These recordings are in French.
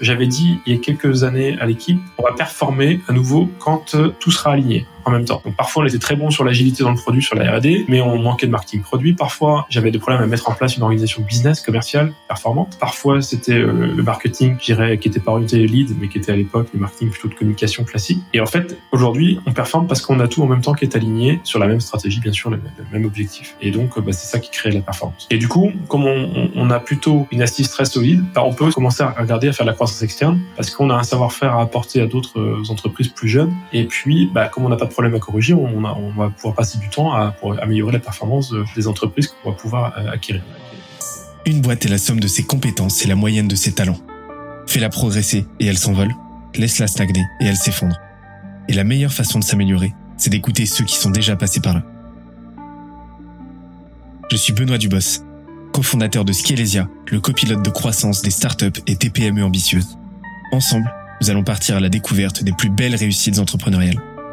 J'avais dit il y a quelques années à l'équipe, on va performer à nouveau quand tout sera aligné en même temps. Donc parfois on était très bon sur l'agilité dans le produit, sur la R&D, mais on manquait de marketing produit. Parfois j'avais des problèmes à mettre en place une organisation business commerciale performante. Parfois c'était euh, le marketing, je qui était pas orienté lead, mais qui était à l'époque le marketing plutôt de communication classique. Et en fait aujourd'hui on performe parce qu'on a tout en même temps qui est aligné sur la même stratégie, bien sûr, le, même objectif. Et donc bah, c'est ça qui crée la performance. Et du coup, comme on, on a plutôt une assise très solide, bah, on peut commencer à regarder à faire de la croissance externe parce qu'on a un savoir-faire à apporter à d'autres euh, entreprises plus jeunes. Et puis, bah, comme on n'a pas de problème à corriger, on, on, va pouvoir passer du temps à, pour améliorer la performance des entreprises qu'on va pouvoir euh, acquérir. Une boîte est la somme de ses compétences et la moyenne de ses talents. Fais-la progresser et elle s'envole. Laisse-la stagner et elle s'effondre. Et la meilleure façon de s'améliorer, c'est d'écouter ceux qui sont déjà passés par là. Je suis Benoît Dubos, cofondateur de Scalesia, le copilote de croissance des startups et TPME ambitieuses. Ensemble, nous allons partir à la découverte des plus belles réussites entrepreneuriales,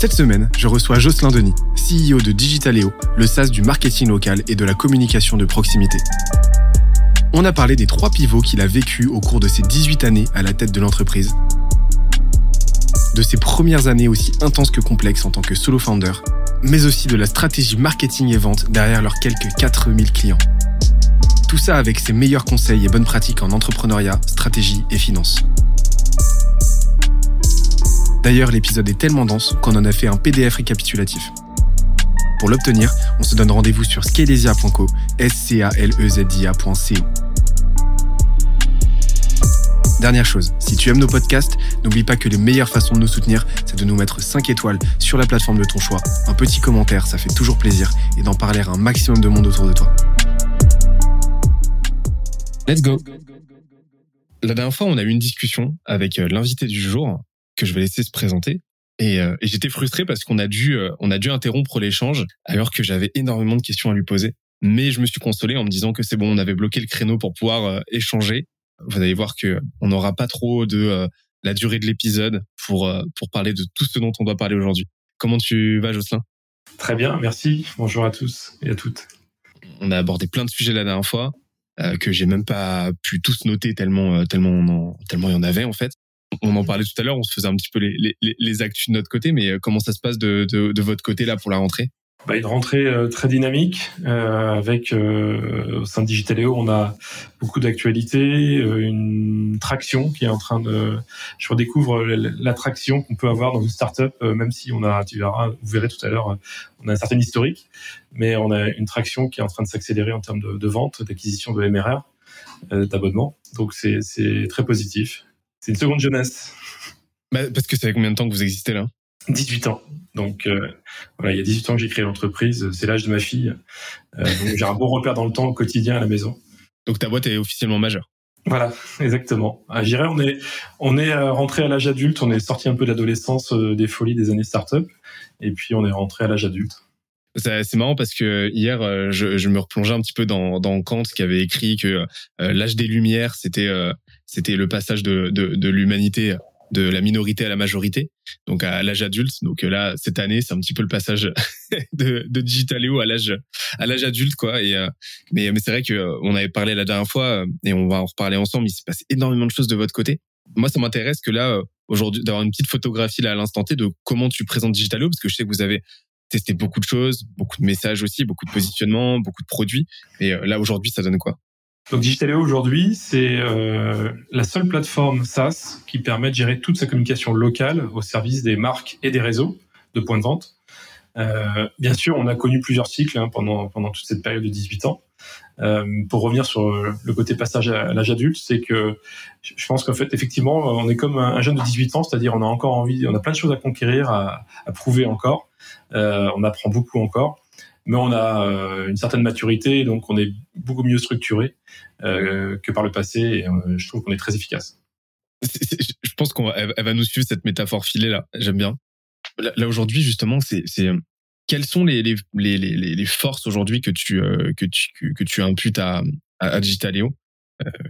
Cette semaine, je reçois Jocelyn Denis, CEO de Digitaleo, le SaaS du marketing local et de la communication de proximité. On a parlé des trois pivots qu'il a vécu au cours de ses 18 années à la tête de l'entreprise, de ses premières années aussi intenses que complexes en tant que solo founder, mais aussi de la stratégie marketing et vente derrière leurs quelques 4000 clients. Tout ça avec ses meilleurs conseils et bonnes pratiques en entrepreneuriat, stratégie et finance. D'ailleurs, l'épisode est tellement dense qu'on en a fait un PDF récapitulatif. Pour l'obtenir, on se donne rendez-vous sur scalesia.co, s c a l e z. Dernière chose, si tu aimes nos podcasts, n'oublie pas que les meilleures façons de nous soutenir, c'est de nous mettre 5 étoiles sur la plateforme de ton choix, un petit commentaire, ça fait toujours plaisir, et d'en parler à un maximum de monde autour de toi. Let's go La dernière fois, on a eu une discussion avec euh, l'invité du jour, que je vais laisser se présenter. Et, euh, et j'étais frustré parce qu'on a dû, euh, on a dû interrompre l'échange alors que j'avais énormément de questions à lui poser. Mais je me suis consolé en me disant que c'est bon, on avait bloqué le créneau pour pouvoir euh, échanger. Vous allez voir que on n'aura pas trop de la durée de l'épisode pour pour parler de tout ce dont on doit parler aujourd'hui. Comment tu vas, Jocelyn? Très bien, merci. Bonjour à tous et à toutes. On a abordé plein de sujets la dernière fois que j'ai même pas pu tous noter tellement tellement tellement il y en avait en fait on en parlait tout à l'heure, on se faisait un petit peu les, les, actus de notre côté, mais euh, comment ça se passe de, de, votre côté là pour la rentrée? Bah, une rentrée euh, très dynamique euh, avec au sein de Digitaléo, on a beaucoup d'actualités, une traction qui est en train de. Je redécouvre l'attraction qu'on peut avoir dans une startup, même si on a, tu verras, vous verrez tout à l'heure, on a un certain historique, mais on a une traction qui est en train de s'accélérer en termes de, de vente, d'acquisition de MRR, d'abonnement. Donc c'est très positif. C'est une seconde jeunesse. Bah, parce que ça fait combien de temps que vous existez là? 18 ans. Donc euh, voilà, il y a 18 ans que j'ai créé l'entreprise. C'est l'âge de ma fille. Euh, donc j'ai un bon repère dans le temps au quotidien à la maison. Donc ta boîte est officiellement majeure. Voilà, exactement. À J'irai, on est on est euh, rentré à l'âge adulte. On est sorti un peu de l'adolescence, des folies des années start-up, et puis on est rentré à l'âge adulte. C'est marrant parce que hier, je, je, me replongeais un petit peu dans, dans Kant qui avait écrit que l'âge des Lumières, c'était c'était le passage de, de, de l'humanité de la minorité à la majorité, donc à l'âge adulte. Donc là, cette année, c'est un petit peu le passage de, de Digitaléo à l'âge à l'âge adulte, quoi. Et euh, mais mais c'est vrai que euh, on avait parlé la dernière fois et on va en reparler ensemble. Il se passe énormément de choses de votre côté. Moi, ça m'intéresse que là aujourd'hui d'avoir une petite photographie là à l'instant T de comment tu présentes Digitaléo, parce que je sais que vous avez testé beaucoup de choses, beaucoup de messages aussi, beaucoup de positionnements, beaucoup de produits. Et euh, là aujourd'hui, ça donne quoi? Donc Digitaleo aujourd'hui, c'est euh, la seule plateforme SaaS qui permet de gérer toute sa communication locale au service des marques et des réseaux de points de vente. Euh, bien sûr, on a connu plusieurs cycles hein, pendant pendant toute cette période de 18 ans. Euh, pour revenir sur le côté passage à l'âge adulte, c'est que je pense qu'en fait, effectivement, on est comme un jeune de 18 ans, c'est-à-dire on a encore envie, on a plein de choses à conquérir, à, à prouver encore. Euh, on apprend beaucoup encore. Mais on a une certaine maturité, donc on est beaucoup mieux structuré que par le passé. Et je trouve qu'on est très efficace. Je pense qu'on va, nous suivre cette métaphore filée là. J'aime bien. Là, aujourd'hui, justement, c'est, quelles sont les, les, les, les forces aujourd'hui que tu, que tu, que tu imputes à, à, Digitaléo,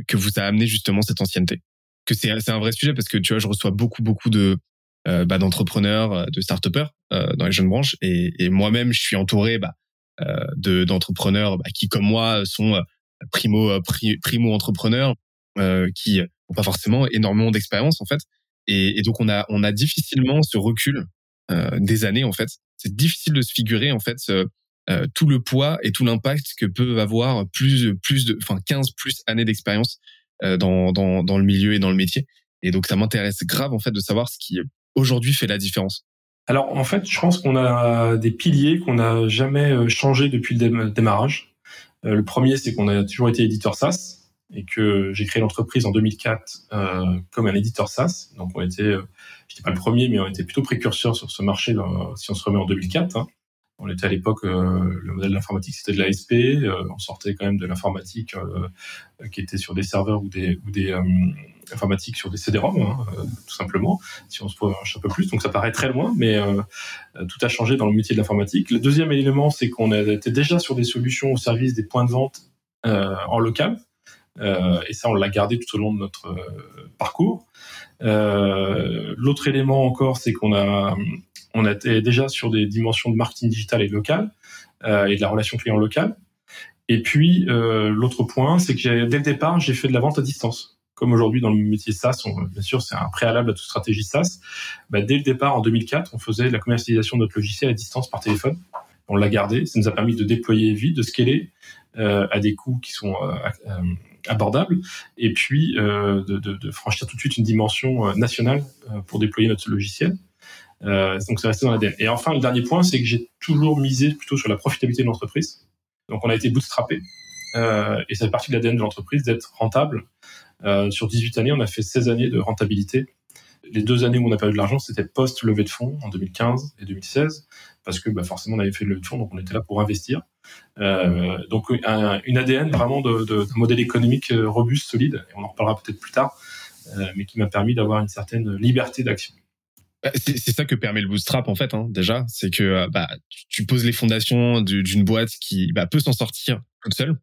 que vous a amené justement cette ancienneté? Que c'est, un vrai sujet parce que tu vois, je reçois beaucoup, beaucoup de, euh, bah, d'entrepreneurs, de start euh, dans les jeunes branches, et, moi-même, je suis entouré bah, euh, de d'entrepreneurs bah, qui, comme moi, sont primo primo entrepreneurs, qui n'ont pas forcément énormément d'expérience en fait, et, et, donc on a on a difficilement ce recul des années en fait. C'est difficile de se figurer en fait tout le poids et tout l'impact que peuvent avoir plus plus de enfin 15 plus années d'expérience dans, dans dans le milieu et dans le métier. Et donc ça m'intéresse grave en fait de savoir ce qui aujourd'hui fait la différence Alors en fait, je pense qu'on a des piliers qu'on n'a jamais euh, changé depuis le démarrage. Euh, le premier, c'est qu'on a toujours été éditeur SaaS et que j'ai créé l'entreprise en 2004 euh, comme un éditeur SaaS. Donc on était, euh, je n'étais pas le premier, mais on était plutôt précurseur sur ce marché si on se remet en 2004. Hein. On était à l'époque, le modèle d'informatique c'était de l'ASP, on sortait quand même de l'informatique qui était sur des serveurs ou des, ou des informatiques sur des CD-ROM, hein, tout simplement, si on se penche un peu plus. Donc ça paraît très loin, mais tout a changé dans le métier de l'informatique. Le deuxième élément, c'est qu'on était déjà sur des solutions au service des points de vente en local. et ça, on l'a gardé tout au long de notre parcours. L'autre élément encore, c'est qu'on a on était déjà sur des dimensions de marketing digital et local euh, et de la relation client locale. Et puis euh, l'autre point, c'est que dès le départ, j'ai fait de la vente à distance. Comme aujourd'hui dans le métier SaaS, bien sûr, c'est un préalable à toute stratégie SaaS. Bah, dès le départ, en 2004, on faisait la commercialisation de notre logiciel à distance par téléphone. On l'a gardé. Ça nous a permis de déployer vite, de scaler euh, à des coûts qui sont abordables, et puis de, franchir tout de suite une dimension nationale pour déployer notre logiciel. Euh, donc c'est resté dans l'ADN. Et enfin, le dernier point, c'est que j'ai toujours misé plutôt sur la profitabilité de l'entreprise. Donc on a été bootstrappé. Euh, et fait partie de l'ADN de l'entreprise d'être rentable. Euh, sur 18 années, on a fait 16 années de rentabilité. Les deux années où on a perdu de l'argent, c'était post-levée de fonds en 2015 et 2016, parce que bah, forcément on avait fait le levée de fonds, donc on était là pour investir. Euh, donc un, une ADN vraiment de, modèle économique euh, robuste, solide, et on en reparlera peut-être plus tard, mais qui m'a permis d'avoir une certaine liberté d'action. Bah, c'est ça que permet le bootstrap en fait hein, déjà, c'est que bah, tu, poses les fondations d'une boîte qui peut s'en sortir toute seule,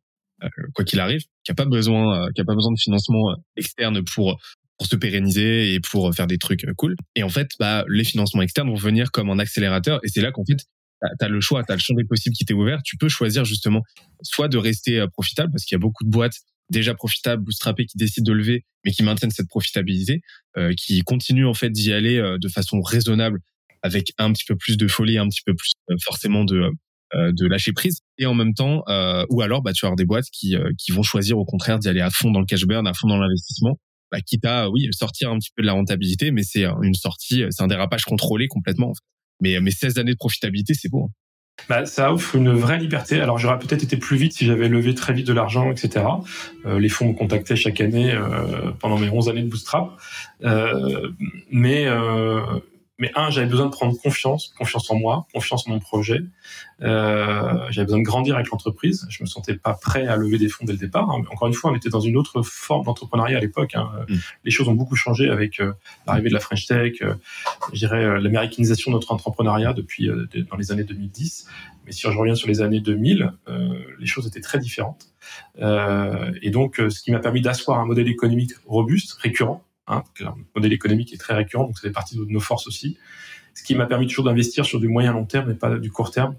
quoi qu'il arrive, qui a pas besoin, euh, qui a pas besoin de financement externe pour pour se pérenniser et pour faire des trucs cool. Et en fait, bah, les financements externes vont venir comme un accélérateur. Et c'est là qu'en fait, tu as le choix, tu as le champ des possibles qui t'est ouvert. Tu peux choisir justement soit de rester profitable parce qu'il y a beaucoup de boîtes déjà profitables, bootstrappés, qui décident de lever, mais qui maintiennent cette profitabilité, euh, qui continuent en fait d'y aller euh, de façon raisonnable, avec un petit peu plus de folie, un petit peu plus euh, forcément de de lâcher prise, et en même temps, ou alors bah tu vas avoir des boîtes qui qui vont choisir au contraire d'y aller à fond dans le cash burn, à fond dans l'investissement, bah, quitte à oui sortir un petit peu de la rentabilité, mais c'est une sortie, c'est un dérapage contrôlé complètement. Mais mais 16 années de profitabilité, c'est beau. Hein bah, ça offre une vraie liberté. Alors j'aurais peut-être été plus vite si j'avais levé très vite de l'argent, etc. Euh, les fonds me contactaient chaque année euh, pendant mes 11 années de bootstrap. Euh, mais euh, mais un, j'avais besoin de prendre confiance, confiance en moi, confiance en mon projet. Euh, j'avais besoin de grandir avec l'entreprise. Je me sentais pas prêt à lever des fonds dès le départ. Hein. Encore une fois, on était dans une autre forme d'entrepreneuriat à l'époque. Hein. Mm. Les choses ont beaucoup changé avec euh, l'arrivée de la French Tech, euh, je dirais euh, l'américanisation de notre entrepreneuriat depuis dans les années 2010. Mais si je reviens sur les années 2000, les choses étaient très différentes. et donc, ce qui m'a permis d'asseoir un modèle économique robuste, récurrent, Hein, un modèle économique est très récurrent, donc ça fait partie de nos forces aussi. Ce qui m'a permis toujours d'investir sur du moyen long terme et pas du court terme,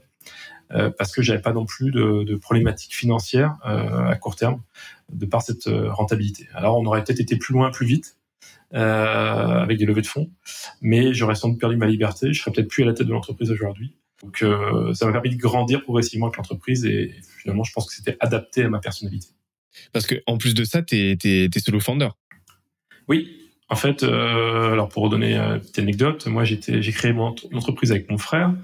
euh, parce que j'avais pas non plus de, problématiques financières euh, à court terme de par cette euh, rentabilité. Alors on aurait peut-être été plus loin, plus vite. Avec des levées de fonds, mais j'aurais sans doute perdu ma liberté, je serais peut-être plus à la tête de l'entreprise aujourd'hui. Donc ça m'a permis de grandir progressivement avec l'entreprise et finalement je pense que c'était adapté à ma personnalité. Parce que en plus de ça, tu es, solo founder. Oui, en fait, euh, alors pour redonner une petite anecdote, moi j'étais, j'ai créé mon entreprise avec mon frère,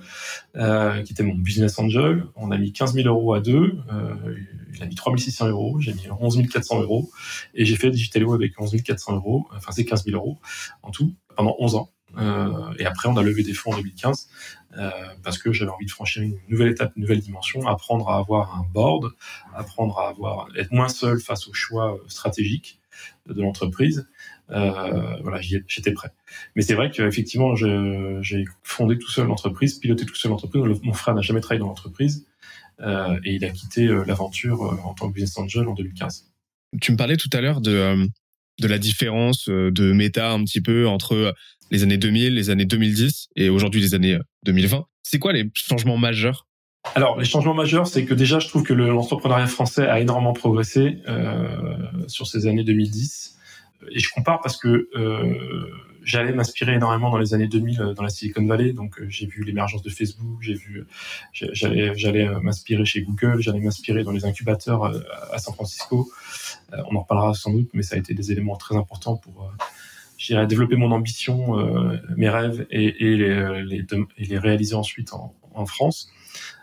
euh, qui était mon business angel. On a mis 15 000 euros à deux, euh, il a mis 3 600 euros, j'ai mis 11 400 euros, et j'ai fait Digitalo avec 11 400 euros, enfin c'est 15 000 euros en tout, pendant 11 ans. et après, on a levé des fonds en 2015 parce que j'avais envie de franchir une nouvelle étape, une nouvelle dimension, apprendre à avoir un board, apprendre à avoir être moins seul face aux choix stratégiques de l'entreprise. Voilà, j'étais prêt. Mais c'est vrai qu'effectivement, j'ai fondé tout seul l'entreprise, piloté tout seul l'entreprise. Mon frère n'a jamais travaillé dans l'entreprise. Euh, et il a quitté euh, l'aventure euh, en tant que business angel en 2015. Tu me parlais tout à l'heure de de la différence de méta un petit peu entre les années 2000, les années 2010 et aujourd'hui les années 2020. C'est quoi les changements majeurs? Alors, les changements majeurs, c'est que déjà, je trouve que l'entrepreneuriat français a énormément progressé euh, sur ces années 2010. Et je compare parce que euh, j'allais m'inspirer énormément dans les années 2000 euh, dans la Silicon Valley. Donc euh, j'ai vu l'émergence de Facebook, j'ai vu, j'allais, j'allais euh, m'inspirer chez Google, j'allais m'inspirer dans les incubateurs à San Francisco. On en reparlera sans doute, mais ça a été des éléments très importants pour, j'irais développer mon ambition, mes rêves et, et, les, les, et, les, réaliser ensuite en, en France.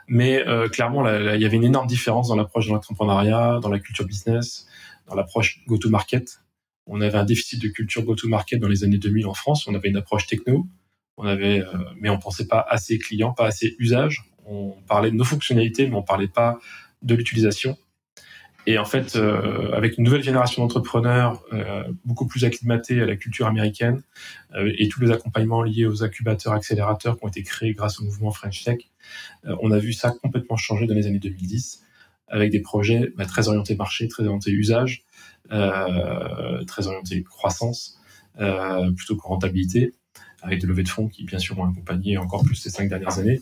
Mais clairement, il y avait une énorme différence dans l'approche de l'entrepreneuriat, dans la culture business, dans l'approche go-to-market on avait un déficit de culture go-to-market dans les années 2000 en France. On avait une approche techno, on avait, euh, mais on pensait pas assez client, pas assez usage. On parlait de nos fonctionnalités, mais on parlait pas de l'utilisation. Et en fait, euh, avec une nouvelle génération d'entrepreneurs euh, beaucoup plus acclimatés à la culture américaine et tous les accompagnements liés aux incubateurs, accélérateurs qui ont été créés grâce au mouvement French Tech, on a vu ça complètement changer dans les années 2010 avec des projets bah, très orientés marché, très orientés usage, très orienté croissance euh, plutôt que rentabilité avec des levées de fonds qui bien sûr ont accompagné encore plus ces cinq dernières années.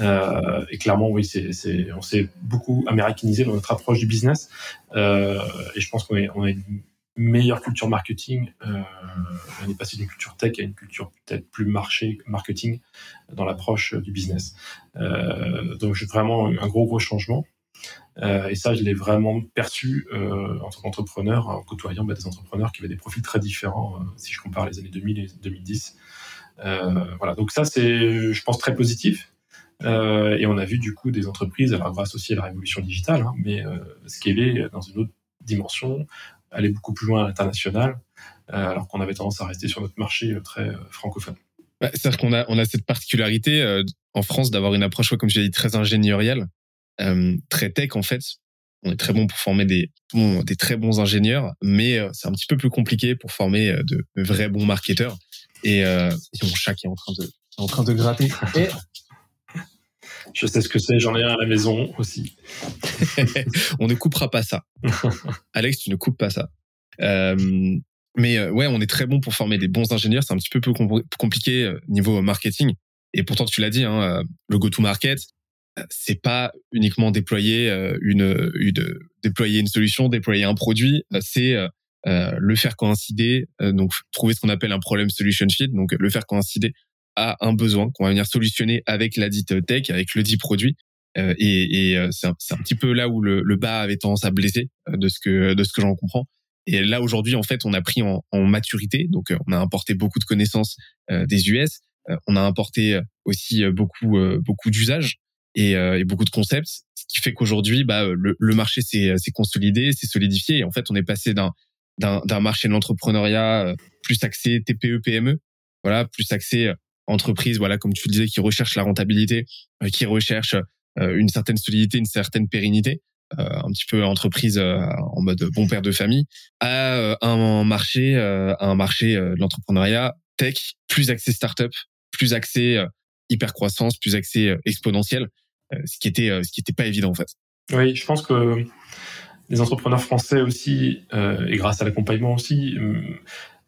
Euh, et clairement, oui, c'est, on s'est beaucoup américanisé dans notre approche du business. Euh, et je pense qu'on on a une meilleure culture marketing. Euh, on est passé d'une culture tech à une culture peut-être plus marché, marketing dans l'approche du business. Euh, donc, vraiment un gros gros changement. Euh, et ça, je l'ai vraiment perçu euh, en tant qu'entrepreneur, en côtoyant bah, des entrepreneurs qui avaient des profils très différents, euh, si je compare les années 2000 et 2010. voilà, donc ça, c'est, je pense, très positif. et on a vu du coup des entreprises, alors grâce aussi à la révolution digitale, hein, mais scaler dans une autre dimension, aller beaucoup plus loin à l'international, alors qu'on avait tendance à rester sur notre marché très francophone. Bah, C'est-à-dire qu'on a, cette particularité en France d'avoir une approche, comme je l'ai dit, très ingénierielle très tech en fait. On est très bon pour former des des très bons ingénieurs, mais euh, c'est un petit peu plus compliqué pour former euh, de, vrais bons marketeurs. Et, euh, mon chat qui est en train de en train de gratter. Et je sais ce que c'est, j'en ai un à la maison aussi. on ne coupera pas ça. Alex, tu ne coupes pas ça. Euh, mais ouais, on est très bon pour former des bons ingénieurs. C'est un petit peu plus compliqué niveau marketing. Et pourtant, tu l'as dit, hein, le go-to-market, c'est pas uniquement déployer euh, une, une, déployer une solution, déployer un produit, euh, c'est euh, le faire coïncider, donc trouver ce qu'on appelle un problème solution fit, donc le faire coïncider à un besoin qu'on va venir solutionner avec la dite tech, avec le dit produit. et, et c'est un, un, petit peu là où le, le, bas avait tendance à blesser de ce que de ce que j'en comprends. Et là aujourd'hui, en fait, on a pris en, en, maturité, donc on a importé beaucoup de connaissances des US, on a importé aussi beaucoup beaucoup d'usages et, euh, et, beaucoup de concepts, ce qui fait qu'aujourd'hui, bah, le, le marché s'est consolidé, s'est solidifié. Et en fait, on est passé d'un d'un marché de l'entrepreneuriat euh, plus axé TPE PME, voilà, plus axé euh, entreprise, voilà, comme tu le disais, qui recherche la rentabilité, qui recherche une certaine solidité, une certaine pérennité, un petit peu entreprise en mode bon père de famille, à un marché, un marché de l'entrepreneuriat tech plus axé startup, plus axé hyper croissance, plus axé exponentiel. Euh, ce qui était euh, ce qui était pas évident en fait. Oui, je pense que les entrepreneurs français aussi, euh, et grâce à l'accompagnement aussi,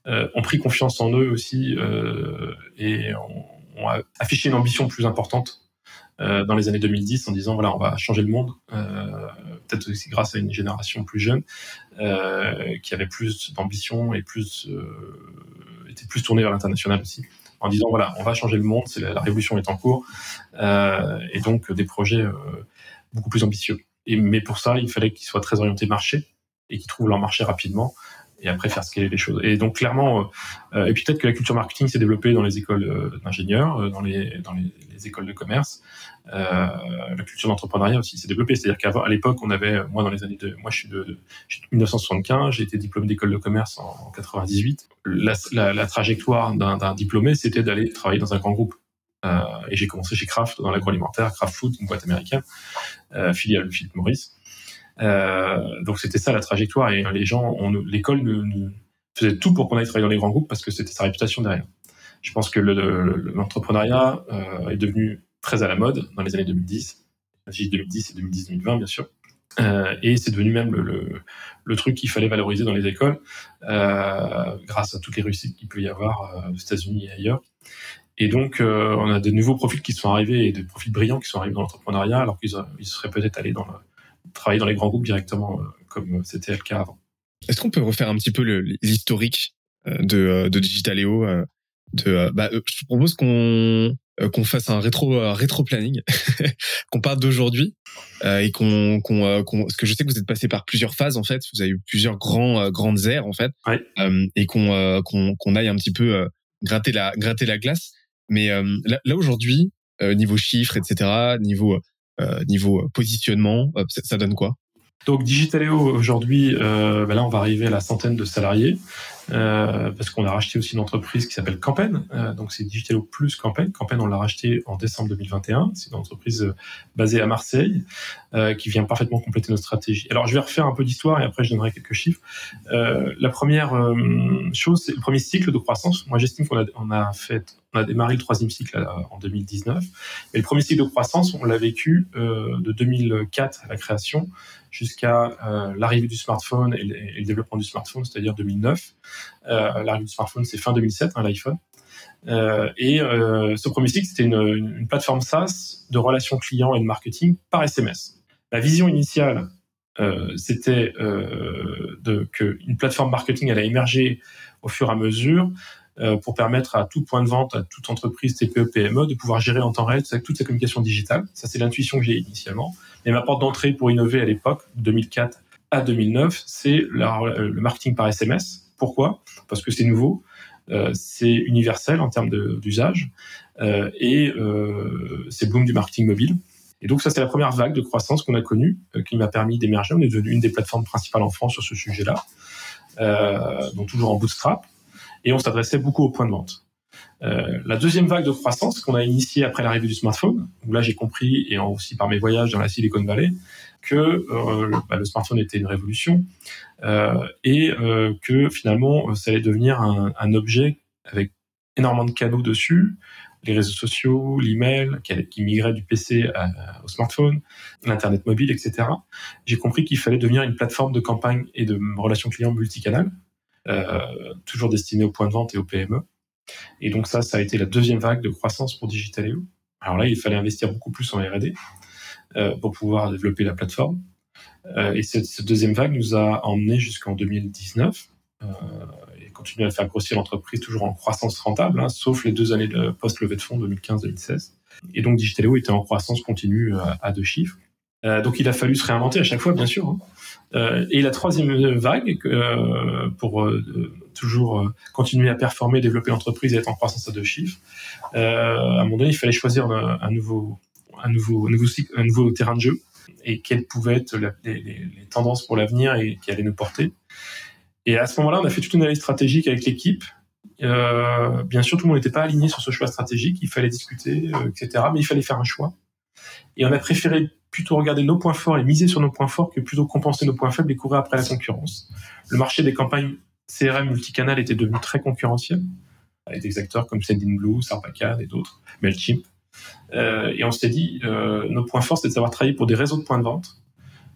ont pris confiance en eux aussi et ont, affiché une ambition plus importante dans les années 2010 en disant voilà on va changer le monde peut-être aussi grâce à une génération plus jeune qui avait plus d'ambition et plus était plus tournée vers l'international aussi en disant voilà, on va changer le monde, la, révolution est en cours, euh, et donc des projets euh, beaucoup plus ambitieux. Et, mais pour ça, il fallait qu'ils soient très orientés marché et qu'ils trouvent leur marché rapidement. Et après faire scaler les choses. Et donc clairement, et puis peut-être que la culture marketing s'est développée dans les écoles d'ingénieurs, dans les écoles de commerce. la culture d'entrepreneuriat aussi s'est développée. C'est-à-dire qu'à l'époque, on avait, moi dans les années de, moi je suis de, de, 1975, j'ai été diplômé d'école de commerce en, 98. La, la, trajectoire d'un diplômé, c'était d'aller travailler dans un grand groupe. Euh, et j'ai commencé chez Kraft dans l'agroalimentaire, Kraft Food, une boîte américaine, euh, filiale de Philippe Maurice. Euh, donc c'était ça la trajectoire et les gens, l'école nous, faisait tout pour qu'on aille travailler dans les grands groupes parce que c'était sa réputation derrière. Je pense que l'entrepreneuriat le, est devenu très à la mode dans les années 2010. J'ai 2010 et 2010-2020 bien sûr. Euh, et c'est devenu même le, truc qu'il fallait valoriser dans les écoles euh, grâce à toutes les réussites qu'il peut y avoir aux États-Unis et ailleurs. Et donc, euh, on a de nouveaux profils qui sont arrivés et des profils brillants qui sont arrivés dans l'entrepreneuriat, alors qu'ils ils seraient peut-être allés dans le, travailler dans les grands groupes directement, euh, comme c'était le cas avant. Est-ce qu'on peut refaire un petit peu l'historique euh, de, de Digitaléo de, bah, Je propose qu'on qu'on fasse un rétro rétro planning, qu'on parle d'aujourd'hui et qu'on qu'on parce que je sais que vous êtes passé par plusieurs phases en fait, vous avez eu plusieurs grands grandes aires en fait, ouais. et qu'on qu'on qu'on aille un petit peu gratter la gratter la glace. Mais euh, là, aujourd'hui, euh, niveau chiffres, etc., niveau euh, niveau positionnement, ça, donne quoi? Donc Digitaléo aujourd'hui, euh, bah là on va arriver à la centaine de salariés euh, parce qu'on a racheté aussi une entreprise qui s'appelle. Euh, donc c'est Digitaléo plus Campaign. Campaign on l'a racheté en décembre 2021. C'est une entreprise basée à Marseille qui vient parfaitement compléter notre stratégie. Alors je vais refaire un peu d'histoire et après je donnerai quelques chiffres. la première chose, c'est le premier cycle de croissance. Moi j'estime qu'on a, fait on a démarré le troisième cycle en 2019. Et le premier cycle de croissance, on l'a vécu euh, de 2004 à la création jusqu'à euh, l'arrivée du smartphone et le, développement du smartphone, c'est-à-dire 2009. Euh, l'arrivée du smartphone, c'est fin 2007, hein, l'iPhone. et ce premier cycle, c'était une, plateforme SaaS de relations clients et de marketing par SMS. La vision initiale, c'était de qu'une plateforme marketing allait émerger au fur et à mesure euh, pour permettre à tout point de vente, à toute entreprise TPE, PME de pouvoir gérer en temps réel toute sa communication digitale. Ça, c'est l'intuition que j'ai initialement. Et ma porte d'entrée pour innover à l'époque, 2004 à 2009, c'est le marketing par SMS. Pourquoi? Parce que c'est nouveau, euh, c'est universel en termes d'usage euh, et euh, c'est boom du marketing mobile. Et donc ça, c'est la première vague de croissance qu'on a connue, euh, qui m'a permis d'émerger. On est devenu une des plateformes principales en France sur ce sujet-là, euh, donc toujours en bootstrap et on s'adressait beaucoup aux points de vente. Euh, la deuxième vague de croissance qu'on a initiée après l'arrivée du smartphone, où là j'ai compris, et aussi par mes voyages dans la Silicon Valley, que bah, le smartphone était une révolution et que finalement ça allait devenir un, un, objet avec énormément de canaux dessus, les réseaux sociaux, l'email qui, qui migrait du PC au smartphone, l'internet mobile, etc. J'ai compris qu'il fallait devenir une plateforme de campagne et de relations clients multicanal euh, toujours destiné aux points de vente et aux PME. Et donc ça, ça a été la deuxième vague de croissance pour Digitaleo. Alors là, il fallait investir beaucoup plus en R&D euh, pour pouvoir développer la plateforme. Euh, et cette, deuxième vague nous a emmené jusqu'en 2019 euh, et continue à faire grossir l'entreprise toujours en croissance rentable, hein, sauf les deux années de post-levée de fonds 2015-2016. Et donc Digitaleo était en croissance continue à, à deux chiffres. Euh, donc il a fallu se réinventer à chaque fois, bien sûr. Hein. Euh, et la troisième vague, euh, pour euh, toujours continuer à performer, développer l'entreprise et être en croissance à deux chiffres, à un moment donné, il fallait choisir un, nouveau, un nouveau, nouveau terrain de jeu et quelles pouvaient être les, les, tendances pour l'avenir et qui allaient nous porter. Et à ce moment-là, on a fait toute une analyse stratégique avec l'équipe. Euh, bien sûr, tout le monde n'était pas aligné sur ce choix stratégique. Il fallait discuter, euh, etc. Mais il fallait faire un choix. Et on a préféré plutôt regarder nos points forts et miser sur nos points forts que plutôt compenser nos points faibles et courir après la concurrence. Le marché des campagnes CRM multicanal était devenu très concurrentiel, avec des acteurs comme Sendinblue, Sarpacan et d'autres, Mailchimp. Euh, et on s'est dit, nos points forts, c'est de savoir travailler pour des réseaux de points de vente.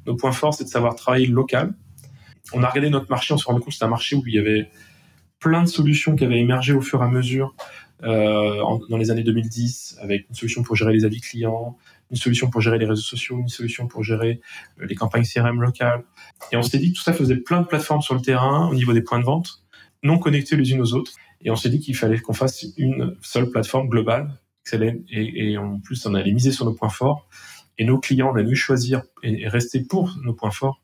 Nos points forts, c'est de savoir travailler local. On a regardé notre marché, on s'est rendu compte que c'était un marché où il y avait plein de solutions qui avaient émergé au fur et à mesure euh, dans les années 2010, avec une solution pour gérer les avis clients, une solution pour gérer les réseaux sociaux, une solution pour gérer euh, les campagnes CRM locales. Et on s'est dit que tout ça faisait plein de plateformes sur le terrain au niveau des points de vente, non connectées les unes aux autres. Et on s'est dit qu'il fallait qu'on fasse une seule plateforme globale, et, et en plus on allait miser sur nos points forts. Et nos clients, on a dû choisir et rester pour nos points forts.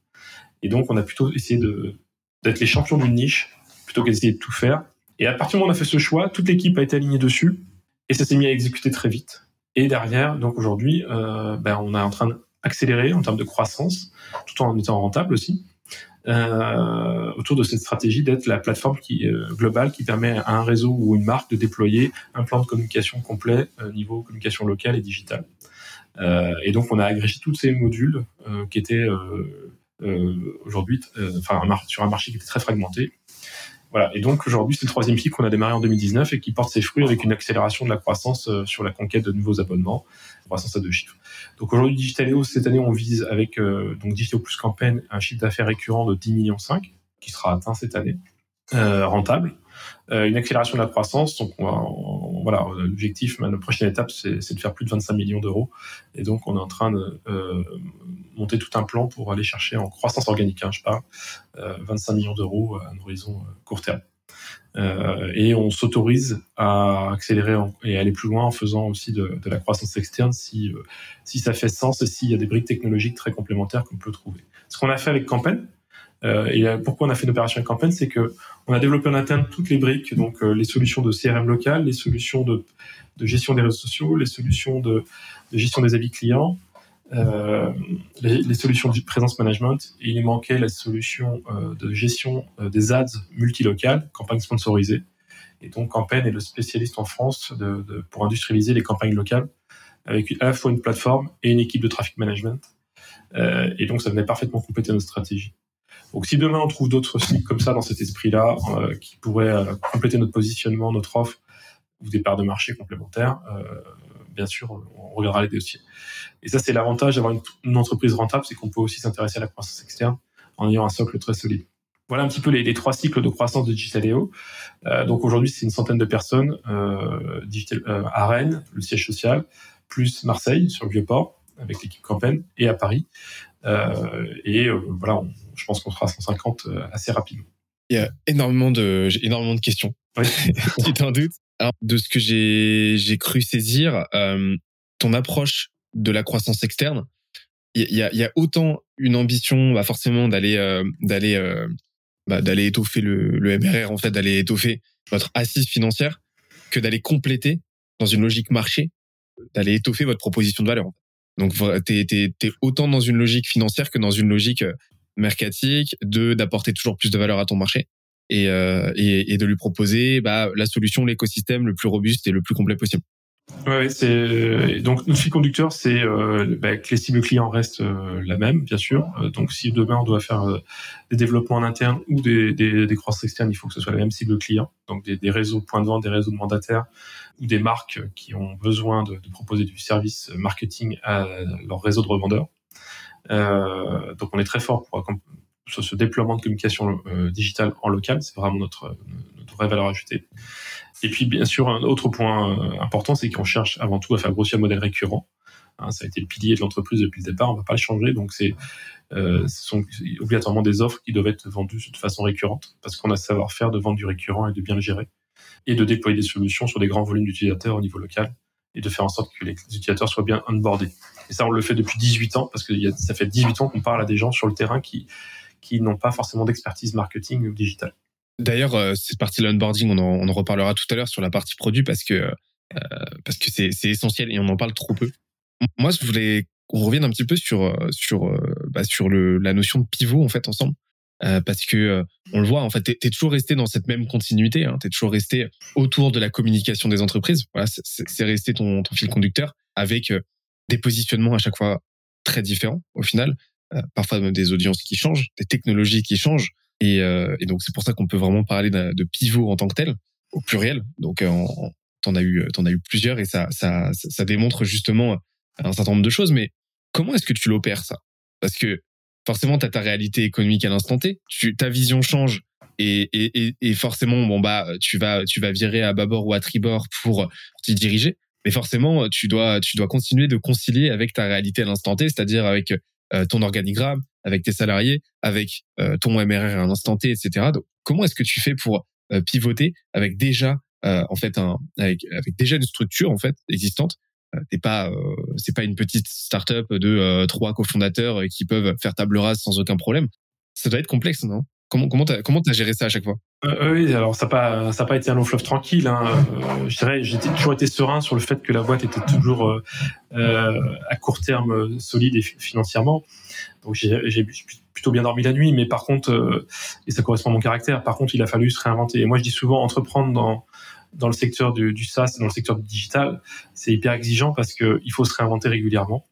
Et donc on a plutôt essayé d'être les champions d'une niche plutôt qu'essayer de tout faire. Et à partir du moment où on a fait ce choix, toute l'équipe a été alignée dessus et ça s'est mis à exécuter très vite. Et derrière, donc aujourd'hui, euh, ben, on est en train d'accélérer en termes de croissance, tout en étant rentable aussi, euh, autour de cette stratégie d'être la plateforme qui, euh, globale qui permet à un réseau ou une marque de déployer un plan de communication complet niveau communication locale et digitale. Et donc, on a agrégé tous ces modules qui étaient aujourd'hui, enfin, sur un marché qui était très fragmenté voilà. Et donc aujourd'hui, c'est le troisième cycle qu'on a démarré en 2019 et qui porte ses fruits avec une accélération de la croissance euh, sur la conquête de nouveaux abonnements, croissance à deux chiffres. Donc aujourd'hui, Digitaleo, cette année, on vise avec euh, donc Digitaleo plus campagne un chiffre d'affaires récurrent de 10 millions 5 qui sera atteint cette année, euh, rentable. Euh, une accélération de la croissance. Donc, on voilà, l'objectif, la prochaine étape, c'est de faire plus de 25 millions d'euros. Et donc, on est en train de euh, monter tout un plan pour aller chercher en croissance organique, hein, je parle, 25 millions d'euros à un horizon court terme. Euh, et on s'autorise à accélérer et aller plus loin en faisant aussi de, la croissance externe si, ça fait sens et s'il y a des briques technologiques très complémentaires qu'on peut trouver. Ce qu'on a fait avec Campaign, euh, et pourquoi on a fait une opération avec campagne, c'est que on a développé en interne toutes les briques, donc euh, les solutions de CRM local, les solutions de, gestion des réseaux sociaux, les solutions de, gestion des avis clients, euh, les, solutions de présence management. Il manquait la solution euh, de gestion euh, des ads multilocales, campagnes sponsorisées. Et donc Campaign est le spécialiste en France pour industrialiser les campagnes locales avec à la fois une plateforme et une équipe de traffic management. Euh, et donc ça venait parfaitement compléter notre stratégie. Donc si demain on trouve d'autres sites comme ça dans cet esprit-là, euh, qui pourraient euh, compléter notre positionnement, notre offre, ou des parts de marché complémentaires, euh, bien sûr, on regardera les dossiers. Et ça, c'est l'avantage d'avoir une, entreprise rentable, c'est qu'on peut aussi s'intéresser à la croissance externe en ayant un socle très solide. Voilà un petit peu les, trois cycles de croissance de Digitaleo. Donc aujourd'hui, c'est une centaine de personnes à Rennes, le siège social, plus Marseille sur le Vieux-Port avec l'équipe Campagne et à Paris. Euh, et euh, voilà, on, je pense qu'on sera à 150 euh, assez rapidement. Il y a énormément de, j'ai énormément de questions. Oui. tu t'en doutes. Alors, de ce que j'ai, j'ai cru saisir, euh, ton approche de la croissance externe, il y a, y a autant une ambition, bah forcément, d'aller, euh, d'aller, euh, bah, d'aller étoffer le, le MRR, en fait, d'aller étoffer votre assise financière, que d'aller compléter dans une logique marché, d'aller étoffer votre proposition de valeur. Donc, t'es, t'es, t'es autant dans une logique financière que dans une logique mercatique, de d'apporter toujours plus de valeur à ton marché et, euh, et, et, de lui proposer bah, la solution, l'écosystème le plus robuste et le plus complet possible. Ouais, c'est donc notre fil conducteur, c'est euh, bah, que les cibles clients restent euh, la même, bien sûr. Euh, donc, si demain on doit faire euh, des développements en interne ou des, croisses externes, il faut que ce soit la même cible client. Donc, des, réseaux de points de vente, des réseaux de mandataires ou des marques qui ont besoin de, de proposer du service marketing à leur réseau de revendeurs. Euh, donc on est très fort pour, sur ce déploiement de communication euh, digitale en local, c'est vraiment notre, notre vraie valeur ajoutée. Et puis bien sûr un autre point euh, important, c'est qu'on cherche avant tout à faire grossir un modèle récurrent. Hein, ça a été le pilier de l'entreprise depuis le départ, on va pas le changer. Donc euh, ce sont obligatoirement des offres qui doivent être vendues de façon récurrente parce qu'on a savoir-faire de vendre du récurrent et de bien le gérer et de déployer des solutions sur des grands volumes d'utilisateurs au niveau local et de faire en sorte que les utilisateurs soient bien onboardés. Et ça, on le fait depuis 18 ans, parce que ça fait 18 ans qu'on parle à des gens sur le terrain qui, qui n'ont pas forcément d'expertise marketing ou digital. D'ailleurs, euh, cette partie de l'onboarding, on, en, reparlera tout à l'heure sur la partie produit, parce que euh, c'est, essentiel et on en parle trop peu. Moi, je voulais qu'on revienne un petit peu sur sur bah, sur le, la notion de pivot en fait ensemble. Euh, parce que euh, on le voit en fait t'es es toujours resté dans cette même continuité hein, t'es toujours resté autour de la communication des entreprises voilà c'est resté ton, ton, fil conducteur avec euh, des positionnements à chaque fois très différents au final parfois même des audiences qui changent des technologies qui changent et, et donc c'est pour ça qu'on peut vraiment parler de pivot en tant que tel au pluriel donc t'en as eu t'en as eu plusieurs et ça, ça ça démontre justement un certain nombre de choses mais comment est-ce que tu l'opères ça? Parce que forcément, tu as ta réalité économique à l'instant T. Tu, ta vision change et, et, et, forcément, bon bah, tu vas, tu vas virer à bâbord ou à tribord pour t'y diriger. Mais forcément, tu dois, tu dois continuer de concilier avec ta réalité à l'instant T, c'est-à-dire avec euh, ton organigramme, avec tes salariés, avec euh, ton MRR à l'instant T, etc. Donc, comment est-ce que tu fais pour euh, pivoter avec déjà, euh, en fait, un, avec, avec déjà une structure en fait existante? Euh, t'es pas, euh, c'est pas une petite start-up de euh, trois cofondateurs qui peuvent faire table rase sans aucun problème. Ça doit être complexe, non? Comment comment t'as as géré ça à chaque fois? Euh, Oui, alors ça n'a pas ça pas été un long fleuve tranquille. Hein. Euh, je dirais j'ai toujours été serein sur le fait que la boîte était toujours euh, euh à court terme solide et financièrement. Donc j'ai plutôt bien dormi la nuit, mais par contre et ça correspond à mon caractère. Par contre, il a fallu se réinventer. Et moi, je dis souvent entreprendre dans dans le secteur du, du SaaS, dans le secteur du digital, c'est hyper exigeant parce que il faut se réinventer régulièrement.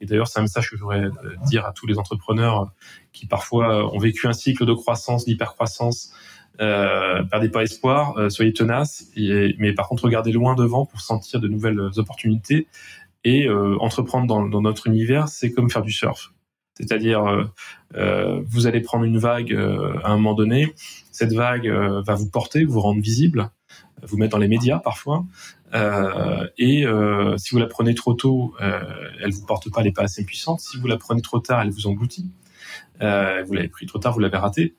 Et d'ailleurs, c'est un message que je voudrais dire à tous les entrepreneurs qui parfois ont vécu un cycle de croissance, d'hypercroissance, euh, perdez pas espoir, euh, soyez tenaces, mais par contre regardez loin devant pour sentir de nouvelles opportunités. Et euh, entreprendre dans, notre univers, c'est comme faire du surf. C'est-à-dire, euh, euh vous allez prendre une vague à un moment donné, cette vague va vous porter, vous rendre visible, vous mettre dans les médias parfois, et si vous la prenez trop tôt, elle vous porte pas, elle n'est pas assez puissante. Si vous la prenez trop tard, elle vous engloutit. Euh, vous l'avez pris trop tard, vous l'avez raté.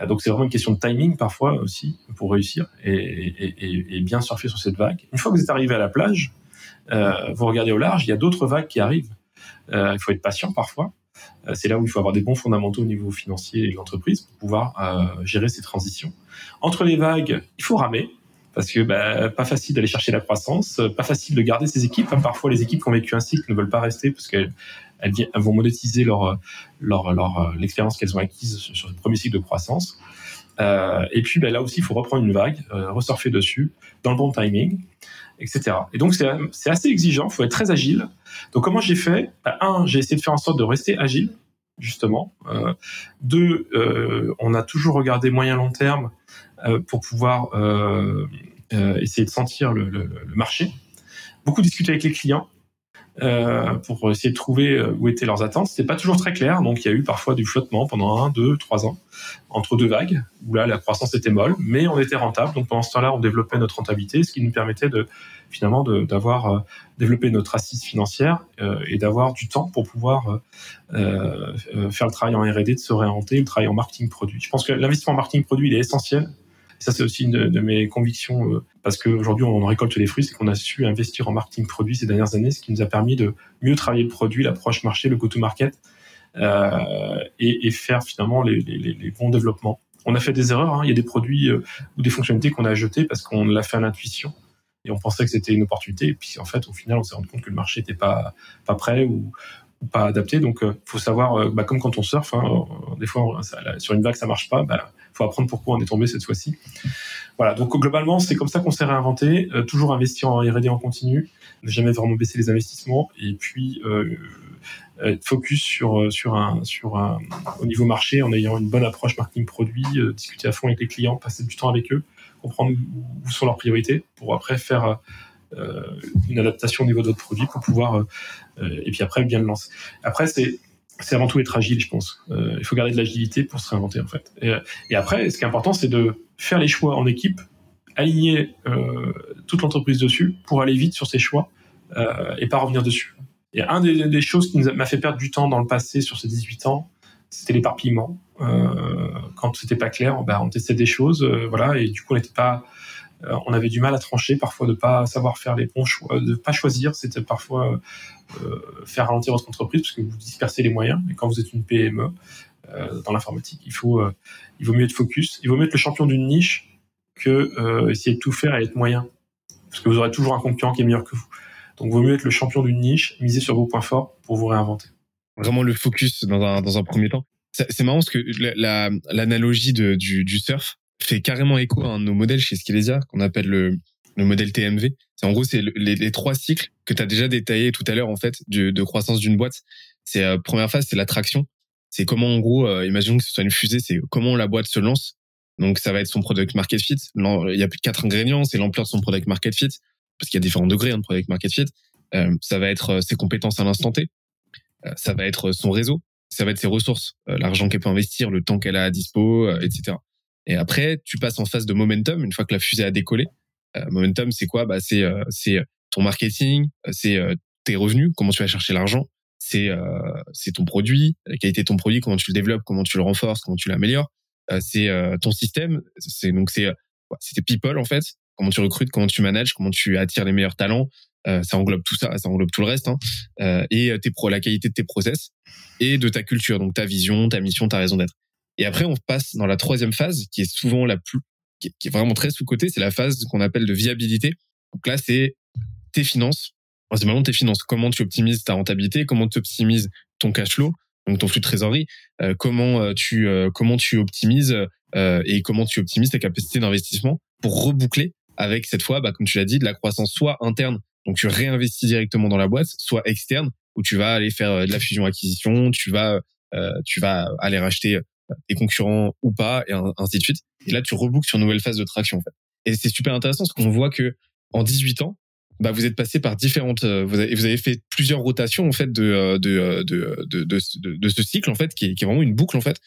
Euh, donc c'est vraiment une question de timing parfois aussi pour réussir et, bien surfer sur cette vague. Une fois que vous êtes arrivé à la plage, euh, vous regardez au large, il y a d'autres vagues qui arrivent. Il faut être patient parfois. C'est là où il faut avoir des bons fondamentaux au niveau financier et de l'entreprise pour pouvoir gérer ces transitions. Entre les vagues, il faut ramer parce que bah, pas facile d'aller chercher la croissance, pas facile de garder ses équipes. parfois, les équipes qui ont vécu un cycle ne veulent pas rester parce qu'elles elles, vont monétiser leur, leur l'expérience qu'elles ont acquise sur le premier cycle de croissance. Euh, et puis ben, là aussi, il faut reprendre une vague, euh, ressurfer dessus, dans le bon timing, etc. Et donc c'est assez exigeant, il faut être très agile. Donc comment j'ai fait? Ben, Un, j'ai essayé de faire en sorte de rester agile, justement. Euh, deux, euh, on a toujours regardé moyen-long terme euh, pour pouvoir euh, essayer de sentir le, le marché. Beaucoup discuter avec les clients euh, pour essayer de trouver euh, où étaient leurs attentes. C'était pas toujours très clair, donc il y a eu parfois du flottement pendant un, deux, trois ans entre deux vagues où là la croissance était molle, mais on était rentable. Donc pendant ce temps-là, on développait notre rentabilité, ce qui nous permettait de finalement d'avoir euh, développé notre assise financière euh, et d'avoir du temps pour pouvoir euh, faire le travail en R&D, de se réinventer, le travail en marketing produit. Je pense que l'investissement en marketing produit il est essentiel ça, c'est aussi une de, mes convictions, euh, parce qu'aujourd'hui, on récolte les fruits, c'est qu'on a su investir en marketing produit ces dernières années, ce qui nous a permis de mieux travailler le produit, l'approche marché, le go-to-market, euh, et, faire finalement les, bons développements. On a fait des erreurs, hein. il y a des produits euh, ou des fonctionnalités qu'on a jetés parce qu'on l'a fait à l'intuition et on pensait que c'était une opportunité. Et puis en fait, au final, on s'est rendu compte que le marché n'était pas pas prêt ou, pas adapté. Donc, euh, faut savoir, euh, bah, comme quand on surfe, hein, des fois sur une vague ça marche pas, bah, faut apprendre pourquoi on est tombé cette fois-ci. Voilà. Donc globalement, c'est comme ça qu'on s'est réinventé, euh, toujours investir en R&D en continu, ne jamais vraiment baisser les investissements, et puis euh, être focus sur un au niveau marché en ayant une bonne approche marketing produit, discuter à fond avec les clients, passer du temps avec eux, comprendre où sont leurs priorités pour après faire euh, une adaptation au niveau de votre produit pour pouvoir euh, euh, et puis après bien le lancer. Après c'est c'est avant tout être agile, je pense. Euh, il faut garder de l'agilité pour se réinventer en fait. Et, après, ce qui est important, c'est de faire les choix en équipe, aligner euh, toute l'entreprise dessus pour aller vite sur ses choix euh, et pas revenir dessus. Et un des, choses qui m'a fait perdre du temps dans le passé sur ces 18 ans, c'était l'éparpillement. Euh, quand c'était pas clair, ben, on testait des choses, voilà, et du coup on n'était pas euh, on avait du mal à trancher, parfois de pas savoir faire les bons choix, de pas choisir. C'était parfois euh, faire ralentir votre entreprise parce que vous dispersez les moyens. Et quand vous êtes une PME euh, dans l'informatique, il faut, il vaut mieux être focus. Il vaut mieux être le champion d'une niche que essayer de tout faire et être moyen, parce que vous aurez toujours un concurrent qui est meilleur que vous. Donc, il vaut mieux être le champion d'une niche, miser sur vos points forts pour vous réinventer. Vraiment le focus dans un, dans un premier temps. C'est marrant parce que l'analogie la, du surf, fait carrément écho à un de nos modèles chez Skelesia qu'on appelle le, le modèle TMV. C'est en gros c'est les, trois cycles que tu as déjà détaillés tout à l'heure en fait de, de croissance d'une boîte. C'est euh, première phase, c'est l'attraction. C'est comment en gros, euh, imaginons que ce soit une fusée, c'est comment la boîte se lance. Donc ça va être son product market fit. Il y a plus de quatre ingrédients, c'est l'ampleur de son product market fit parce qu'il y a différents degrés hein, de product market fit. Euh, ça va être euh, ses compétences à l'instant T. ça va être son réseau. Ça va être ses ressources, l'argent qu'elle peut investir, le temps qu'elle a à dispo, etc. Et après, tu passes en phase de momentum une fois que la fusée a décollé. Euh, momentum, c'est quoi? Bah, c'est euh, c'est ton marketing, c'est euh, tes revenus, comment tu vas chercher l'argent, c'est c'est ton produit, la qualité de ton produit, comment tu le développes, comment tu le renforces, comment tu l'améliores. c'est ton système, c'est donc c'est c'est tes people en fait, comment tu recrutes, comment tu manages, comment tu attires les meilleurs talents. ça englobe tout ça, ça englobe tout le reste, hein. et tes pro, la qualité de tes process et de ta culture, donc ta vision, ta mission, ta raison d'être. Et après, on passe dans la troisième phase, qui est souvent la plus, qui est vraiment très sous-cotée, c'est la phase qu'on appelle de viabilité. Donc là, c'est tes finances. C'est vraiment tes finances. Comment tu optimises ta rentabilité, comment tu optimises ton cash flow, donc ton flux de trésorerie, euh, comment euh, tu euh, comment tu optimises et comment tu optimises ta capacité d'investissement pour reboucler avec cette fois, bah, comme tu l'as dit, de la croissance soit interne, donc tu réinvestis directement dans la boîte, soit externe, où tu vas aller faire de la fusion-acquisition, tu vas tu vas aller racheter tes concurrents ou pas, et ainsi de suite. Et là, tu reboucles sur une nouvelle phase de traction. En fait. Et c'est super intéressant parce qu'on voit que en 18 ans, bah, vous êtes passé par différentes, euh, vous avez, fait plusieurs rotations en fait de euh, de, euh, de, de, de, de ce cycle en fait qui est, vraiment une boucle en fait.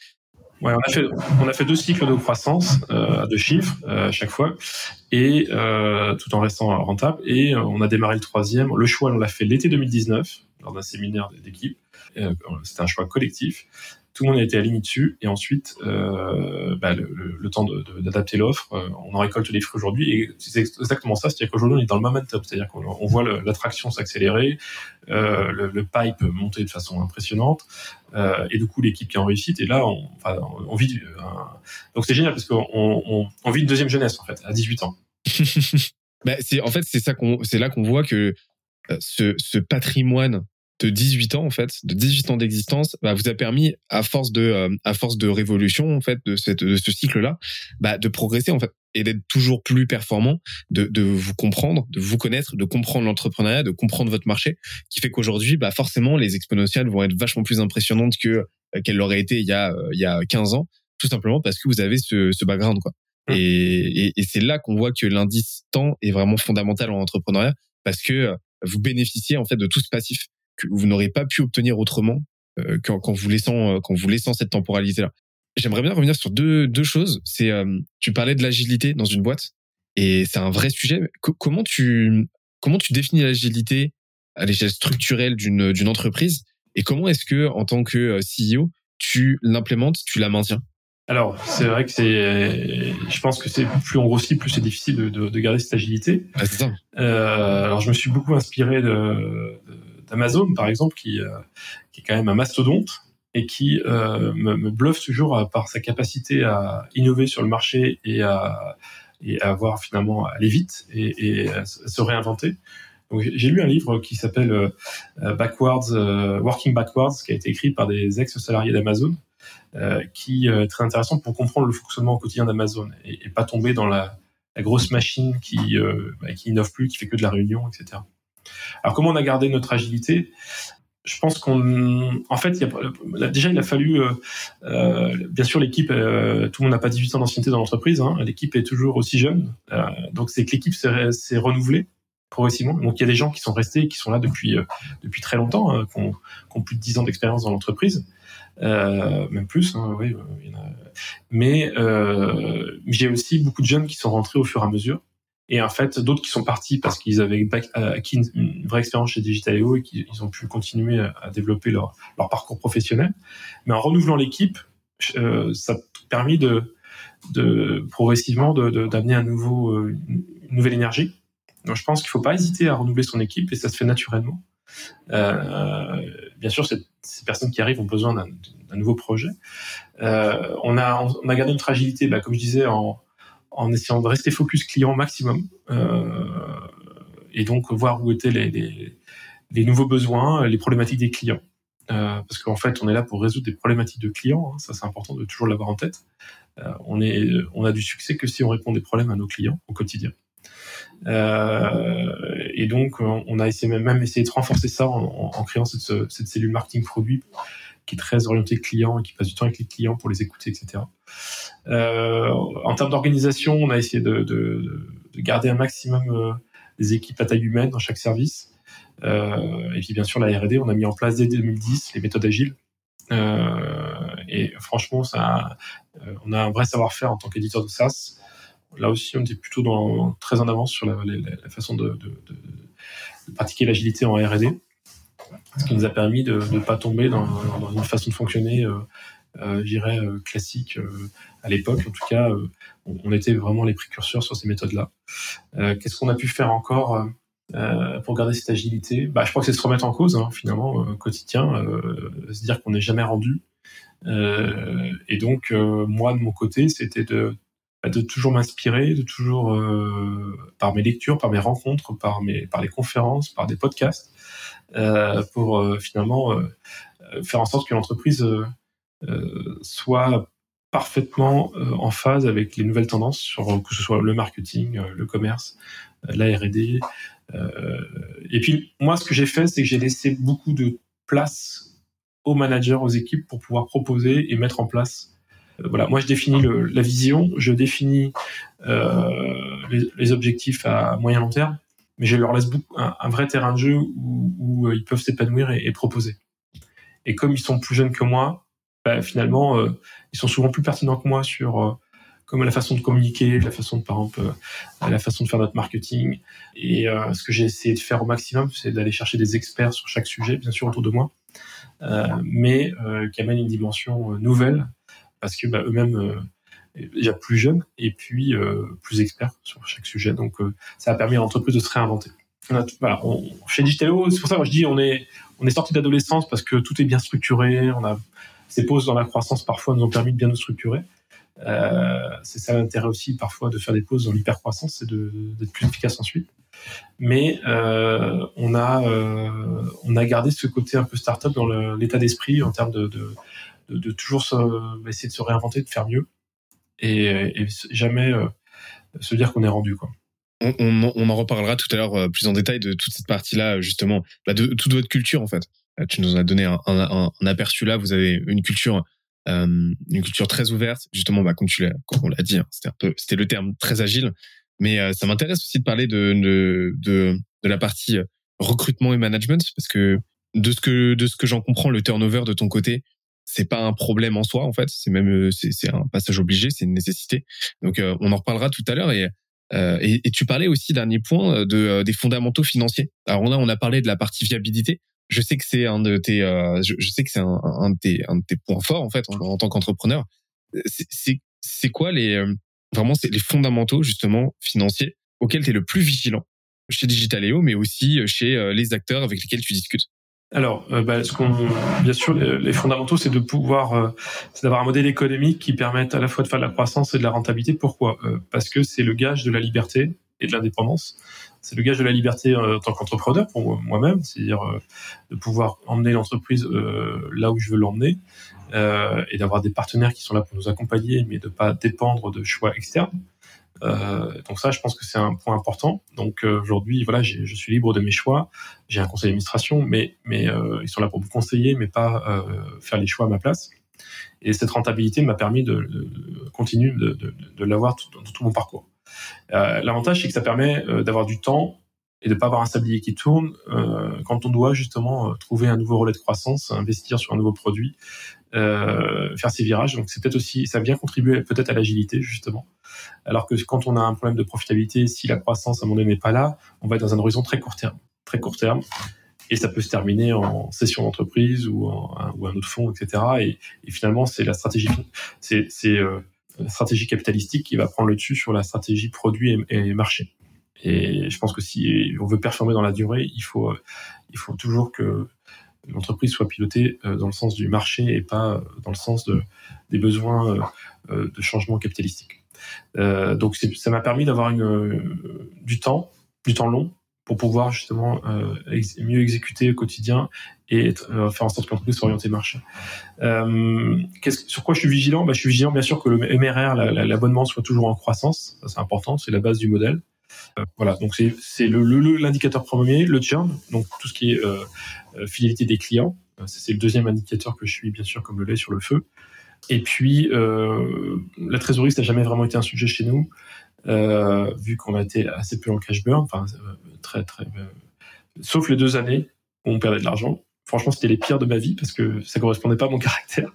Ouais, on a fait on a fait deux cycles de croissance euh, deux chiffres à chaque fois et tout en restant rentable et on a démarré le troisième. Le choix on l'a fait l'été 2019 lors d'un séminaire d'équipe. C'était un choix collectif tout le monde a été aligné dessus et ensuite euh, bah, le, le, temps d'adapter l'offre euh, on en récolte les fruits aujourd'hui et c'est exactement ça c'est-à-dire qu'aujourd'hui on est dans le momentum c'est-à-dire qu'on voit l'attraction s'accélérer euh, le, pipe monter de façon impressionnante et du coup l'équipe qui est en réussite et là on, enfin, vit donc c'est génial parce qu'on on, on, vit une deuxième jeunesse en fait à 18 ans. Bah, en fait c'est ça qu'on c'est là qu'on voit que ce, ce patrimoine de 18 ans en fait, de 18 ans d'existence, bah, vous a permis à force de euh, à force de révolution en fait de cette de ce cycle là, bah, de progresser en fait et d'être toujours plus performant, de, de vous comprendre, de vous connaître, de comprendre l'entrepreneuriat, de comprendre votre marché, qui fait qu'aujourd'hui, bah forcément, les exponentielles vont être vachement plus impressionnantes que euh, qu'elles l'auraient été il y a euh, il y a 15 ans, tout simplement parce que vous avez ce, ce background quoi. Mmh. Et, et, et c'est là qu'on voit que l'indice temps est vraiment fondamental en entrepreneuriat parce que vous bénéficiez en fait de tout ce passif que vous n'aurez pas pu obtenir autrement euh, qu'en, vous laissant euh, qu'en vous laissant cette temporalité là. J'aimerais bien revenir sur deux deux choses. C'est euh, tu parlais de l'agilité dans une boîte et c'est un vrai sujet. comment tu comment tu définis l'agilité à l'échelle structurelle d'une d'une entreprise et comment est-ce que en tant que CEO tu l'implémentes, tu la maintiens? Alors, c'est vrai que c'est, je pense que c'est plus on grossit, plus c'est difficile de, de, de, garder cette agilité. Ah, c'est ça. Euh, alors, je me suis beaucoup inspiré de, de Amazon, par exemple, qui, euh, qui est quand même un mastodonte et qui euh, me, bluffe toujours par sa capacité à innover sur le marché et à, et à avoir finalement aller vite et, à se réinventer. J'ai lu un livre qui s'appelle euh, Backwards, Working Backwards, qui a été écrit par des ex-salariés d'Amazon, euh, qui est très intéressant pour comprendre le fonctionnement au quotidien d'Amazon et, et, pas tomber dans la, grosse machine qui, euh, bah, qui plus, qui fait que de la réunion, etc. Alors comment on a gardé notre agilité? Je pense qu'on, en fait, a, déjà il a fallu, euh, euh bien sûr, l'équipe, euh, tout le monde n'a pas 18 ans d'ancienneté dans l'entreprise. Hein, l'équipe est toujours aussi jeune, euh, donc c'est que l'équipe s'est renouvelée progressivement. Donc il y a des gens qui sont restés, qui sont là depuis depuis très longtemps, hein, qui, ont, qui, ont, plus de 10 ans d'expérience dans l'entreprise, même plus. Hein, oui, mais j'ai aussi beaucoup de jeunes qui sont rentrés au fur et à mesure et en fait d'autres qui sont partis parce qu'ils avaient acquis une, vraie expérience chez Digitaleo et qu'ils ont pu continuer à développer leur, parcours professionnel. Mais en renouvelant l'équipe, euh, ça a permis de, progressivement d'amener un nouveau, euh, une nouvelle énergie. Donc je pense qu'il faut pas hésiter à renouveler son équipe et ça se fait naturellement. Euh, bien sûr, ces, personnes qui arrivent ont besoin d'un nouveau projet. Euh, on, a, on a gardé notre agilité, bah, comme je disais, en, en essayant de rester focus client maximum euh, et donc voir où étaient les, nouveaux besoins, les problématiques des clients. Euh, parce qu'en fait, on est là pour résoudre des problématiques de clients. Hein, ça, c'est important de toujours l'avoir en tête. Euh, on, est, on a du succès que si on répond des problèmes à nos clients au quotidien. Euh, et donc, on a essayé même essayé de renforcer ça en, en créant cette, cette, cellule marketing produit qui est très orienté client et qui passe du temps avec les clients pour les écouter, etc. Euh, en termes d'organisation, on a essayé de, de, de, garder un maximum euh, des équipes à taille humaine dans chaque service. Euh, et puis bien sûr la R&D, on a mis en place dès 2010 les méthodes agiles. Et franchement, ça, on a un vrai savoir-faire en tant qu'éditeur de SaaS. Là aussi, on était plutôt très en avance sur la, façon de pratiquer l'agilité en R&D ce qui nous a permis de ne pas tomber dans, une façon de fonctionner, euh, euh, j'irais, euh, classique à l'époque. En tout cas, on, était vraiment les précurseurs sur ces méthodes-là. Qu'est-ce qu'on a pu faire encore pour garder cette agilité? Bah, Je crois que c'est se remettre en cause, hein, finalement, quotidien, se dire qu'on n'est jamais rendu. et donc moi de mon côté, c'était de bah, de toujours m'inspirer, de toujours par mes lectures, par mes rencontres, par mes par les conférences, par des podcasts, pour finalement faire en sorte que l'entreprise soit parfaitement en phase avec les nouvelles tendances que ce soit le marketing, le commerce, la R&D. et puis moi, ce que j'ai fait, c'est que j'ai laissé beaucoup de place aux managers, aux équipes pour pouvoir proposer et mettre en place. voilà, moi je définis la vision, je définis les, objectifs à moyen long terme, mais je leur laisse un, vrai terrain de jeu où, ils peuvent s'épanouir et, proposer. Et comme ils sont plus jeunes que moi, bah, finalement, ils sont souvent plus pertinents que moi sur comme la façon de communiquer, la façon de, par exemple, euh, la façon de faire notre marketing. Et euh, ce que j'ai essayé de faire au maximum, c'est d'aller chercher des experts sur chaque sujet, bien sûr autour de moi, euh, mais qui amènent une dimension nouvelle, parce que bah, eux-mêmes déjà plus jeunes et puis plus experts sur chaque sujet. Donc ça a permis à l'entreprise de se réinventer. voilà, on, chez Digitalo, c'est pour ça que je dis on est on est sorti d'adolescence parce que tout est bien structuré. On a ces pauses dans la croissance parfois nous ont permis de bien nous structurer. Euh, c'est ça l'intérêt aussi parfois de faire des pauses dans l'hypercroissance, c'est d'être plus efficace ensuite. Mais euh, on a euh, on a gardé ce côté un peu start-up dans l'état d'esprit en termes de, de, de, toujours essayer de se réinventer, de faire mieux et, jamais se dire qu'on est rendu quoi. On, en reparlera tout à l'heure plus en détail de toute cette partie-là, justement, bah, de toute votre culture en fait. Tu nous as donné un, aperçu là. Vous avez une culture euh, une culture très ouverte, justement, bah, comme tu l'as, on l'a dit, hein, c'était le terme très agile. Mais euh, ça m'intéresse aussi de parler de, la partie euh, recrutement et management parce que de ce que j'en comprends, le turnover de ton côté, c'est pas un problème en soi en fait, c'est même c'est un passage obligé, c'est une nécessité. Donc on en reparlera tout à l'heure et, et, et tu parlais aussi dernier point de des fondamentaux financiers. Alors là on a parlé de la partie viabilité, je sais que c'est un de tes, euh, je, sais que c'est un, un, de tes, un de tes points forts en fait en, tant qu'entrepreneur. C'est, c'est quoi les, euh, vraiment c'est les fondamentaux justement financiers auxquels tu es le plus vigilant chez Digitaléo, mais aussi chez euh, les acteurs avec lesquels tu discutes? Alors, bah, ce qu'on, bien sûr, les, fondamentaux, c'est de pouvoir, c'est d'avoir un modèle économique qui permette à la fois de faire de la croissance et de la rentabilité. Pourquoi? Parce que c'est le gage de la liberté et de l'indépendance c'est le gage de la liberté euh, en tant qu'entrepreneur pour moi-même, c'est-à-dire euh, de pouvoir emmener l'entreprise euh, là où je veux l'emmener et d'avoir des partenaires qui sont là pour nous accompagner, mais de pas dépendre de choix externes. Donc ça, je pense que c'est un point important. Donc aujourd'hui, voilà, je suis libre de mes choix. J'ai un conseil d'administration, mais mais ils sont là pour me conseiller, mais pas faire les choix à ma place. Et cette rentabilité m'a permis de, continuer de, l'avoir dans tout mon parcours. Euh, l'avantage, c'est que ça permet euh, d'avoir du temps et de pas avoir un sablier qui tourne euh, quand on doit justement trouver un nouveau relais de croissance, investir sur un nouveau produit, faire ses virages. Donc c'est peut-être aussi, ça vient contribuer peut-être à l'agilité justement. Alors que quand on a un problème de profitabilité, si la croissance à un moment donné n'est pas là, on va être dans un horizon très court terme, très court terme, et ça peut se terminer en cession d'entreprise ou, ou un autre fonds, etc. Et, et finalement, c'est la stratégie, c'est stratégie capitalistique qui va prendre le dessus sur la stratégie produit et, marché. Et je pense que si on veut performer dans la durée, il faut, il faut toujours que l'entreprise soit pilotée euh, dans le sens du marché et pas euh, dans le sens de, des besoins euh, de changement capitalistique. donc ça m'a permis d'avoir du temps, du temps long pour pouvoir justement euh, mieux exécuter au quotidien et faire en sorte que l'entreprise soit orientée marché. Euh, sur quoi je suis vigilant? Bah, Je suis vigilant bien sûr que le MRR, l'abonnement soit toujours en croissance, c'est important, c'est la base du modèle. Euh, voilà, donc c'est l'indicateur le, premier, le churn, donc tout ce qui est euh, fidélité des clients. C'est le deuxième indicateur que je suis bien sûr comme le lait sur le feu. Et puis, la trésorerie, ça n'a jamais vraiment été un sujet chez nous. Euh, vu qu'on a été assez peu en cash burn, enfin euh, très très, euh, sauf les deux années où on perdait de l'argent. Franchement, c'était les pires de ma vie parce que ça correspondait pas à mon caractère,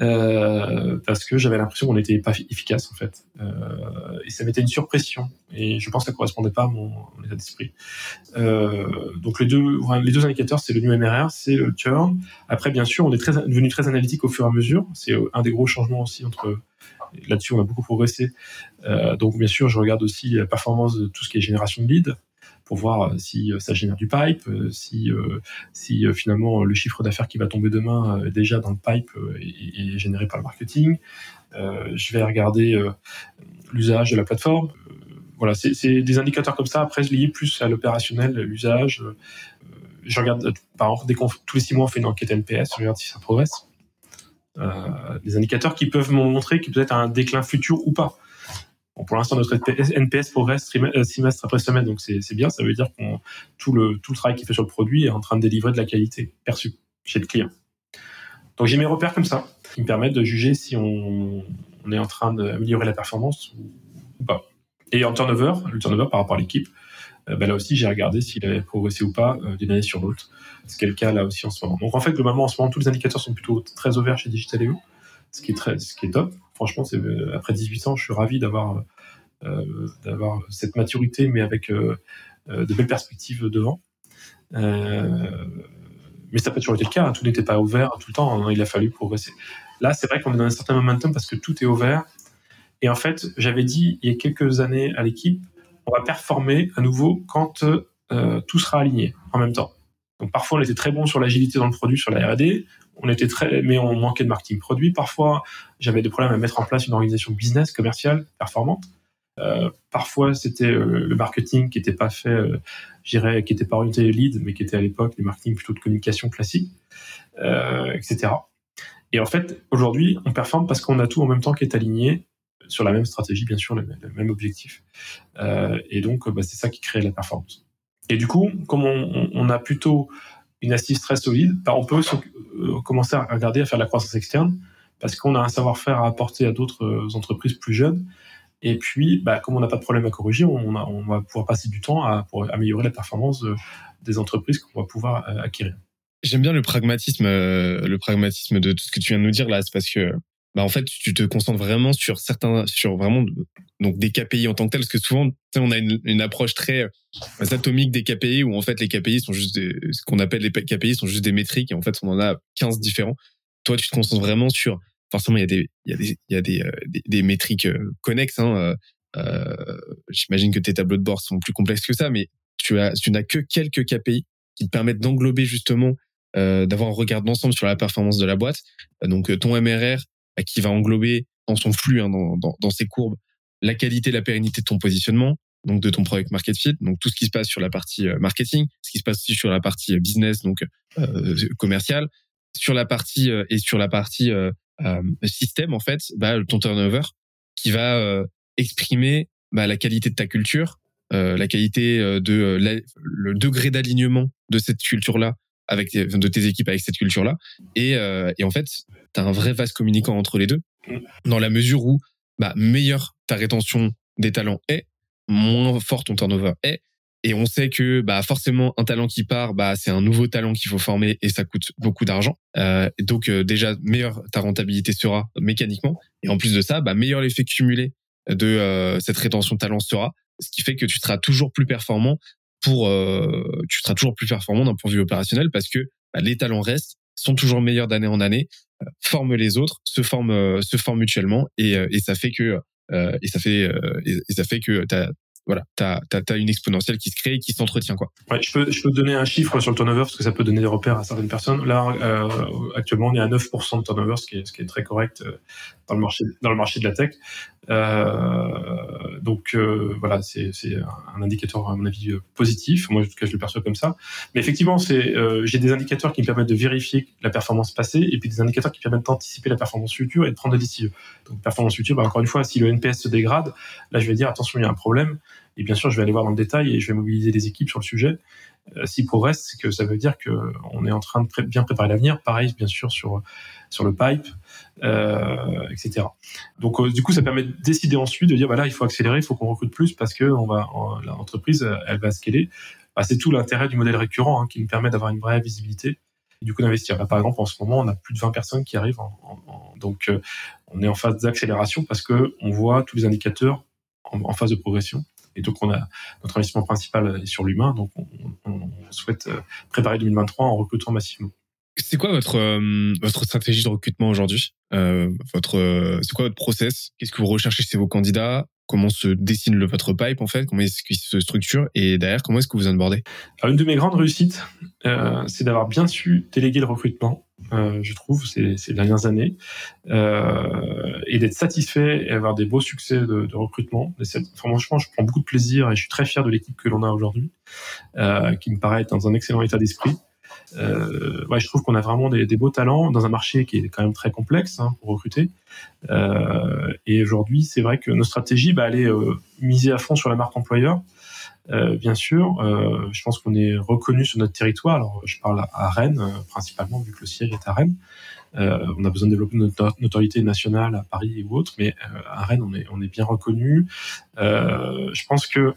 euh, parce que j'avais l'impression qu'on n'était pas efficace en fait, euh, et ça mettait une surpression. Et je pense que ça correspondait pas à mon, état d'esprit. Euh, donc les deux, les deux indicateurs, c'est le new MRR, c'est le churn. Après, bien sûr, on est très, devenu très analytique au fur et à mesure. C'est un des gros changements aussi entre Là-dessus, on a beaucoup progressé. Euh, donc, bien sûr, je regarde aussi la performance de tout ce qui est génération de leads. Pour voir si ça génère du pipe, si, si finalement le chiffre d'affaires qui va tomber demain déjà dans le pipe est, généré par le marketing. je vais regarder l'usage de la plateforme. voilà, c'est des indicateurs comme ça. Après, liés plus à l'opérationnel, l'usage. je regarde, par exemple, dès tous les six mois, on fait une enquête NPS, je regarde si ça progresse. des indicateurs qui peuvent montrer qu'il peut être un déclin futur ou pas pour l'instant, notre NPS progresse euh, trimestre après semaine, donc c'est bien. Ça veut dire que tout le, tout le travail qui fait sur le produit est en train de délivrer de la qualité perçue chez le client. Donc j'ai mes repères comme ça, qui me permettent de juger si on, on est en train d'améliorer la performance ou, pas. Et en turnover, le turnover par rapport à l'équipe, euh, ben là aussi j'ai regardé s'il avait progressé ou pas euh, d'une année sur l'autre. Ce qui est le cas là aussi en ce moment. Donc en fait, globalement, en ce moment, tous les indicateurs sont plutôt très ouverts chez Digital.eu, ce qui est top franchement, c'est euh, après 18 ans, je suis ravi d'avoir euh, cette maturité, mais avec euh, de belles perspectives devant. mais ça n'a pas toujours été le cas. Hein. Tout n'était pas ouvert tout le temps. Hein. Il a fallu progresser. Là, c'est vrai qu'on est dans un certain momentum parce que tout est ouvert. Et en fait, j'avais dit il y a quelques années à l'équipe, on va performer à nouveau quand tout sera aligné en même temps. Donc parfois on était très bon sur l'agilité dans le produit, sur la R&D, on était très, mais on manquait de marketing produit. Parfois, j'avais des problèmes à mettre en place une organisation business commerciale performante. Euh, parfois, c'était euh, le marketing qui n'était pas fait, euh, qui n'était pas orienté lead, mais qui était à l'époque du marketing plutôt de communication classique, euh, etc. Et en fait, aujourd'hui, on performe parce qu'on a tout en même temps qui est aligné sur la même stratégie, bien sûr, le, même objectif. Et donc, bah, c'est ça qui crée la performance. Et du coup, comme on a plutôt une assise très solide, bah, on peut euh, commencer à regarder à faire de la croissance externe parce qu'on a un savoir-faire à apporter à d'autres euh, entreprises plus jeunes. Et puis, bah, comme on n'a pas de problème à corriger, on, va pouvoir passer du temps à, améliorer la performance des entreprises qu'on va pouvoir euh, acquérir. J'aime bien le pragmatisme, le pragmatisme de tout ce que tu viens de nous dire là. C'est parce que bah en fait tu te concentres vraiment sur certains sur vraiment donc des KPI en tant que tel parce que souvent on a une, approche très euh, atomique des KPI où en fait les KPI sont juste des, ce qu'on appelle les KPI sont juste des métriques et en fait on en a 15 différents. Toi tu te concentres vraiment sur forcément il y a des il y a des il y a des, euh, des, métriques euh, connexes hein, j'imagine que tes tableaux de bord sont plus complexes que ça mais tu as tu n'as que quelques KPI qui te permettent d'englober justement d'avoir un regard d'ensemble sur la performance de la boîte. Donc ton MRR qui va englober dans son flux, hein, dans, ses courbes, la qualité, la pérennité de ton positionnement, donc de ton product market fit, donc tout ce qui se passe sur la partie euh, marketing, ce qui se passe aussi sur la partie euh, business, donc euh, commercial, sur la partie euh, et sur la partie euh, système en fait, bah, ton turnover qui va exprimer bah, la qualité de ta culture, la qualité de le degré d'alignement de cette culture là avec de tes équipes avec cette culture là et, et en fait tu as un vrai vase communicant entre les deux, dans la mesure où bah, meilleure ta rétention des talents est, moins fort ton turnover est. Et on sait que bah forcément un talent qui part, bah c'est un nouveau talent qu'il faut former et ça coûte beaucoup d'argent. Euh, donc euh, déjà meilleure ta rentabilité sera mécaniquement et en plus de ça, bah meilleur l'effet cumulé de euh, cette rétention de talent sera, ce qui fait que tu seras toujours plus performant pour euh, tu seras toujours plus performant d'un point de vue opérationnel parce que bah, les talents restent, sont toujours meilleurs d'année en année, euh, forment les autres, se forment, euh, se forment mutuellement, et, et ça fait que et ça fait et, ça fait que voilà, t'as as, une exponentielle qui se crée et qui s'entretient quoi. Ouais, je peux je peux donner un chiffre sur le turnover parce que ça peut donner des repères à certaines personnes. Là, euh, actuellement, on est à 9% de turnover, ce qui est ce qui est très correct euh, dans le marché dans le marché de la tech. Euh, donc voilà, c'est un indicateur à mon avis positif. Moi, en tout cas, je le perçois comme ça. Mais effectivement, c'est j'ai des indicateurs qui me permettent de vérifier la performance passée et puis des indicateurs qui permettent d'anticiper la performance future et de prendre des décisions. Donc performance future, bah, encore une fois, si le NPS se dégrade, là, je vais dire attention, il y a un problème. Et bien sûr, je vais aller voir dans le détail et je vais mobiliser les équipes sur le sujet. Euh, S'il progresse, que ça veut dire que on est en train de bien préparer l'avenir. Pareil, bien sûr, sur sur le pipe, euh, etc. Donc, euh, du coup, ça permet de décider ensuite de dire, voilà, il faut accélérer, il faut qu'on recrute plus parce que l'entreprise, elle va scaler. Bah, c'est tout l'intérêt du modèle récurrent hein, qui nous permet d'avoir une vraie visibilité et du coup d'investir. Par exemple, en ce moment, on a plus de 20 personnes qui arrivent, en, en, donc euh, on est en phase d'accélération parce que on voit tous les indicateurs en phase de progression et donc, on a notre investissement principal est sur l'humain. Donc, on, on, souhaite euh, préparer 2023 en recrutant massivement. C'est quoi votre euh, votre stratégie de recrutement aujourd'hui? Euh, Votre c'est quoi votre process? Qu'est-ce que vous recherchez chez vos candidats? Comment se dessine le, votre pipe en fait, comment est-ce qu'il se structure? Et derrière comment est-ce que vous onboardez? Alors, Une de mes grandes réussites, c'est d'avoir bien su déléguer le recrutement, euh, je trouve, ces, ces dernières années, euh, et d'être satisfait et avoir des beaux succès de, de recrutement. Et franchement, je prends beaucoup de plaisir et je suis très fier de l'équipe que l'on a aujourd'hui, euh, qui me paraît être dans un excellent état d'esprit. Euh, ouais, je trouve qu'on a vraiment des, des beaux talents dans un marché qui est quand même très complexe hein, pour recruter. Euh, et aujourd'hui, c'est vrai que nos stratégies, bah, elle est misée à fond sur la marque employeur. Euh, bien sûr, euh, je pense qu'on est reconnu sur notre territoire. Alors, je parle à Rennes euh, principalement, vu que le siège est à Rennes. Euh, on a besoin de développer notre notoriété nationale à Paris ou autre, mais euh, à Rennes, on est, on est bien reconnu. Je pense que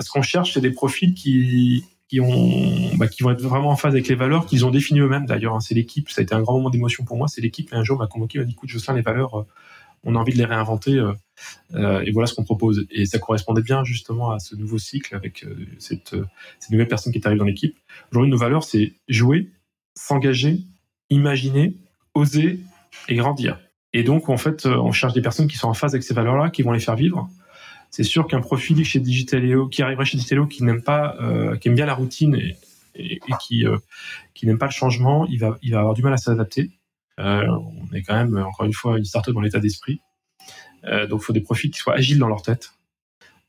ce qu'on cherche, c'est des profils qui qui ont bah, qui vont être vraiment en phase avec les valeurs qu'ils ont définies eux-mêmes d'ailleurs hein. c'est l'équipe ça a été un grand moment d'émotion pour moi c'est l'équipe un jour m'a convoqué m'a dit écoute Jocelyn les valeurs on a envie de les réinventer euh, euh, et voilà ce qu'on propose. Et ça correspondait bien justement à ce nouveau cycle avec euh, cette cette nouvelle personne qui est arrivée dans l'équipe. Aujourd'hui nos valeurs c'est jouer s'engager imaginer oser et grandir. Et donc en fait on cherche des personnes qui sont en phase avec ces valeurs là qui vont les faire vivre. C'est sûr qu'un profil chez Digitaléo qui arriverait chez Digitaléo qui n'aime pas qui aime bien la routine et, qui qui n'aime pas le changement il va il va avoir du mal à s'adapter on est quand même encore une fois une startup dans l'état d'esprit euh, donc il faut des profils qui soient agiles dans leur tête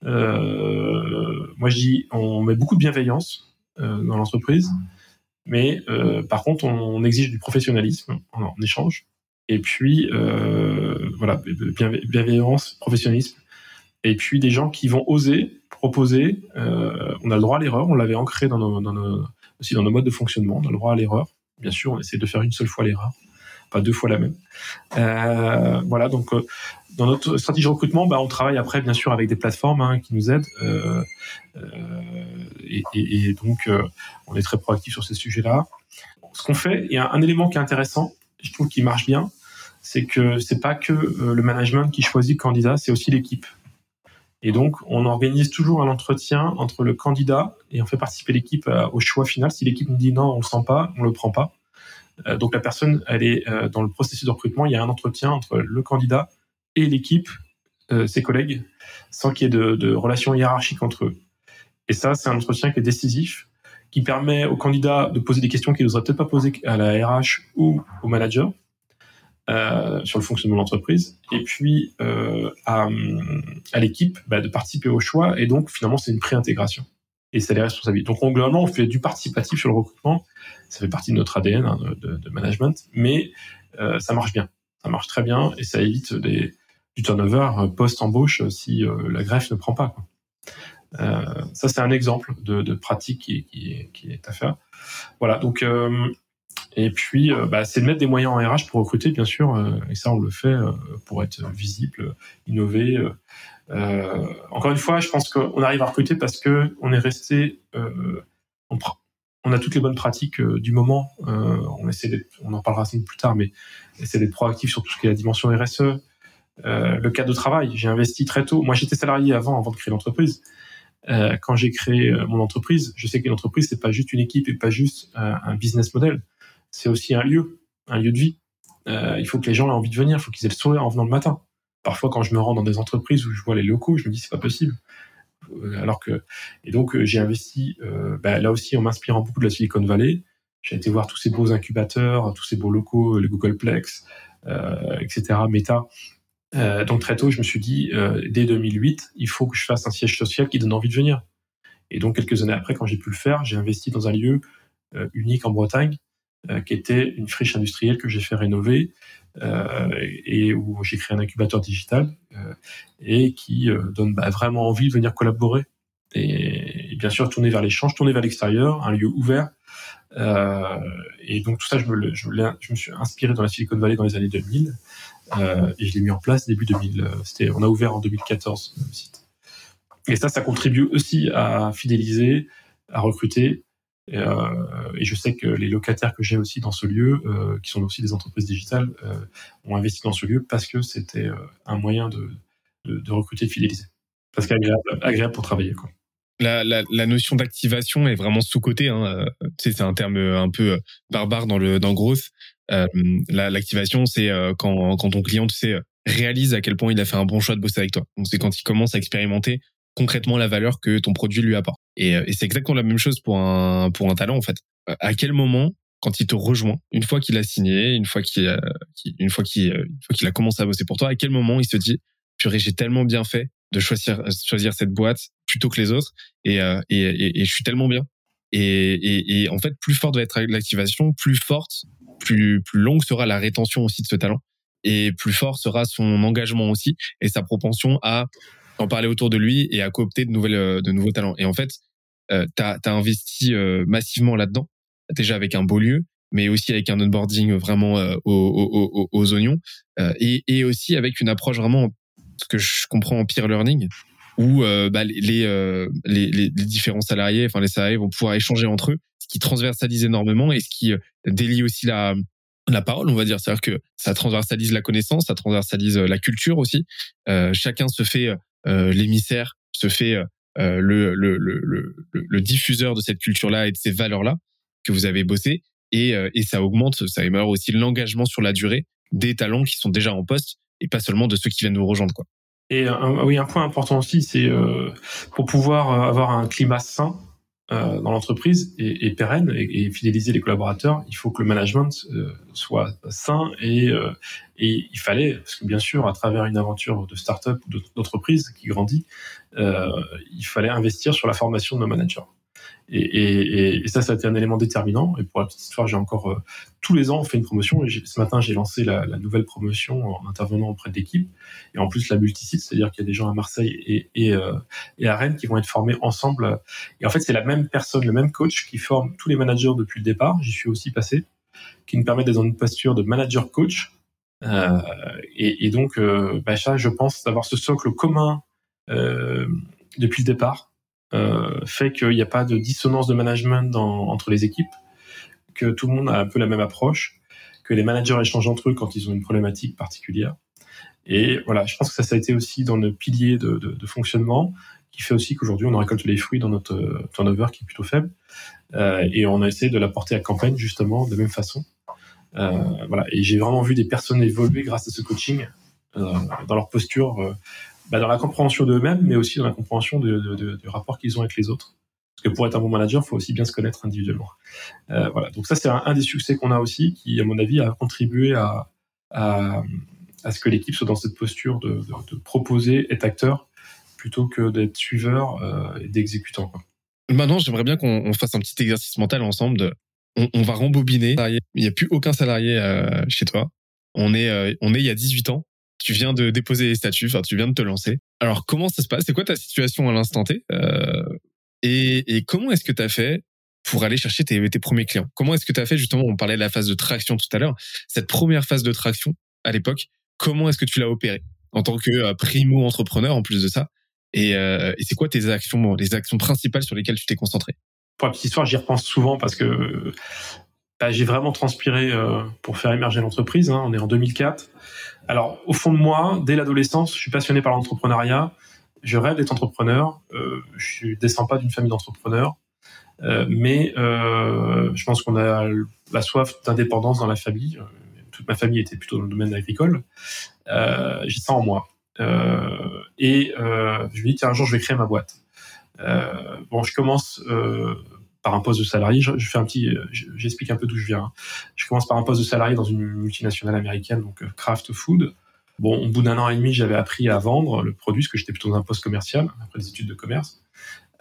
euh, moi je dis on met beaucoup de bienveillance euh, dans l'entreprise mais euh, par contre on, exige du professionnalisme en, échange et puis euh, voilà bienve- bienveillance professionnalisme et puis des gens qui vont oser proposer. Euh, on a le droit à l'erreur, on l'avait ancré aussi dans nos modes de fonctionnement. On a le droit à l'erreur. Bien sûr, on essaie de faire une seule fois l'erreur, pas deux fois la même. Euh, voilà, donc euh, dans notre stratégie de recrutement, bah, on travaille après bien sûr avec des plateformes hein, qui nous aident. Euh, et, donc, on est très proactif sur ces sujets-là. Ce qu'on fait, il y a un élément qui est intéressant, je trouve qui marche bien, c'est que c'est pas que le management qui choisit le candidat, c'est aussi l'équipe. Et donc, on organise toujours un entretien entre le candidat et on fait participer l'équipe au choix final. Si l'équipe nous dit non, on le sent pas, on le prend pas. Euh, donc la personne, elle est euh, dans le processus de recrutement. Il y a un entretien entre le candidat et l'équipe, euh, ses collègues, sans qu'il y ait de, de relation hiérarchique entre eux. Et ça, c'est un entretien qui est décisif, qui permet au candidat de poser des questions qu'il n'oserait peut-être pas poser à la RH ou au manager sur le fonctionnement de l'entreprise, et puis à, à l'équipe bah, de participer au choix, et donc finalement c'est une préintégration. Et c'est les responsabilités. Donc on, globalement, on fait du participatif sur le recrutement, ça fait partie de notre ADN hein, de, management, mais euh, ça marche bien, ça marche très bien, et ça évite des, du turnover post-embauche si euh, la greffe ne prend pas. Euh, ça c'est un exemple de, pratique qui, est à faire. Voilà, donc euh, et puis, euh, bah, c'est de mettre des moyens en RH pour recruter, bien sûr, euh, et ça, on le fait euh, pour être visible, innover. Euh, encore une fois, je pense qu'on arrive à recruter parce que on est resté, on, on, a toutes les bonnes pratiques du moment. on essaie en parlera plus tard, mais essaie d'être proactif sur tout ce qui est la dimension RSE. le cadre de travail, j'ai investi très tôt. Moi, j'étais salarié avant, avant de créer l'entreprise. Euh, quand j'ai créé mon entreprise, je sais qu'une entreprise c'est pas juste une équipe et pas juste euh, un business model c'est aussi un lieu, un lieu de vie. Euh, il faut que les gens aient envie de venir, il faut qu'ils aient le sourire en venant le matin. Parfois, quand je me rends dans des entreprises où je vois les locaux, je me dis c'est pas possible. Alors que et donc j'ai investi euh, bah, là aussi en m'inspirant beaucoup de la Silicon Valley. J'ai été voir tous ces beaux incubateurs, tous ces beaux locaux, les Googleplex, euh, etc. Meta. Euh, donc très tôt, je me suis dit dès 2008, il faut que je fasse un siège social qui donne envie de venir. Et donc quelques années après, quand j'ai pu le faire, j'ai investi dans un lieu unique en Bretagne euh, qui était une friche industrielle que j'ai fait rénover euh, et où j'ai créé un incubateur digital euh, et qui donne bah, vraiment envie de venir collaborer et, bien sûr tourner vers l'échange, tourner vers l'extérieur, un lieu ouvert. et donc tout ça, je me, je, je me suis inspiré dans la Silicon Valley dans les années 2000 et je l'ai mis en place début 2000. C'était, on a ouvert en 2014 le site. Et ça, ça contribue aussi à fidéliser, à recruter et, euh, et, je sais que les locataires que j'ai aussi dans ce lieu, euh, qui sont aussi des entreprises digitales, euh, ont investi dans ce lieu parce que c'était un moyen de, de, de, recruter et de fidéliser. Parce qu'agréable agréable pour travailler. Quoi. La, notion d'activation est vraiment sous-cotée. Hein. C'est un terme un peu barbare dans le dans Gross. Euh, L'activation, c'est quand, quand ton client, tu réalise à quel point il a fait un bon choix de bosser avec toi. C'est quand il commence à expérimenter concrètement la valeur que ton produit lui apporte. Et, et c'est exactement la même chose pour un pour un talent en fait. À quel moment quand il te rejoint, une fois qu'il a signé, une fois qu'il une fois qu'il fois qu'il a commencé à bosser pour toi, à quel moment il se dit purée j'ai tellement bien fait de choisir choisir cette boîte plutôt que les autres et et, et, et je suis tellement bien et, en fait, plus forte va être l'activation, plus forte, plus, plus longue sera la rétention aussi de ce talent. Et plus fort sera son engagement aussi et sa propension à en parler autour de lui et à coopter de, nouvelles, de nouveaux talents. Et en fait, euh, tu as, investi euh, massivement là-dedans, déjà avec un beau lieu, mais aussi avec un onboarding vraiment euh, aux, aux, aux, oignons, euh, et, et aussi avec une approche vraiment, ce que je comprends en peer learning, où euh, bah, les, euh, les, les, différents salariés, enfin les salariés vont pouvoir échanger entre eux, ce qui transversalise énormément et ce qui euh, délie aussi la la parole, on va dire, c'est-à-dire que ça transversalise la connaissance, ça transversalise la culture aussi. Euh, chacun se fait euh, l'émissaire, se fait euh, le, le, le, le, le diffuseur de cette culture-là et de ces valeurs-là que vous avez bossé, et, et ça augmente, ça améliore aussi l'engagement sur la durée des talents qui sont déjà en poste et pas seulement de ceux qui viennent nous rejoindre, quoi. Et oui, un point important aussi, c'est euh, pour pouvoir euh, avoir un climat sain euh, dans l'entreprise et, et, pérenne et, et, fidéliser les collaborateurs, il faut que le management euh, soit sain et, euh, et il fallait, parce que bien sûr, à travers une aventure de start-up ou d'entreprise qui grandit, il fallait investir sur la formation de nos managers. Et, et, et, ça, ça a été un élément déterminant. Et pour la petite histoire, j'ai encore euh, tous les ans on fait une promotion. Et ce matin, j'ai lancé la, la, nouvelle promotion en intervenant auprès de l'équipe. Et en plus, la multisite, c'est-à-dire qu'il y a des gens à Marseille et, et, euh, et à Rennes qui vont être formés ensemble. Et en fait, c'est la même personne, le même coach qui forme tous les managers depuis le départ. J'y suis aussi passé, qui nous permet d'être dans une posture de manager coach. Euh, et, donc, euh, bah, ça, je pense d'avoir ce socle commun euh, depuis le départ fait qu'il n'y a pas de dissonance de management entre les équipes, que tout le monde a un peu la même approche, que les managers échangent entre eux quand ils ont une problématique particulière. Et voilà, je pense que ça, ça a été aussi dans le pilier de, fonctionnement qui fait aussi qu'aujourd'hui on récolte les fruits dans notre euh, turnover qui est plutôt faible. Euh, et on a essayé de l'apporter à campagne justement de la même façon. Euh, voilà, et j'ai vraiment vu des personnes évoluer grâce à ce coaching euh, dans leur posture euh, bah, dans la compréhension d'eux-mêmes, mais aussi dans la compréhension du rapport qu'ils ont avec les autres. Parce que pour être un bon manager, il faut aussi bien se connaître individuellement. Euh, voilà. Donc ça, c'est un, des succès qu'on a aussi, qui, à mon avis, a contribué à, ce que l'équipe soit dans cette posture de, proposer, être acteur, plutôt que d'être suiveur euh, et d'exécutant. Maintenant, j'aimerais bien qu'on fasse un petit exercice mental ensemble. On, va rembobiner. Il n'y a plus aucun salarié euh, chez toi. On est, on est il y a 18 ans tu viens de déposer les statuts, enfin tu viens de te lancer. Alors comment ça se passe? C'est quoi ta situation à l'instant T euh, et, comment est-ce que tu as fait pour aller chercher tes, premiers clients? Comment est-ce que tu as fait justement On parlait de la phase de traction tout à l'heure. Cette première phase de traction à l'époque, comment est-ce que tu l'as opérée? En tant que euh, primo entrepreneur en plus de ça. Et, euh, et c'est quoi tes actions, les actions principales sur lesquelles tu t'es concentré? Pour la petite histoire, j'y repense souvent parce que bah, j'ai vraiment transpiré euh, pour faire émerger l'entreprise. Hein. On est en 2004. Alors, au fond de moi, dès l'adolescence, je suis passionné par l'entrepreneuriat. Je rêve d'être entrepreneur. Euh, je ne descends pas d'une famille d'entrepreneurs. Euh, mais euh, je pense qu'on a la soif d'indépendance dans la famille. Toute ma famille était plutôt dans le domaine agricole. J'ai ça en moi. Et je me dis, tiens, un jour, je vais créer ma boîte. bon, je commence par un poste de salarié. Je, je fais un petit, j'explique un peu d'où je viens. Je commence par un poste de salarié dans une multinationale américaine, donc Kraft Food. Bon, au bout d'un an et demi, j'avais appris à vendre le produit, parce que j'étais plutôt dans un poste commercial après des études de commerce.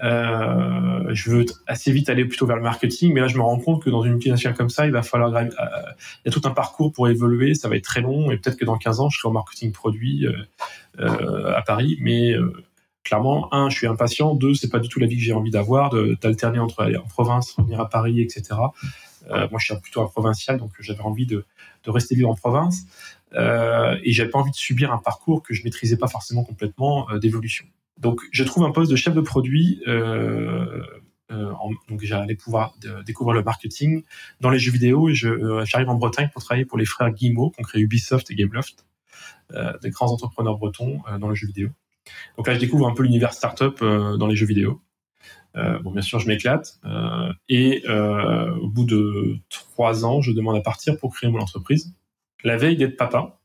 Euh, je veux assez vite aller plutôt vers le marketing, mais là je me rends compte que dans une multinationale comme ça, il va falloir, euh, il y a tout un parcours pour évoluer, ça va être très long, et peut-être que dans 15 ans, je serai au marketing produit euh, euh, à Paris, mais euh, clairement, un, je suis impatient, deux, c'est pas du tout la vie que j'ai envie d'avoir, d'alterner entre aller en province, revenir à Paris, etc. Euh, moi, je suis plutôt un provincial, donc j'avais envie de, de, rester vivre en province, euh, et j'avais pas envie de subir un parcours que je maîtrisais pas forcément complètement euh, d'évolution. Donc, je trouve un poste de chef de produit. Euh, en, donc, j'allais pouvoir découvrir le marketing dans les jeux vidéo, et j'arrive en Bretagne pour travailler pour les frères Guillemot, qui ont créé Ubisoft et Gameloft, des grands entrepreneurs bretons dans le jeu vidéo. Donc là, je découvre un peu l'univers startup euh, dans les jeux vidéo. Euh, bon, bien sûr, je m'éclate. Euh, et au bout de trois ans, je demande à partir pour créer mon entreprise. La veille d'être papa,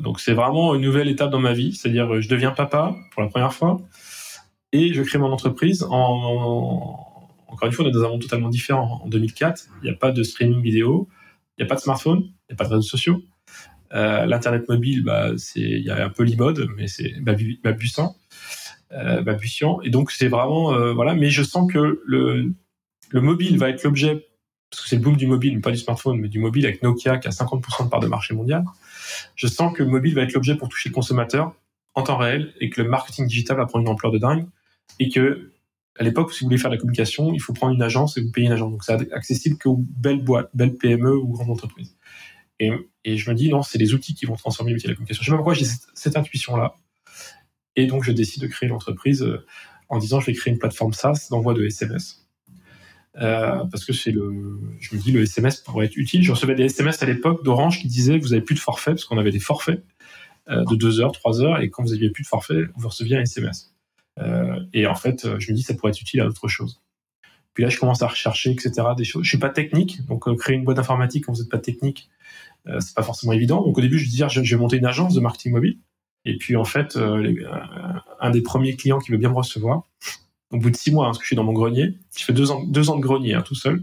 donc c'est vraiment une nouvelle étape dans ma vie, c'est-à-dire je deviens papa pour la première fois et je crée mon entreprise en, encore une fois, on est dans un monde totalement différent. En 2004, il n'y a pas de streaming vidéo, il n'y a pas de smartphone, il n'y a pas de réseaux sociaux. Euh, L'internet mobile, bah, c'est, il y a un peu l'iMode, mais c'est balbutiant, euh. Et donc c'est vraiment, euh, voilà. Mais je sens que le, le mobile va être l'objet, parce que c'est le boom du mobile, pas du smartphone, mais du mobile avec Nokia qui a 50% de part de marché mondial. Je sens que le mobile va être l'objet pour toucher le consommateur en temps réel et que le marketing digital va prendre une ampleur de dingue et que à l'époque, si vous voulez faire la communication, il faut prendre une agence et vous payer une agence. Donc, c'est accessible qu'aux belles boîtes, belles PME ou grandes entreprises. Et, je me dis, non, c'est les outils qui vont transformer métier de la communication. Je sais pas pourquoi j'ai cette, intuition-là. Et donc, je décide de créer l'entreprise euh, en disant, je vais créer une plateforme SaaS d'envoi de SMS. Euh, parce que je me dis, le SMS pourrait être utile. Je recevais des SMS à l'époque d'Orange qui disaient, vous avez plus de forfait, parce qu'on avait des forfaits euh, de 2 heures, 3 heures, et quand vous aviez plus de forfait, vous receviez un SMS. Et en fait, je me dis ça pourrait être utile à autre chose. Puis là, je commence à rechercher, etc. Des choses. Je suis pas technique, donc créer une boîte informatique quand vous n'êtes pas technique, c'est pas forcément évident. Donc au début, je disais, je, vais monter une agence de marketing mobile. Et puis en fait, un des premiers clients qui veut bien me recevoir, au bout de six mois, hein, parce que je suis dans mon grenier, je fais deux ans, de grenier hein, tout seul.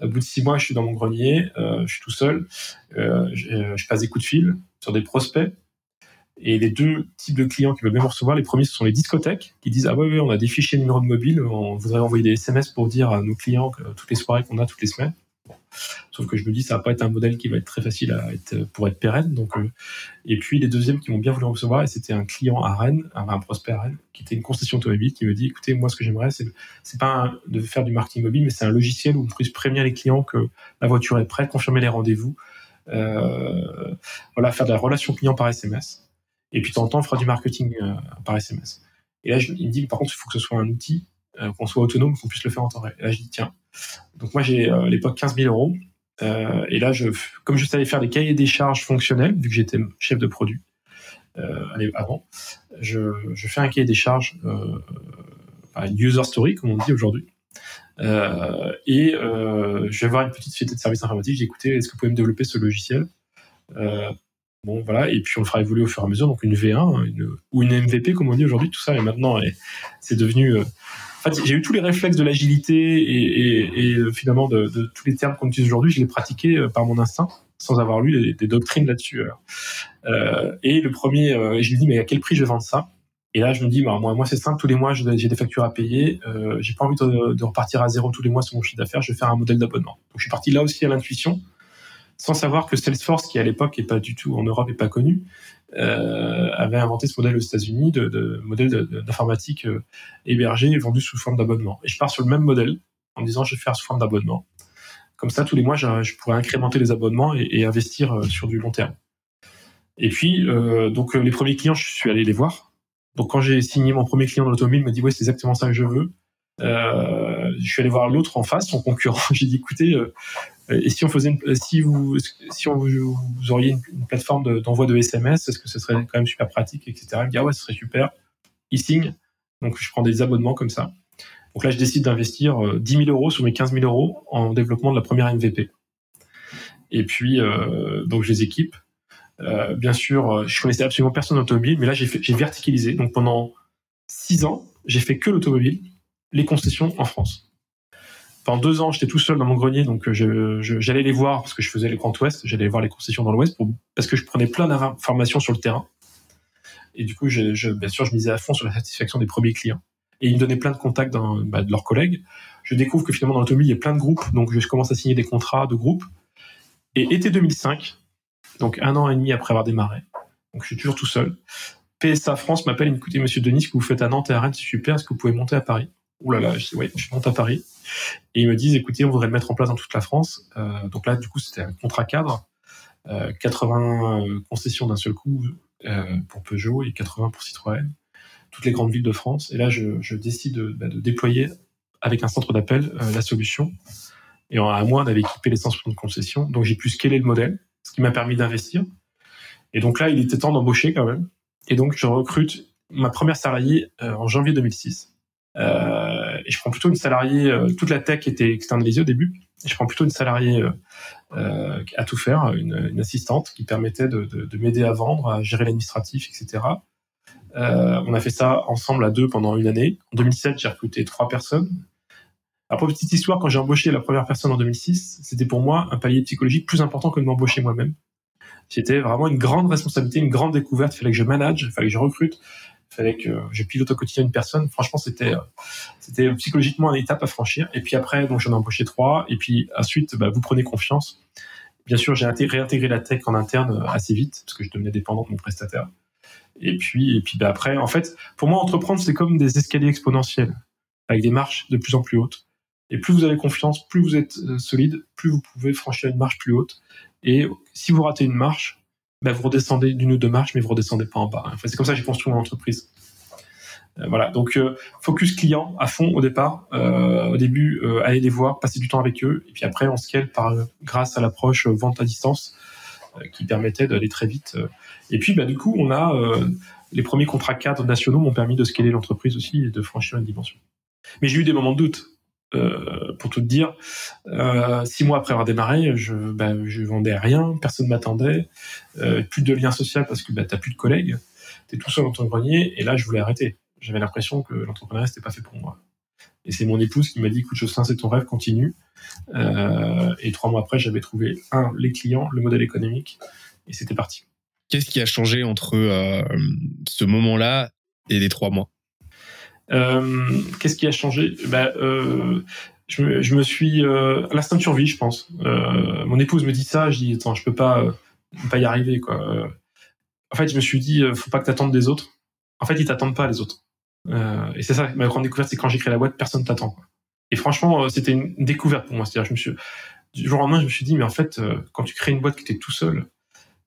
Au bout de six mois, je suis dans mon grenier, je suis tout seul, je, passe des coups de fil sur des prospects et les deux types de clients qui veulent bien recevoir, les premiers, ce sont les discothèques qui disent Ah ouais, on a des fichiers numéro de mobile, on voudrait envoyer des SMS pour dire à nos clients que toutes les soirées qu'on a toutes les semaines. Sauf que je me dis, ça va pas être un modèle qui va être très facile être, pour être pérenne. Donc, euh, et puis les deuxièmes qui m'ont bien voulu recevoir, et c'était un client à Rennes, un, prospect à Rennes, qui était une concession automobile, qui me dit, écoutez, moi, ce que j'aimerais, c'est, c'est pas de faire du marketing mobile, mais c'est un logiciel où on puisse prévenir les clients que la voiture est prête, confirmer les rendez-vous, euh, voilà, faire de la relation client par SMS. Et puis, de temps en temps, on fera du marketing euh, par SMS. Et là, il me dit, par contre, il faut que ce soit un outil, euh, qu'on soit autonome, qu'on puisse le faire en temps réel. Et là, je dis, tiens. Donc, moi, j'ai euh, à l'époque 15 000 euros. et là, je, comme je savais faire des cahiers des charges fonctionnels, vu que j'étais chef de produit avant, je, je, fais un cahier des charges, euh, user story, comme on dit aujourd'hui. Euh, et euh, je vais voir une petite société de services informatiques. J'ai écouté, est-ce que vous pouvez me développer ce logiciel? Euh, Bon, voilà, et puis on le fera évoluer au fur et à mesure, donc une V1 une, ou une MVP, comme on dit aujourd'hui, tout ça, et maintenant, c'est devenu... En fait, j'ai eu tous les réflexes de l'agilité et, euh, finalement de, tous les termes qu'on utilise aujourd'hui, je les pratiqués euh, par mon instinct, sans avoir lu des, doctrines là-dessus. Euh, et le premier, je lui dis, mais à quel prix je vais vendre ça? Et là, je me dis, bah, moi, moi c'est simple, tous les mois, j'ai des factures à payer, euh, j'ai pas envie de, de, repartir à zéro tous les mois sur mon chiffre d'affaires, je vais faire un modèle d'abonnement. Donc, je suis parti là aussi à l'intuition, sans savoir que Salesforce, qui à l'époque est pas du tout en Europe et pas connu, euh, avait inventé ce modèle aux États-Unis de, modèle d'informatique euh, hébergé et vendu sous forme d'abonnement. Et je pars sur le même modèle en disant je vais faire sous forme d'abonnement. Comme ça, tous les mois, je, pourrais incrémenter les abonnements et, investir euh, sur du long terme. Et puis, euh, donc les premiers clients, je suis allé les voir. Donc quand j'ai signé mon premier client dans l'automobile, il m'a dit ouais, c'est exactement ça que je veux. Je suis allé voir l'autre en face, son concurrent. J'ai dit écoutez, et si on faisait, une, si vous, si on vous, auriez une, plateforme d'envoi de, SMS, est-ce que ce serait quand même super pratique, etc. Il dit ah ouais, ce serait super. Il signe, donc je prends des abonnements comme ça. Donc là, je décide d'investir 10 euh, 000 euros sur mes 15 000 euros en développement de la première MVP. Et puis, euh, donc je les équipe. Euh, bien sûr, je connaissais absolument personne en automobile, mais là, j'ai verticalisé. Donc pendant six ans, j'ai fait que l'automobile les concessions en France. Pendant deux ans, j'étais tout seul dans mon grenier, donc euh, j'allais les voir parce que je faisais les Grand Ouest, j'allais voir les concessions dans l'Ouest parce que je prenais plein d'informations sur le terrain. Et du coup, bien sûr, je misais à fond sur la satisfaction des premiers clients. Et ils me donnaient plein de contacts bah, de leurs collègues. Je découvre que finalement dans l'automobile, il y a plein de groupes, donc je commence à signer des contrats de groupes. Et été 2005, donc un an et demi après avoir démarré, donc je suis toujours tout seul. PSA France m'appelle, écoutez, monsieur Denis, ce que vous faites à Nantes et à Rennes, c'est super, est-ce que vous pouvez monter à Paris? Ouh là là, je dis, ouais, je monte à Paris. Et ils me disent, écoutez, on voudrait le mettre en place dans toute la France. Euh, donc là, du coup, c'était un contrat cadre. Euh, 80 euh, concessions d'un seul coup euh, pour Peugeot et 80 pour Citroën. Toutes les grandes villes de France. Et là, je, je décide de, bah, de, déployer avec un centre d'appel euh, la solution. Et en un mois, on avait équipé les 160 concessions. Donc j'ai pu scaler le modèle, ce qui m'a permis d'investir. Et donc là, il était temps d'embaucher quand même. Et donc je recrute ma première salariée en janvier 2006. Euh, et je prends plutôt une salariée, euh, toute la tech était externalisée au début. je prends plutôt une salariée euh, à tout faire, une, assistante qui permettait de, de, de m'aider à vendre, à gérer l'administratif, etc. On a fait ça ensemble à deux pendant une année. En 2007, j'ai recruté trois personnes. Alors pour petite histoire, quand j'ai embauché la première personne en 2006, c'était pour moi un palier psychologique plus important que de m'embaucher moi-même. C'était vraiment une grande responsabilité, une grande découverte. Il fallait que je manage, il fallait que je recrute, fallait que je pilote au quotidien une personne. Franchement, c'était c'était psychologiquement une étape à franchir. Et puis après, donc j'en ai embauché trois. Et puis ensuite, bah, vous prenez confiance. Bien sûr, j'ai réintégré la tech en interne assez vite parce que je devenais dépendant de mon prestataire. Et puis, et puis bah, après, en fait, pour moi, entreprendre, c'est comme des escaliers exponentiels avec des marches de plus en plus hautes. Et plus vous avez confiance, plus vous êtes euh, solide, plus vous pouvez franchir une marche plus haute. Et si vous ratez une marche, bah, vous redescendez d'une ou deux marches, mais vous redescendez pas en bas. C'est comme ça que j'ai construit mon entreprise. Euh, voilà, donc euh, focus client à fond au départ. au début, allez les voir, passer du temps avec eux, et puis après on scale par grâce à l'approche vente à distance qui permettait d'aller très vite. Et puis, bah, du coup, on a les premiers contrats cadres nationaux m'ont permis de scaler l'entreprise aussi et de franchir une dimension. Mais j'ai eu des moments de doute. Euh, pour tout dire, euh, six mois après avoir démarré, je, bah, je vendais rien, personne m'attendait, euh, plus de lien social parce que bah, t'as plus de collègues, t'es tout seul dans ton grenier, et là je voulais arrêter. J'avais l'impression que l'entrepreneuriat c'était pas fait pour moi. Et c'est mon épouse qui m'a dit, écoute Jocelyn, c'est ton rêve, continue. Euh, et trois mois après, j'avais trouvé un les clients, le modèle économique, et c'était parti. Qu'est-ce qui a changé entre euh, ce moment-là et les trois mois? Qu'est-ce qui a changé? Ben, euh, je, me, je suis euh, l'instinct de survie, je pense. Euh, mon épouse me dit ça, je dis attends, je peux pas, euh, pas y arriver quoi. En fait, je me suis dit, faut pas que t'attendes des autres. En fait, ils t'attendent pas les autres. et c'est ça ma grande découverte, c'est quand j'ai créé la boîte, personne t'attend. Et franchement, c'était une découverte pour moi. C'est-à-dire, je me suis du jour au lendemain, je me suis dit, mais en fait, quand tu crées une boîte qui t'es tout seul,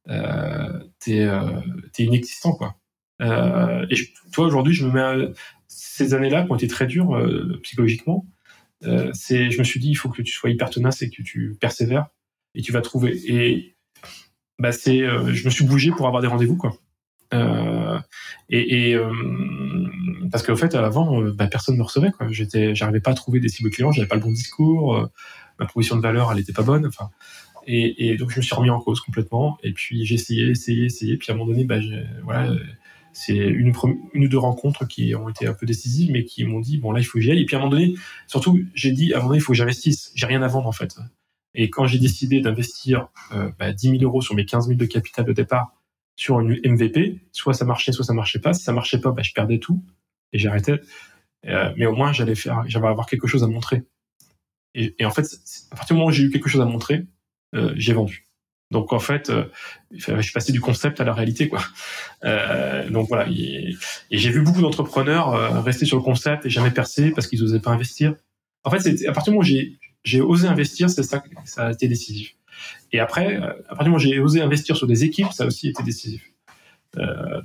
euh, t'es es inexistant quoi. et toi aujourd'hui, je me mets ces années-là qui ont été très dures euh, psychologiquement, euh, je me suis dit, il faut que tu sois hyper tenace et que tu persévères et tu vas trouver. Et bah, c'est, euh, je me suis bougé pour avoir des rendez-vous, quoi. et, et parce qu'en fait, avant, bah, personne me recevait, quoi. J'étais, j'arrivais pas à trouver des cibles clients, j'avais pas le bon discours, ma proposition de valeur, elle était pas bonne. Enfin, et, et, donc je me suis remis en cause complètement. Et puis j'ai essayé, essayé, essayé. Puis à un moment donné, bah, voilà c'est une, une ou deux rencontres qui ont été un peu décisives, mais qui m'ont dit bon là il faut que j'y aille. Et puis à un moment donné, surtout j'ai dit à un moment donné il faut que j'investisse. J'ai rien à vendre en fait. Et quand j'ai décidé d'investir euh, bah, 10 000 euros sur mes 15 000 de capital de départ sur une MVP, soit ça marchait, soit ça marchait pas. Si ça marchait pas, bah, je perdais tout et j'arrêtais. Euh, mais au moins j'allais faire, j'allais avoir quelque chose à montrer. Et, et en fait, à partir du moment où j'ai eu quelque chose à montrer, euh, j'ai vendu. Donc en fait, euh, je suis passé du concept à la réalité, quoi. Euh, donc voilà. Et, j'ai vu beaucoup d'entrepreneurs euh, rester sur le concept et jamais percer parce qu'ils n'osaient pas investir. En fait, c'est à partir du moment où j'ai osé investir, c'est ça, ça a été décisif. Et après, à partir du moment où j'ai osé investir sur des équipes, ça a aussi été décisif.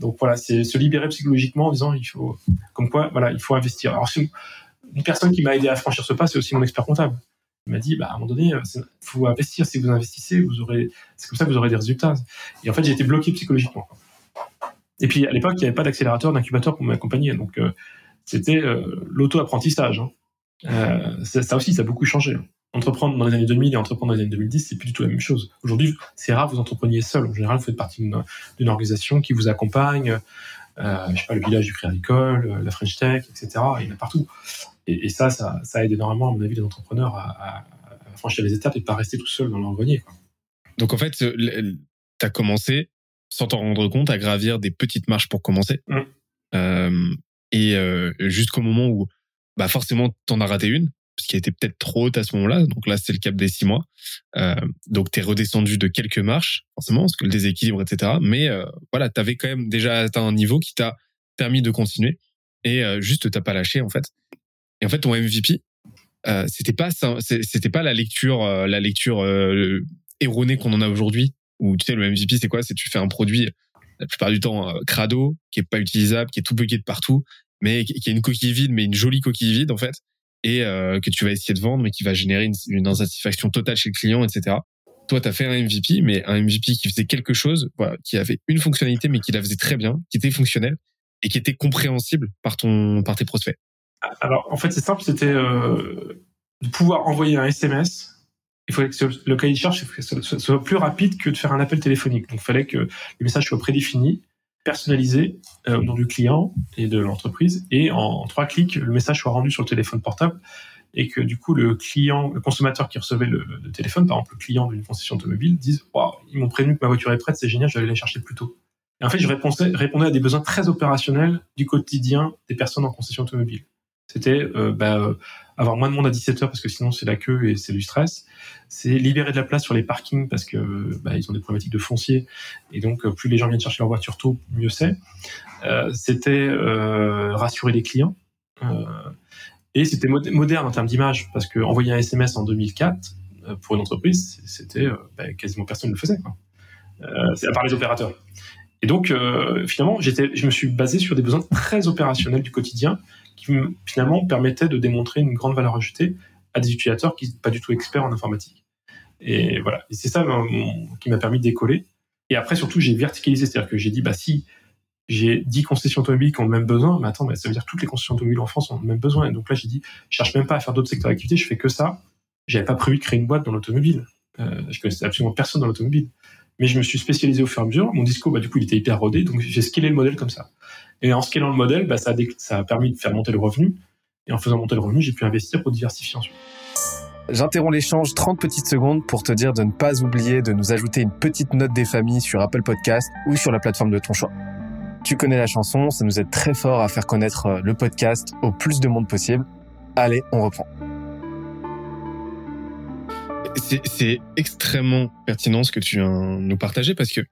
Donc voilà, c'est se libérer psychologiquement en disant il faut, comme quoi, voilà, il faut investir. Alors une personne qui m'a aidé à franchir ce pas, c'est aussi mon expert comptable. Il m'a dit, bah, à un moment donné, il euh, faut investir. Si vous investissez, vous aurez, c'est comme ça que vous aurez des résultats. Et en fait, j'ai été bloqué psychologiquement. Et puis, à l'époque, il n'y avait pas d'accélérateur, d'incubateur pour m'accompagner. Donc, euh, c'était euh, l'auto-apprentissage. Hein. Ça aussi, ça a beaucoup changé. Entreprendre dans les années 2000 et entreprendre dans les années 2010, c'est plus du tout la même chose. Aujourd'hui, c'est rare que vous entrepreniez seul. En général, vous faites partie d'une organisation qui vous accompagne. Je sais pas, le village du Crédit Agricole, la French Tech, etc. Il y en a partout. Et, ça, ça, aide énormément, à mon avis, les entrepreneurs à, franchir les étapes et pas rester tout seul dans leur grenier. Donc en fait, tu as commencé, sans t'en rendre compte, à gravir des petites marches pour commencer. Mmh. Euh, et euh, jusqu'au moment où, bah forcément, t'en as raté une, parce qu'elle était peut-être trop haute à ce moment-là. Donc là, c'est le cap des six mois. Euh, donc t'es redescendu de quelques marches, forcément, parce que le déséquilibre, etc. Mais euh, voilà, t'avais quand même déjà atteint un niveau qui t'a permis de continuer. Et juste, t'as pas lâché, en fait. Et en fait, ton MVP, euh, c'était pas c'était pas la lecture, euh, la lecture euh, erronée qu'on en a aujourd'hui. Où tu sais, le MVP, c'est quoi? C'est tu fais un produit la plupart du temps euh, crado, qui est pas utilisable, qui est tout bugué de partout, mais qui a une coquille vide, mais une jolie coquille vide en fait, et euh, que tu vas essayer de vendre, mais qui va générer une, insatisfaction totale chez le client, etc. Toi, tu as fait un MVP, mais un MVP qui faisait quelque chose, voilà, qui avait une fonctionnalité, mais qui la faisait très bien, qui était fonctionnel et qui était compréhensible par ton par tes prospects. Alors, en fait, c'est simple, c'était euh, de pouvoir envoyer un SMS il fallait que le cahier de charge soit plus rapide que de faire un appel téléphonique. Donc, il fallait que le message soit prédéfini, personnalisé euh, au nom du client et de l'entreprise, et en, trois clics, le message soit rendu sur le téléphone portable, et que du coup, le client, le consommateur qui recevait le, téléphone, par exemple le client d'une concession automobile, dise Waouh, ils m'ont prévenu que ma voiture est prête, c'est génial, je vais aller la chercher plus tôt. Et en fait, je répondais, répondais à des besoins très opérationnels du quotidien des personnes en concession automobile. C'était euh, bah, euh, avoir moins de monde à 17 heures parce que sinon c'est la queue et c'est du stress. C'est libérer de la place sur les parkings parce que bah, ils ont des problématiques de foncier et donc euh, plus les gens viennent chercher leur voiture tôt, mieux c'est. C'était rassurer les clients et c'était moderne en termes d'image parce que envoyer un SMS en 2004 euh, pour une entreprise, c'était bah, quasiment personne ne le faisait. À part les opérateurs. Et donc finalement, je me suis basé sur des besoins très opérationnels du quotidien qui finalement permettait de démontrer une grande valeur ajoutée à des utilisateurs qui sont pas du tout experts en informatique. Et voilà, c'est ça qui m'a permis de décoller. Et après, surtout, j'ai verticalisé, c'est-à-dire que j'ai dit, bah si j'ai 10 concessions automobiles qui ont le même besoin, mais attends, ça veut dire que toutes les concessions automobiles en France ont le même besoin. Et donc là, j'ai dit, je cherche même pas à faire d'autres secteurs d'activité, je fais que ça. J'avais pas prévu de créer une boîte dans l'automobile. Euh, je connaissais absolument personne dans l'automobile. Mais je me suis spécialisé au fur et à mesure. Mon discours, bah, du coup, il était hyper rodé, donc j'ai scalé le modèle comme ça. Et en scalant le modèle, bah, ça, a ça a permis de faire monter le revenu. Et en faisant monter le revenu, j'ai pu investir pour diversifier ensuite. J'interromps l'échange 30 petites secondes pour te dire de ne pas oublier de nous ajouter une petite note des familles sur Apple Podcast ou sur la plateforme de ton choix. Tu connais la chanson, ça nous aide très fort à faire connaître euh, le podcast au plus de monde possible. Allez, on reprend. C'est extrêmement pertinent ce que tu viens nous partager parce que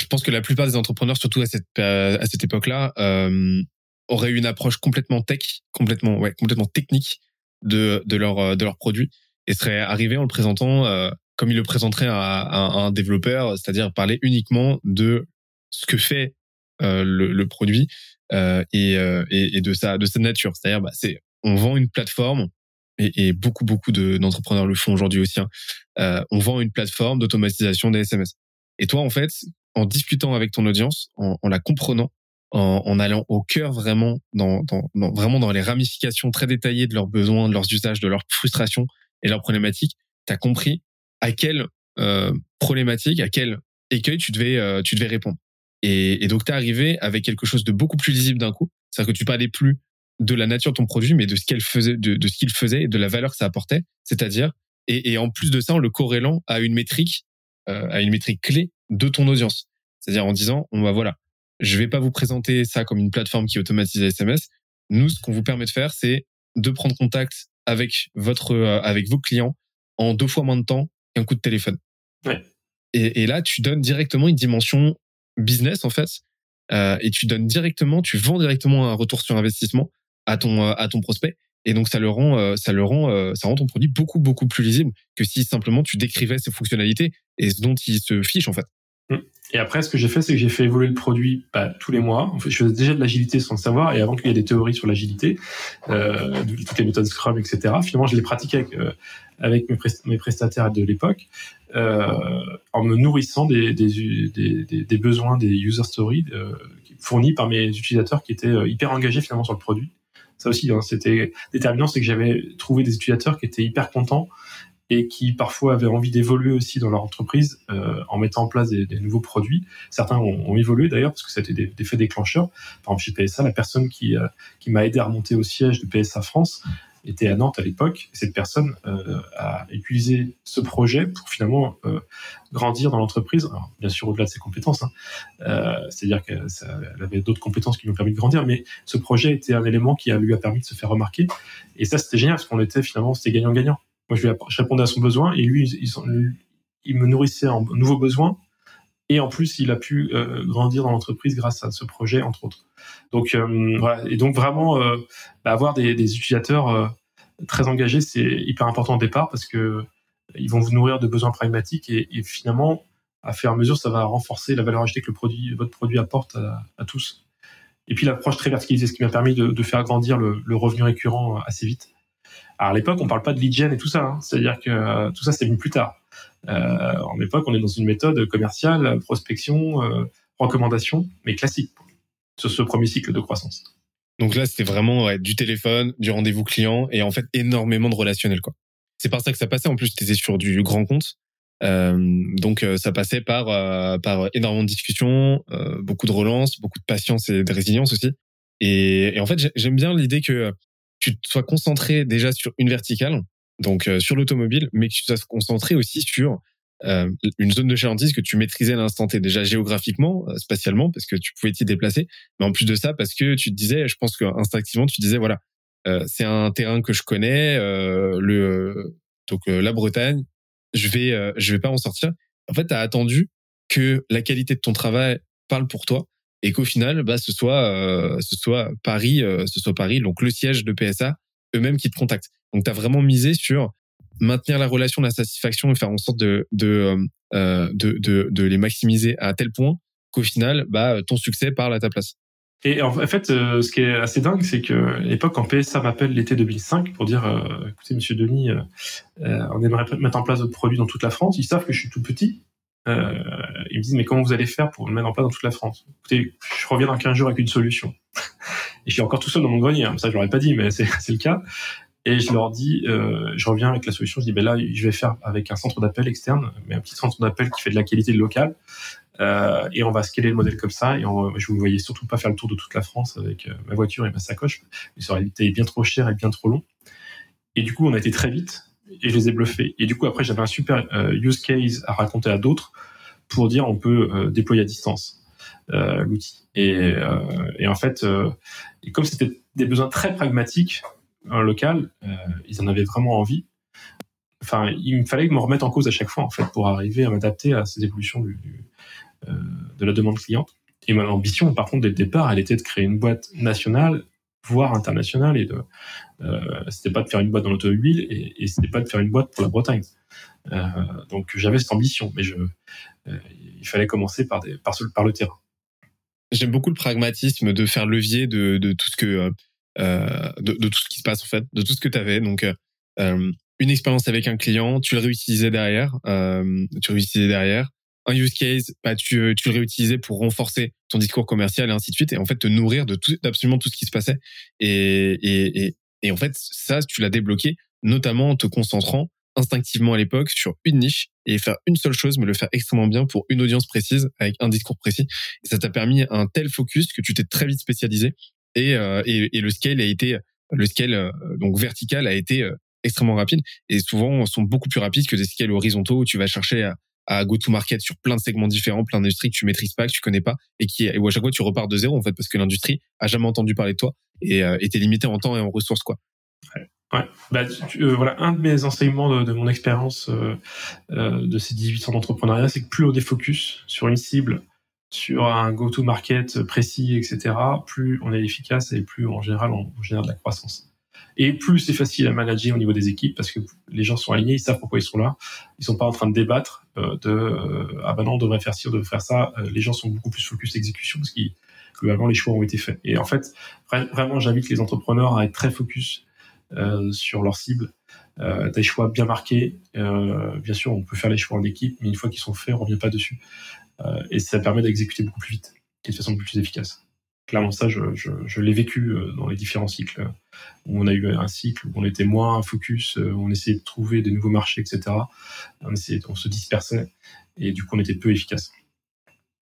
je pense que la plupart des entrepreneurs, surtout à cette à cette époque-là, euh, auraient une approche complètement tech, complètement ouais, complètement technique de de leur euh, de leur produit et seraient arrivés en le présentant euh, comme ils le présenteraient à, un développeur, c'est-à-dire parler uniquement de ce que fait euh, le, produit euh, et, euh, et, de sa de sa nature. C'est-à-dire, bah, c'est on vend une plateforme et, beaucoup beaucoup d'entrepreneurs le font aujourd'hui aussi. Hein. Euh, on vend une plateforme d'automatisation des SMS. Et toi, en fait, en discutant avec ton audience, en, la comprenant, en, allant au cœur vraiment dans, vraiment dans les ramifications très détaillées de leurs besoins, de leurs usages, de leurs frustrations et leurs problématiques, tu as compris à quelle euh, problématique, à quel écueil tu devais euh, tu devais répondre. Et, donc tu es arrivé avec quelque chose de beaucoup plus lisible d'un coup, c'est-à-dire que tu parlais plus de la nature de ton produit, mais de ce faisait, de, ce qu'il faisait et de la valeur que ça apportait, c'est-à-dire et, et, en plus de ça en le corrélant à une métrique, euh, à une métrique clé de ton audience. C'est-à-dire en disant, on va voilà, je vais pas vous présenter ça comme une plateforme qui automatise les SMS. Nous, ce qu'on vous permet de faire, c'est de prendre contact avec votre, euh, avec vos clients en deux fois moins de temps qu'un coup de téléphone. Ouais. Et, et, là, tu donnes directement une dimension business en fait, euh, et tu donnes directement, tu vends directement un retour sur investissement à ton euh, à ton prospect. Et donc ça le rend, ça le rend, ça rend ton produit beaucoup beaucoup plus lisible que si simplement tu décrivais ses fonctionnalités et ce dont il se fiche en fait. Et après, ce que j'ai fait, c'est que j'ai fait évoluer le produit bah, tous les mois. En fait, je faisais déjà de l'agilité sans le savoir, et avant qu'il y ait des théories sur l'agilité, euh, toutes les méthodes Scrum, etc. Finalement, je les pratiquais avec, euh, avec mes, mes, prestataires de l'époque, euh, en me nourrissant des, des, des, des, besoins des user stories euh, fournis par mes utilisateurs qui étaient euh, hyper engagés finalement sur le produit. Ça aussi, hein, c'était déterminant, c'est que j'avais trouvé des utilisateurs qui étaient hyper contents et qui parfois avaient envie d'évoluer aussi dans leur entreprise euh, en mettant en place des, des nouveaux produits. Certains ont, ont évolué d'ailleurs parce que c'était des, des faits déclencheurs. Par exemple, chez PSA, la personne qui, euh, qui m'a aidé à remonter au siège de PSA France était à Nantes à l'époque. Cette personne euh, a utilisé ce projet pour finalement euh, grandir dans l'entreprise. bien sûr, au-delà de ses compétences, hein. euh, c'est-à-dire qu'elle avait d'autres compétences qui lui ont permis de grandir, mais ce projet était un élément qui a, lui a permis de se faire remarquer. Et ça, c'était génial parce qu'on était finalement, c'était gagnant-gagnant. Moi, je, lui, répondais à son besoin et lui, il, me nourrissait en nouveaux besoins. Et en plus, il a pu euh, grandir dans l'entreprise grâce à ce projet, entre autres. Donc euh, voilà. Et donc vraiment, euh, bah, avoir des, utilisateurs très engagés, c'est hyper important au départ parce que ils vont vous nourrir de besoins pragmatiques et, finalement, à faire mesure, ça va renforcer la valeur ajoutée que votre produit apporte à, tous. Et puis l'approche très verticalisée, ce qui m'a permis de, faire grandir le revenu récurrent assez vite. Alors à l'époque, on parle pas de lead gen et tout ça, hein. c'est-à-dire que euh, tout ça c'est venu plus tard. Euh, en époque, on est dans une méthode commerciale, prospection, euh, recommandation, mais classique sur ce premier cycle de croissance. Donc là, c'était vraiment du téléphone, du rendez-vous client et en fait énormément de relationnel c'est par ça que ça passait. En plus, tu étais sur du grand compte. Donc ça passait par par énormément de discussions, beaucoup de relance, beaucoup de patience et de résilience aussi. Et en fait, j'aime bien l'idée que tu sois concentré déjà sur une verticale, donc sur l'automobile, mais que tu sois concentré aussi sur une zone de chalandise que tu maîtrisais à l'instant T, déjà géographiquement, spatialement, parce que tu pouvais t'y déplacer, mais en plus de ça, parce que tu te disais, je pense que instinctivement, tu disais, voilà, c'est un terrain que je connais, le donc la Bretagne, je vais euh, je vais pas en sortir. En fait, tu as attendu que la qualité de ton travail parle pour toi et qu'au final, bah, ce soit euh, Paris, euh, ce soit Paris, donc le siège de PSA, eux-mêmes qui te contactent. Donc, tu as vraiment misé sur maintenir la relation, la satisfaction et faire en sorte de de, de, de, les maximiser à tel point qu'au final, bah, ton succès parle à ta place. Et en fait, euh, ce qui est assez dingue, c'est que l'époque, quand PSA m'appelle l'été 2005 pour dire, euh, écoutez, Monsieur Denis, euh, on aimerait mettre en place votre produit dans toute la France. Ils savent que je suis tout petit. Ils me disent, mais comment vous allez faire pour le mettre en place dans toute la France? Écoutez, je reviens dans 15 jours avec une solution. et je suis encore tout seul dans mon grenier. Hein. Ça, je l'aurais pas dit, mais c'est le cas. Et je leur dis, je reviens avec la solution. Je dis, ben là, je vais faire avec un centre d'appel externe, mais un petit centre d'appel qui fait de la qualité locale. Euh, et on va scaler le modèle comme ça. Et je vous voyais surtout pas faire le tour de toute la France avec euh, ma voiture et ma sacoche. Ça aurait été bien trop cher et bien trop long. Et du coup, on a été très vite et je les ai bluffés. Et du coup, après, j'avais un super euh, use case à raconter à d'autres pour dire on peut déployer à distance l'outil. Et, et, en fait, comme c'était des besoins très pragmatiques local, ils en avaient vraiment envie enfin, il me fallait me remettre en cause à chaque fois en fait pour arriver à m'adapter à ces évolutions euh, de la demande cliente. Et mon ambition, par contre, dès le départ, elle était de créer une boîte nationale, voire internationale, et euh, c'était pas de faire une boîte dans l'automobile, et, et c'était pas de faire une boîte pour la Bretagne. Euh, donc j'avais cette ambition, mais je, euh, il fallait commencer par, le terrain. J'aime beaucoup le pragmatisme de faire levier de, de tout ce que euh, de, tout ce qui se passe en fait, de tout ce que tu avais. Donc euh, une expérience avec un client, tu le réutilisais derrière, euh, tu le réutilisais derrière un use case, bah, tu, le réutilisais pour renforcer ton discours commercial et ainsi de suite, et en fait te nourrir de tout, d'absolument tout ce qui se passait. Et en fait, ça, tu l'as débloqué, notamment en te concentrant instinctivement à l'époque sur une niche et faire une seule chose, mais le faire extrêmement bien pour une audience précise avec un discours précis. Et ça t'a permis un tel focus que tu t'es très vite spécialisé et, euh, et, et, le scale a été le scale euh, donc vertical a été euh, extrêmement rapide et souvent sont beaucoup plus rapides que des scales horizontaux où tu vas chercher à, à go-to-market sur plein de segments différents, plein d'industries que tu maîtrises pas, que tu connais pas, et qui et où à chaque fois tu repars de zéro en fait parce que l'industrie a jamais entendu parler de toi et euh, était limité en temps et en ressources quoi. Ouais. Bah, euh, voilà, un de mes enseignements de, mon expérience euh, euh, de ces 18 ans d'entrepreneuriat, c'est que plus on défocus sur une cible, sur un go-to-market précis, etc., plus on est efficace et plus en général on génère de la croissance. Et plus c'est facile à manager au niveau des équipes parce que les gens sont alignés, ils savent pourquoi ils sont là. Ils sont pas en train de débattre euh, de euh, ah ben non on devrait faire ci, on devrait faire ça. Euh, les gens sont beaucoup plus focus exécution parce que globalement les choix ont été faits. Et en fait, vraiment j'invite les entrepreneurs à être très focus sur leur cible, des choix bien marqués. bien sûr, on peut faire les choix en équipe, mais une fois qu'ils sont faits, on revient pas dessus. et ça permet d'exécuter beaucoup plus vite de façon beaucoup plus efficace clairement ça, je, je, l'ai vécu euh, dans les différents cycles. Où on a eu un cycle où on était moins focus, euh, on essayait de trouver des nouveaux marchés, etc. On, essayait, on se dispersait et du coup on était peu efficace.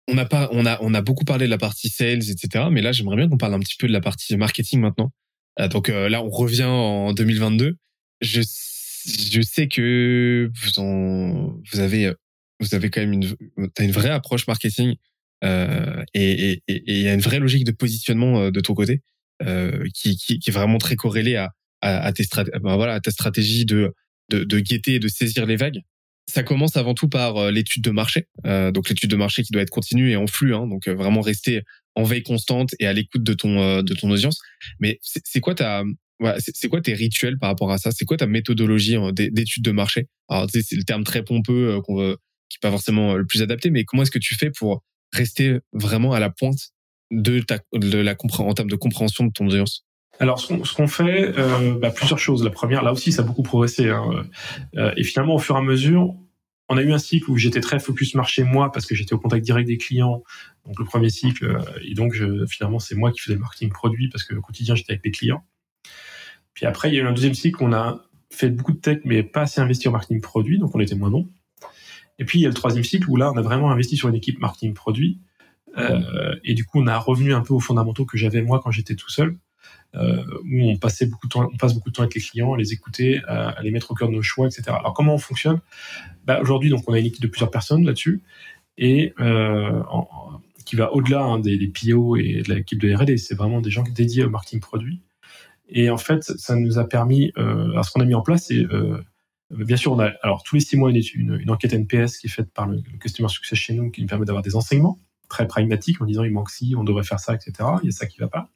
On a, pas, on, a, on a beaucoup parlé de la partie sales, etc. Mais là, j'aimerais bien qu'on parle un petit peu de la partie marketing maintenant. Euh, donc là, on revient en 2022. Je, je sais que vous, en, vous, avez, vous avez quand même une, as une vraie approche marketing euh, et il y a une vraie logique de positionnement euh, de ton côté euh, qui, qui, qui, est vraiment très corrélée à, à, à tes ben voilà, à ta stratégie de, de, de guetter et de saisir les vagues. Ça commence avant tout par l'étude de marché, euh, donc l'étude de marché qui doit être continue et en flux, hein, donc vraiment rester en veille constante et à l'écoute de ton de ton audience. Mais c'est quoi ta c'est quoi tes rituels par rapport à ça? C'est quoi ta méthodologie d'étude de marché? Alors c'est le terme très pompeux qu'on veut, qui est pas forcément le plus adapté, mais comment est-ce que tu fais pour rester vraiment à la pointe de, ta, de la en termes de compréhension de ton audience? Alors, ce qu'on fait, euh, bah, plusieurs choses. La première, là aussi, ça a beaucoup progressé. Hein. Euh, et finalement, au fur et à mesure, on a eu un cycle où j'étais très focus marché moi parce que j'étais au contact direct des clients. Donc le premier cycle, euh, et donc finalement, c'est moi qui faisais le marketing produit parce que au quotidien, j'étais avec les clients. Puis après, il y a eu un deuxième cycle où on a fait beaucoup de tech, mais pas assez investi en marketing produit, donc on était moins bon. Et puis il y a le troisième cycle où là, on a vraiment investi sur une équipe marketing produit. Euh, et du coup, on a revenu un peu aux fondamentaux que j'avais moi quand j'étais tout seul, où on passait beaucoup de temps, on passe beaucoup de temps avec les clients, à les écouter, à, les mettre au cœur de nos choix, etc. Alors comment on fonctionne? Bah, Aujourd'hui, donc on a une équipe de plusieurs personnes là-dessus, et euh, qui va au-delà hein, des, des PO et de l'équipe de R&D. C'est vraiment des gens dédiés au marketing produit. Et en fait, ça nous a permis, euh, alors ce qu'on a mis en place, c'est euh, bien sûr, alors tous les six mois une, une, une, enquête NPS qui est faite par le, Customer Success chez nous, qui nous permet d'avoir des enseignements très pragmatiques en disant il manque ci, on devrait faire ça, etc. Il y a ça qui va pas.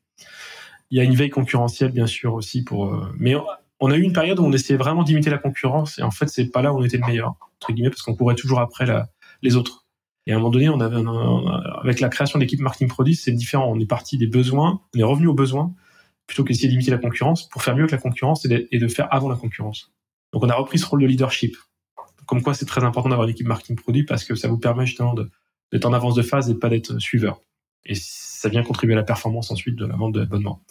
Il y a une veille concurrentielle bien sûr aussi pour, euh, mais on, a eu une période où on essayait vraiment d'imiter la concurrence et en fait c'est pas là où on était le meilleur entre guillemets parce qu'on courait toujours après la, les autres. Et à un moment donné, on avait avec la création d'équipe marketing produit, c'est différent. On est parti des besoins, on est revenu aux besoins plutôt qu'essayer d'imiter la concurrence pour faire mieux que la concurrence et de, faire avant la concurrence. Donc on a repris ce rôle de leadership. Comme quoi c'est très important d'avoir une équipe marketing produit parce que ça vous permet justement d'être en avance de phase et pas d'être suiveur. Et ça vient contribuer à la performance ensuite de la vente de l'abonnement.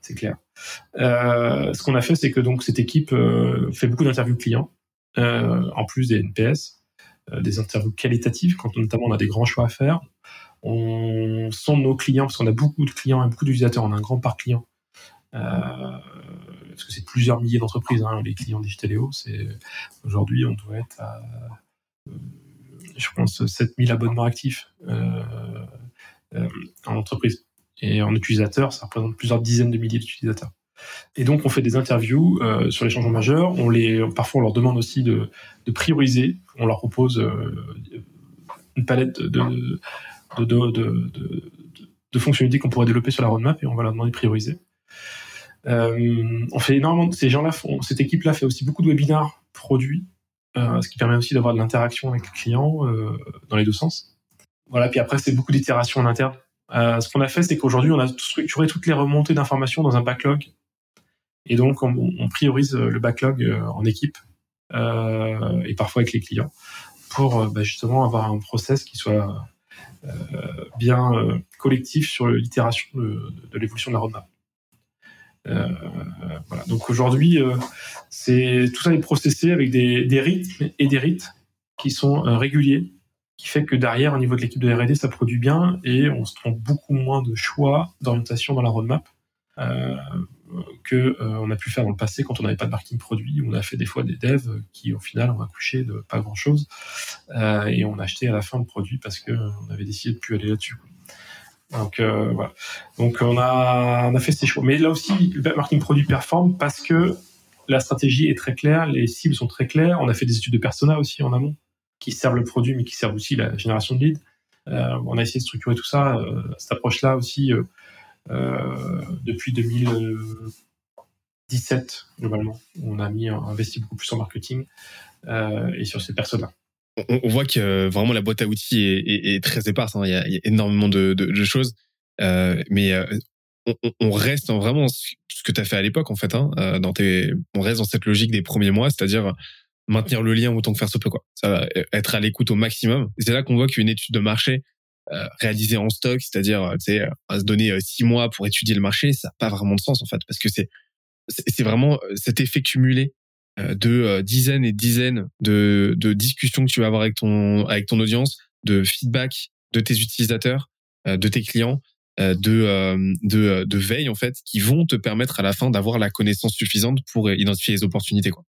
C'est clair. Euh, ce qu'on a fait, c'est que donc cette équipe euh, fait beaucoup d'interviews clients, euh, en plus des NPS, des interviews qualitatives, quand notamment on a des grands choix à faire. On sonde nos clients, parce qu'on a beaucoup de clients et beaucoup d'utilisateurs, on a un grand parc client parce que c'est plusieurs milliers d'entreprises, hein, les clients Digitaléo. C'est aujourd'hui, on doit être à, je pense, 7000 abonnements actifs en entreprise. Et en utilisateur, ça représente plusieurs dizaines de milliers d'utilisateurs. Et donc, on fait des interviews sur les changements majeurs. On les, parfois, on leur demande aussi de, prioriser. On leur propose une palette de, fonctionnalités qu'on pourrait développer sur la roadmap et on va leur demander de prioriser. Euh, on fait énormément. Ces gens-là. Cette équipe-là fait aussi beaucoup de webinars produits, euh, ce qui permet aussi d'avoir de l'interaction avec les clients euh, dans les deux sens. Voilà. Puis après, c'est beaucoup d'itérations en interne. Ce qu'on a fait, c'est qu'aujourd'hui, on a structuré toutes les remontées d'informations dans un backlog. Et donc, on, priorise le backlog en équipe et parfois avec les clients pour bah, justement avoir un process qui soit bien collectif sur l'itération de, l'évolution de la roadmap. Euh, voilà. Donc aujourd'hui, euh, tout ça est processé avec des, des, rythmes et des rites qui sont euh, réguliers, qui fait que derrière, au niveau de l'équipe de R&D, ça produit bien et on se trompe beaucoup moins de choix d'orientation dans la roadmap euh, que on a pu faire dans le passé quand on n'avait pas de marketing produit. On a fait des fois des devs qui, au final, ont accouché de pas grand chose et on a acheté à la fin le produit parce que on avait décidé de plus aller là-dessus. Donc euh, voilà. Donc on a on a fait ces choix. Mais là aussi, le marketing produit performe parce que la stratégie est très claire, les cibles sont très claires. On a fait des études de persona aussi en amont qui servent le produit, mais qui servent aussi la génération de leads. Euh, on a essayé de structurer tout ça, euh, cette approche-là aussi euh, depuis 2017 globalement. On a mis investi beaucoup plus en marketing et sur ces personas on, voit que vraiment la boîte à outils est, très éparse. Hein. Il, y a, énormément de, choses, mais on, reste vraiment ce que tu as fait à l'époque en fait. Hein, dans tes, on reste dans cette logique des premiers mois, c'est-à-dire maintenir le lien autant que faire se peut. Quoi. Ça va être à l'écoute au maximum. C'est là qu'on voit qu'une étude de marché réalisée en stock, c'est-à-dire tu sais, se donner six mois pour étudier le marché, ça n'a pas vraiment de sens en fait, parce que c'est c'est vraiment cet effet cumulé euh, de euh, dizaines et dizaines de, de discussions que tu vas avoir avec ton avec ton audience, de feedback de tes utilisateurs, euh, de tes clients, de, de, de veille en fait, qui vont te permettre à la fin d'avoir la connaissance suffisante pour identifier les opportunités. Quoi.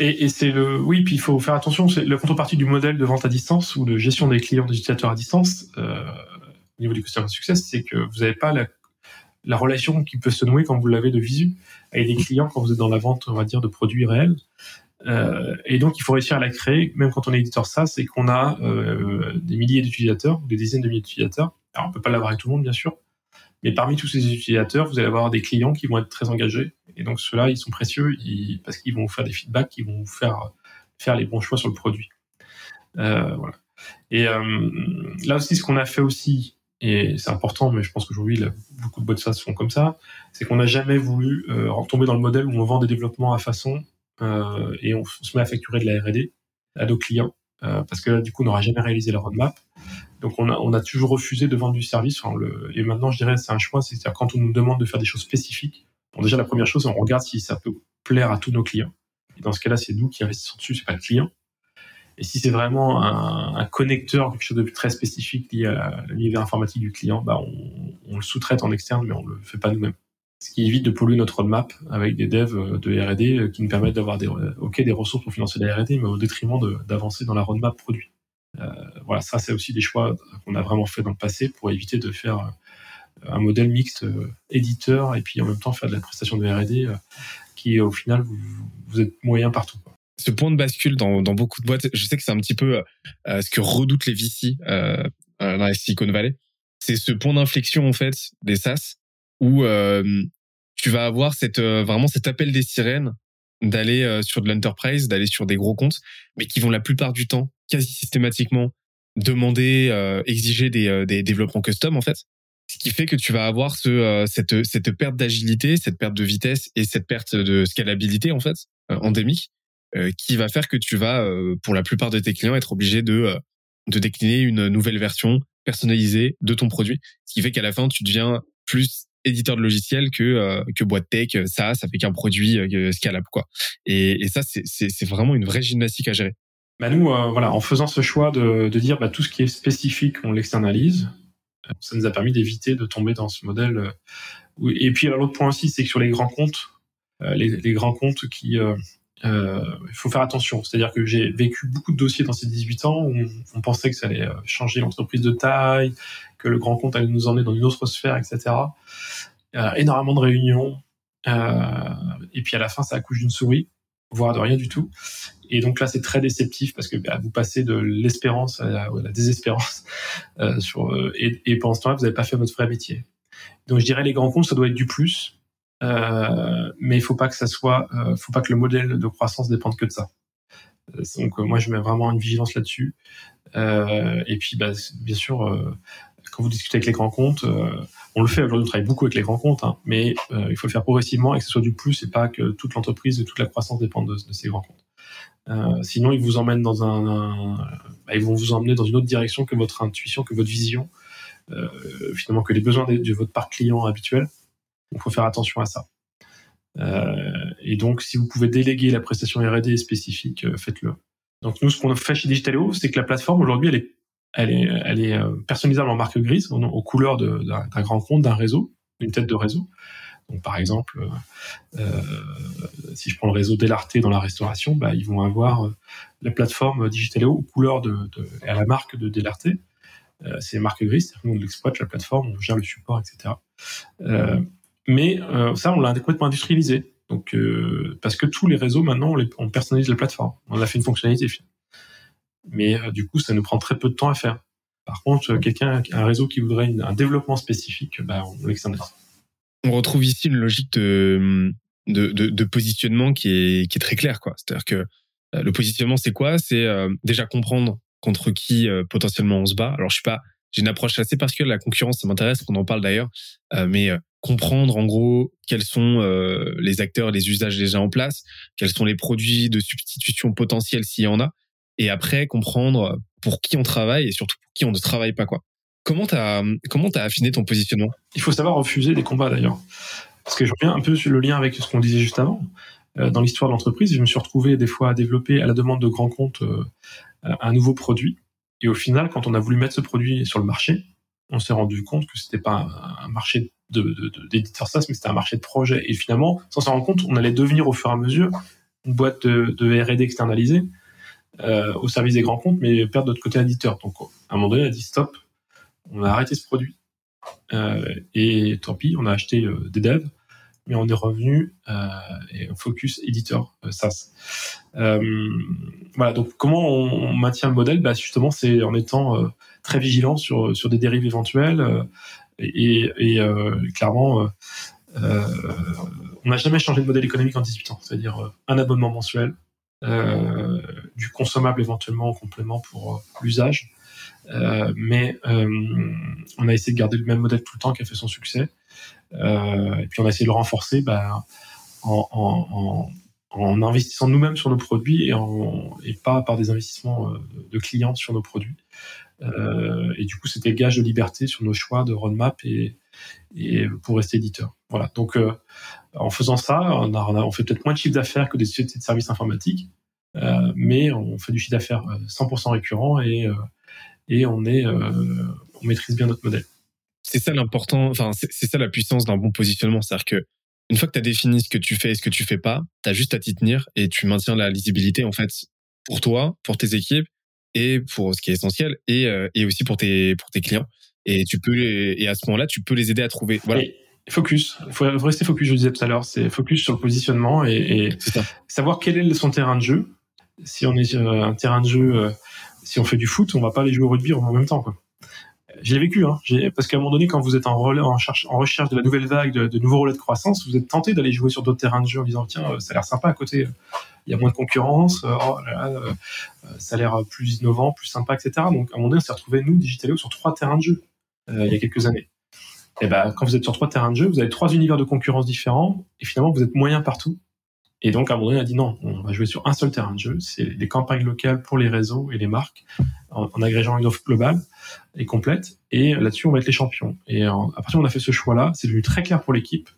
Et, c'est le oui, puis il faut faire attention, c'est la contrepartie du modèle de vente à distance ou de gestion des clients des utilisateurs à distance. Euh, au niveau du customer success, c'est que vous n'avez pas la la relation qui peut se nouer quand vous l'avez de visu avec des clients quand vous êtes dans la vente, on va dire, de produits réels. Euh, et donc, il faut réussir à la créer, même quand on est éditeur SaaS et qu'on a euh, des milliers d'utilisateurs, des dizaines de milliers d'utilisateurs. Alors, on peut pas l'avoir avec tout le monde, bien sûr, mais parmi tous ces utilisateurs, vous allez avoir des clients qui vont être très engagés. Et donc, ceux-là, ils sont précieux parce qu'ils vont vous faire des feedbacks, ils vont vous faire faire les bons choix sur le produit. Euh, voilà. Et là aussi, ce qu'on a fait aussi, et c'est important, mais je pense qu'aujourd'hui, beaucoup de boîtes SaaS font comme ça, c'est qu'on n'a jamais voulu euh, tomber dans le modèle où on vend des développements à façon euh, et on, se met à facturer de la R&D à nos clients, euh, parce que là, du coup, on n'aura jamais réalisé la roadmap. Donc, on a, on a toujours refusé de vendre du service. Et maintenant, je dirais, c'est un choix, c'est-à-dire quand on nous demande de faire des choses spécifiques, bon, déjà, la première chose, on regarde si ça peut plaire à tous nos clients. Et dans ce cas-là, c'est nous qui investissons dessus, c'est pas le client. Et si c'est vraiment un, connecteur, quelque chose de très spécifique lié à l'univers informatique du client, bah on, on le sous-traite en externe, mais on le fait pas nous-mêmes. Ce qui évite de polluer notre roadmap avec des devs de R&D qui nous permettent d'avoir des, ok, des ressources pour financer la R&D, mais au détriment d'avancer dans la roadmap produit. Euh, voilà, ça c'est aussi des choix qu'on a vraiment fait dans le passé pour éviter de faire euh, un modèle mixte euh, éditeur et puis en même temps faire de la prestation de R&D qui au final vous, êtes moyen partout. Ce point de bascule dans, beaucoup de boîtes, je sais que c'est un petit peu ce que redoutent les VC dans la Silicon Valley. C'est ce point d'inflexion en fait des SaaS où tu vas avoir cette vraiment cet appel des sirènes d'aller sur de l'enterprise, d'aller sur des gros comptes, mais qui vont la plupart du temps, quasi systématiquement, demander, exiger des, des développements custom en fait. Ce qui fait que tu vas avoir ce, cette, cette perte d'agilité, cette perte de vitesse et cette perte de scalabilité en fait endémique euh, qui va faire que tu vas, euh, pour la plupart de tes clients, être obligé de, euh, de décliner une nouvelle version personnalisée de ton produit, ce qui fait qu'à la fin, tu deviens plus éditeur de logiciel que que boîte tech ça ça fait qu'un produit scalable quoi. Et, et ça c'est c'est vraiment une vraie gymnastique à gérer bah nous voilà en faisant ce choix de, de dire bah, tout ce qui est spécifique on l'externalise ça nous a permis d'éviter de tomber dans ce modèle et puis l'autre point aussi c'est que sur les grands comptes les, les, grands comptes qui euh, il faut faire attention. C'est-à-dire que j'ai vécu beaucoup de dossiers dans ces 18 ans où on, pensait que ça allait euh, changer l'entreprise de taille, que le grand compte allait nous emmener dans une autre sphère, etc. Euh, énormément de réunions. Euh, et puis à la fin, ça accouche d'une souris, voire de rien du tout. Et donc là, c'est très déceptif parce que bah, vous passez de l'espérance à, la, désespérance. Euh, sur, et, et pendant ce temps-là, vous n'avez pas fait votre vrai métier. Donc je dirais les grands comptes, ça doit être du plus. Euh, mais il faut pas que ça soit, euh, faut pas que le modèle de croissance dépende que de ça. Euh, donc moi je mets vraiment une vigilance là-dessus. et puis bah, bien sûr, quand vous discutez avec les grands comptes, on le fait aujourd'hui, on travaille beaucoup avec les grands comptes, hein, mais il faut le faire progressivement et que ce soit du plus et pas que toute l'entreprise et toute la croissance dépendent de, de ces grands comptes. Euh, sinon, ils vous emmènent dans un, ils vont vous emmener dans une autre direction que votre intuition, que votre vision, euh, finalement que les besoins de, votre parc client habituel. Il faut faire attention à ça. Euh, et donc, si vous pouvez déléguer la prestation R&D spécifique, faites-le. Donc nous, ce qu'on fait chez Digitaleo, c'est que la plateforme aujourd'hui, elle est, elle est, elle est personnalisable en marque grise, aux, couleurs d'un grand compte, d'un réseau, d'une tête de réseau. Donc par exemple, euh, si je prends le réseau Delarté dans la restauration, bah, ils vont avoir la plateforme Digitaleo aux couleurs de, à la marque de Delarté. Euh, c'est marque grise, c'est-à-dire qu'on l'exploite la plateforme, on gère le support, etc. Euh, mais euh, ça, on l'a complètement industrialisé. Donc, euh, parce que tous les réseaux maintenant, on, personnalise la plateforme. On a fait une fonctionnalité. Mais euh, du coup, ça nous prend très peu de temps à faire. Par contre, quelqu'un, un réseau qui voudrait un développement spécifique, bah, on l'externalise. On retrouve ici une logique de, de, de, de positionnement qui est, qui est très claire. C'est-à-dire que euh, le positionnement, c'est quoi? C'est euh, déjà comprendre contre qui euh, potentiellement on se bat. Alors, je suis pas j'ai une approche assez particulière de la concurrence, ça m'intéresse qu'on en parle d'ailleurs, mais comprendre en gros quels sont les acteurs, les usages déjà en place, quels sont les produits de substitution potentiels s'il y en a, et après comprendre pour qui on travaille et surtout pour qui on ne travaille pas quoi. Comment t'as comment t'as affiné ton positionnement? Il faut savoir refuser des combats d'ailleurs, parce que je reviens un peu sur le lien avec ce qu'on disait juste avant. Dans l'histoire de l'entreprise, je me suis retrouvé des fois à développer à la demande de grands comptes un nouveau produit et au final, quand on a voulu mettre ce produit sur le marché, on s'est rendu compte que c'était pas un marché d'éditeur SaaS, mais c'était un marché de projet. Et finalement, sans s'en rendre compte, on allait devenir au fur et à mesure une boîte de, de R&D externalisée euh, au service des grands comptes, mais perdre notre côté éditeur. Donc, à un moment donné, on a dit stop, on a arrêté ce produit. Euh, et tant pis, on a acheté euh, des devs mais on est revenu euh, et focus éditeur SaaS. Voilà, donc comment on, maintient le modèle? Bah, Justement, c'est en étant très vigilant sur, des dérives éventuelles et, clairement, on n'a jamais changé de modèle économique en 18 ans, c'est-à-dire un abonnement mensuel, du consommable éventuellement en complément pour l'usage. Euh, mais euh, on a essayé de garder le même modèle tout le temps qui a fait son succès. Euh, et puis on a essayé de le renforcer bah, en, investissant nous-mêmes sur nos produits et, pas par des investissements de clients sur nos produits. Et du coup, c'était gage de liberté sur nos choix de roadmap et, pour rester éditeur. Voilà. Donc, en faisant ça, on, fait peut-être moins de chiffre d'affaires que des sociétés de services informatiques, mais on fait du chiffre d'affaires 100% récurrent et, et on, est, on maîtrise bien notre modèle. C'est ça l'important, enfin, c'est ça la puissance d'un bon positionnement. C'est-à-dire que une fois que tu as défini ce que tu fais et ce que tu fais pas, tu as juste à t'y tenir et tu maintiens la lisibilité, en fait, pour toi, pour tes équipes et pour ce qui est essentiel et, et aussi pour tes, pour tes clients. Et tu peux et à ce moment-là, tu peux les aider à trouver. Voilà focus. Il faut rester focus, je le disais tout à l'heure. C'est focus sur le positionnement et, savoir quel est son terrain de jeu. Si on est sur un terrain de jeu, euh, si on fait du foot, on va pas aller jouer au rugby en même temps. Quoi. Je l'ai vécu, hein. parce qu'à un moment donné, quand vous êtes en, recherche, de la nouvelle vague, de, nouveaux relais de croissance, vous êtes tenté d'aller jouer sur d'autres terrains de jeu en disant tiens, euh, ça a l'air sympa à côté. Il y a moins de concurrence, euh, oh ça a l'air plus innovant, plus sympa, etc. Donc à un moment donné, on s'est retrouvé nous, Digitalio, sur trois terrains de jeu il y a quelques années et ben, quand vous êtes sur trois terrains de jeu, vous avez trois univers de concurrence différents, et finalement, vous êtes moyen partout. Et donc, à un moment donné, on a dit non, on va jouer sur un seul terrain de jeu, c'est les campagnes locales pour les réseaux et les marques, en, agrégeant une offre globale et complète. Et là-dessus, on va être les champions. Et à partir où on a fait ce choix-là, c'est devenu très clair pour l'équipe.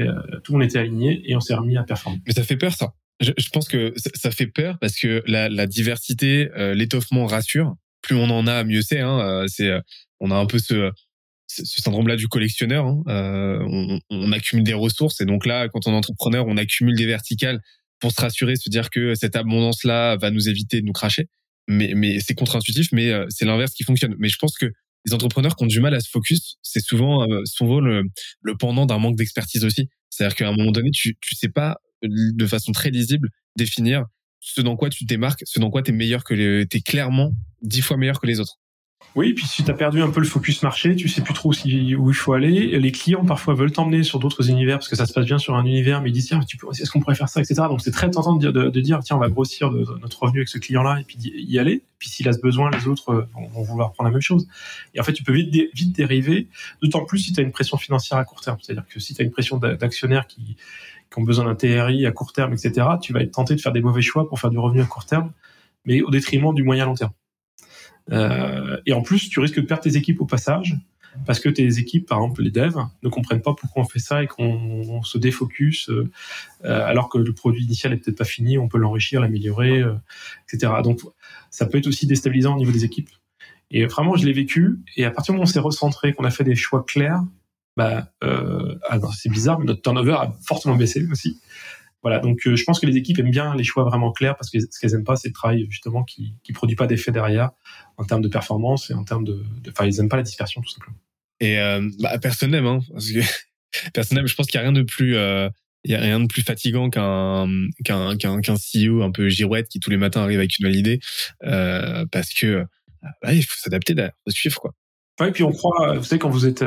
Euh, tout le monde était aligné et on s'est remis à performer. Mais ça fait peur, ça. Je, pense que ça fait peur parce que la, diversité, euh, l'étoffement rassure. Plus on en a, mieux c'est. Hein. Euh, c'est, on a un peu ce, ce syndrome-là du collectionneur. Hein. Euh, on, accumule des ressources et donc là, quand on est entrepreneur, on accumule des verticales pour se rassurer, se dire que cette abondance-là va nous éviter de nous cracher. Mais, c'est contre-intuitif, mais euh, c'est l'inverse qui fonctionne. Mais je pense que les entrepreneurs qui ont du mal à se focus, c'est souvent, euh, souvent le, pendant d'un manque d'expertise aussi. C'est-à-dire qu'à un moment donné, tu tu sais pas de façon très lisible définir ce dans quoi tu démarques, ce dans quoi tu es meilleur que les, t'es clairement dix fois meilleur que les autres. Oui, puis si tu as perdu un peu le focus marché, tu sais plus trop si, où il faut aller. Les clients parfois veulent t'emmener sur d'autres univers parce que ça se passe bien sur un univers, mais ils disent tiens, tu peux, est-ce qu'on pourrait faire ça, etc. Donc c'est très tentant de dire, de, dire tiens, on va grossir notre revenu avec ce client-là et puis y aller. Puis s'il a ce besoin, les autres euh, vont, vouloir prendre la même chose. Et en fait, tu peux vite, vite dériver, d'autant plus si tu as une pression financière à court terme. C'est-à-dire que si tu as une pression d'actionnaires qui, qui ont besoin d'un TRI à court terme, etc., tu vas être tenté de faire des mauvais choix pour faire du revenu à court terme, mais au détriment du moyen long terme. Euh, et en plus, tu risques de perdre tes équipes au passage parce que tes équipes, par exemple les devs, ne comprennent pas pourquoi on fait ça et qu'on se défocus euh, euh, alors que le produit initial est peut-être pas fini, on peut l'enrichir, l'améliorer, etc. Donc ça peut être aussi déstabilisant au niveau des équipes. Et vraiment, je l'ai vécu. Et à partir du moment où on s'est recentré, qu'on a fait des choix clairs, bah, euh, ah c'est bizarre, mais notre turnover a fortement baissé aussi. Voilà, donc euh, je pense que les équipes aiment bien les choix vraiment clairs parce que ce qu'elles aiment pas, c'est le travail justement qui qui produit pas d'effet derrière en termes de performance et en termes de, enfin ils aiment pas la dispersion tout simplement. Et euh, bah, personne n'aime, hein, parce que personne n'aime. Je pense qu'il y a rien de plus euh, il y a rien de plus fatigant qu'un qu'un qu'un qu'un CEO un peu girouette qui tous les matins arrive avec une nouvelle idée euh, parce que bah, il faut s'adapter derrière, faut suivre quoi. Ouais, puis on croit, vous savez, quand vous êtes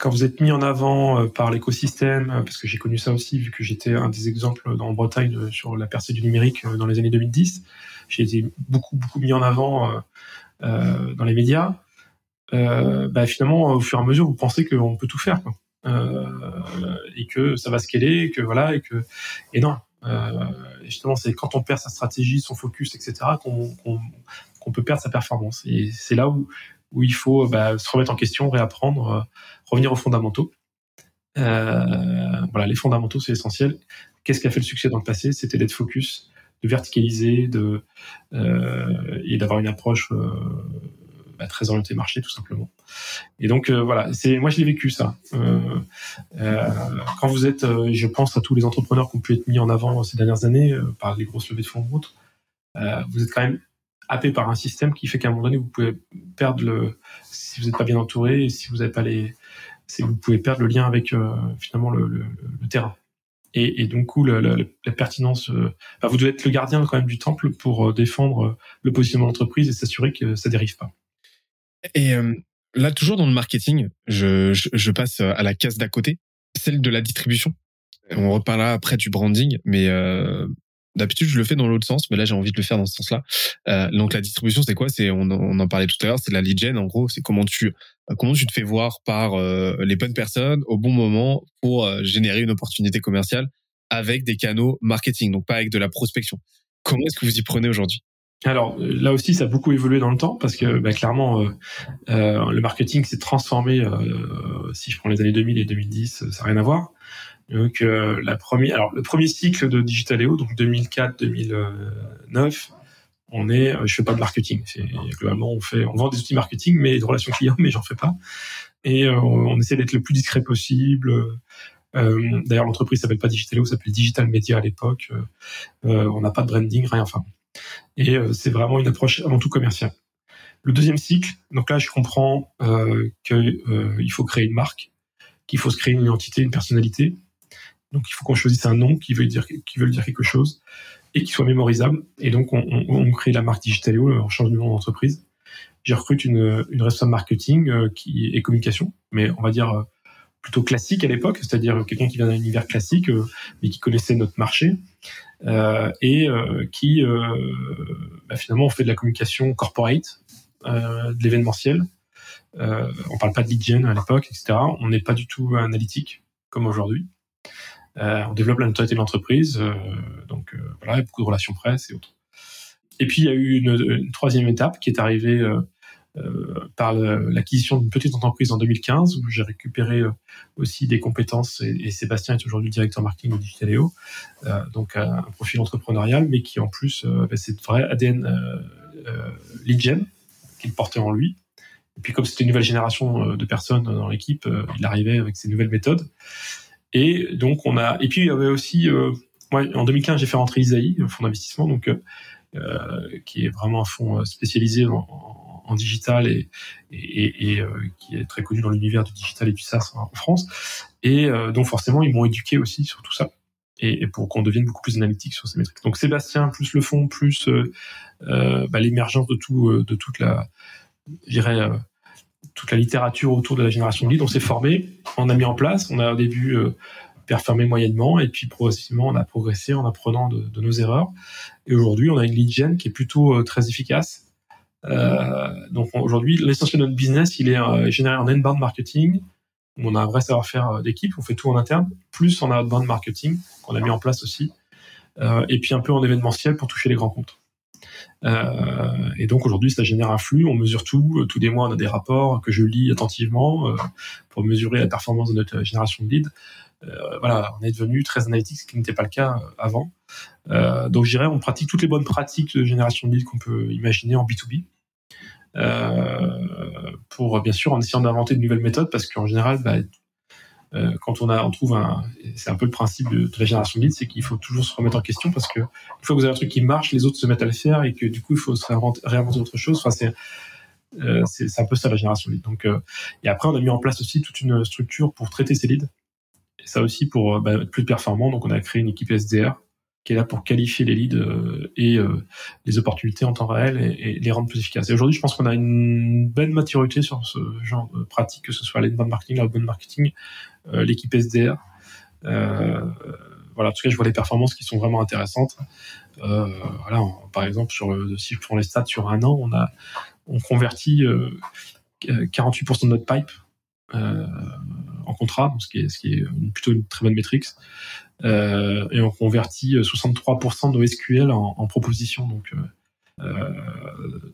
quand vous êtes mis en avant euh, par l'écosystème, euh, parce que j'ai connu ça aussi, vu que j'étais un des exemples en Bretagne sur la percée du numérique dans les années 2010, j'ai été beaucoup beaucoup mis en avant euh, dans les médias. Euh, bah finalement, au fur et à mesure, vous pensez qu'on peut tout faire. Euh, et que ça va scaler, et que voilà, et que et non. justement, c'est quand on perd sa stratégie, son focus, etc., qu'on peut perdre sa performance. Et c'est là où où il faut bah, se remettre en question, réapprendre, euh, revenir aux fondamentaux. Euh, voilà, les fondamentaux, c'est essentiel. Qu'est-ce qui a fait le succès dans le passé? C'était d'être focus, de verticaliser, de euh, et d'avoir une approche euh, bah, très orientée marché, tout simplement. Et donc euh, voilà, c'est moi je l'ai vécu ça. quand vous êtes, je pense à tous les entrepreneurs qui ont pu être mis en avant ces dernières années par les grosses levées de fonds ou autres, vous êtes quand même happé par un système qui fait qu'à un moment donné, vous pouvez perdre le, si vous n'êtes pas bien entouré, si vous n'avez pas les, si vous pouvez perdre le lien avec euh, finalement le, terrain. Et, donc, coup, la, pertinence, euh, vous devez être le gardien quand même du temple pour euh, défendre le positionnement de l'entreprise et s'assurer que ça dérive pas. Et là, toujours dans le marketing, je passe à la case d'à côté, celle de la distribution. On reparlera après du branding, mais D'habitude, je le fais dans l'autre sens, mais là, j'ai envie de le faire dans ce sens-là. Euh, donc, la distribution, c'est quoi? C'est on, en parlait tout à l'heure, c'est la lead gen. En gros, c'est comment tu euh, comment tu te fais voir par euh, les bonnes personnes au bon moment pour générer une opportunité commerciale avec des canaux marketing, donc pas avec de la prospection. Comment est-ce que vous y prenez aujourd'hui? Alors là aussi, ça a beaucoup évolué dans le temps parce que bah, clairement, le marketing s'est transformé. Si je prends les années 2000 et 2010, ça n'a rien à voir. Donc la première, alors le premier cycle de Digitaléo, donc 2004-2009, on est, je fais pas de marketing. Globalement, on fait, on vend des outils marketing, mais de relations clients, mais j'en fais pas. Et on essaie d'être le plus discret possible. D'ailleurs, l'entreprise s'appelle pas Digitaléo, s'appelle Digital Media à l'époque. on n'a pas de branding, rien. Enfin, et euh, c'est vraiment une approche avant tout commerciale. Le deuxième cycle, donc là, je comprends euh, qu'il euh, faut créer une marque, qu'il faut se créer une identité, une personnalité. Donc, il faut qu'on choisisse un nom qui veut dire, quelque chose et qui soit mémorisable. Et donc, on, crée la marque Digitaleo, on change de nom d'entreprise. Je recrute une, une responsable marketing euh, qui est communication, mais on va dire euh, plutôt classique à l'époque, c'est-à-dire quelqu'un qui vient d'un univers classique, euh, mais qui connaissait notre marché. Et qui euh, bah, finalement on fait de la communication corporate, de l'événementiel. on parle pas de lead gen à l'époque, etc. On n'est pas du tout analytique comme aujourd'hui. On développe la notoriété de l'entreprise, donc voilà, beaucoup de relations presse et autres. Et puis il y a eu une, troisième étape qui est arrivée euh, par l'acquisition d'une petite entreprise en 2015 où j'ai récupéré euh, aussi des compétences et, Sébastien est aujourd'hui directeur marketing de Digitaléo, euh, donc un, profil entrepreneurial mais qui en plus bah, c'est vrai ADN lead gen qu'il portait en lui. Et puis comme c'était une nouvelle génération de personnes dans l'équipe, il arrivait avec ses nouvelles méthodes. Et donc on a et puis il y avait aussi moi en 2015 j'ai fait rentrer Isaïe, un fonds d'investissement donc qui est vraiment un fonds spécialisé en en digital et, et, et euh, qui est très connu dans l'univers du digital et du SaaS en France. Et euh, donc forcément, ils m'ont éduqué aussi sur tout ça et, pour qu'on devienne beaucoup plus analytique sur ces métriques. Donc Sébastien, plus le fond, plus euh, bah, l'émergence de tout, de toute la, je dirais, toute la littérature autour de la génération de lead. On s'est formé, on a mis en place, on a au début performé moyennement et puis progressivement on a progressé en apprenant de, nos erreurs. Et aujourd'hui, on a une lead gen qui est plutôt très efficace euh, donc aujourd'hui, l'essentiel de notre business, il est euh, généré en inbound marketing. On a un vrai savoir-faire euh, d'équipe, on fait tout en interne, plus en outbound marketing qu'on a mis en place aussi, et puis un peu en événementiel pour toucher les grands comptes. Euh, et donc aujourd'hui, ça génère un flux, on mesure tout. Tous les mois, on a des rapports que je lis attentivement euh, pour mesurer la performance de notre génération de leads. Euh, voilà, on est devenu très analytique, ce qui n'était pas le cas avant. Euh, donc je dirais, on pratique toutes les bonnes pratiques de génération de leads qu'on peut imaginer en B2B. Euh, pour bien sûr en essayant d'inventer de nouvelles méthodes parce qu'en général bah, euh, quand on a on trouve un c'est un peu le principe de, la génération de leads c'est qu'il faut toujours se remettre en question parce que une fois que vous avez un truc qui marche les autres se mettent à le faire et que du coup il faut se réinventer, réinventer autre chose. Enfin c'est euh, c'est un peu ça la génération de leads. Donc euh, et après on a mis en place aussi toute une structure pour traiter ces leads. Et ça aussi pour bah, être plus performant. Donc on a créé une équipe SDR qui est là pour qualifier les leads euh, et euh, les opportunités en temps réel et, les rendre plus efficaces. Et aujourd'hui, je pense qu'on a une belle maturité sur ce genre de pratique, que ce soit l'inbound marketing, l'outbound marketing, euh, l'équipe SDR. voilà, en tout cas, je vois les performances qui sont vraiment intéressantes. voilà, par exemple, sur si je prends les stats sur un an, on a on convertit 48% de notre pipe en contrat, ce qui est, ce qui est plutôt une très bonne métrique. Euh, et on convertit 63% euh, de nos SQL en, en propositions. Donc, euh, euh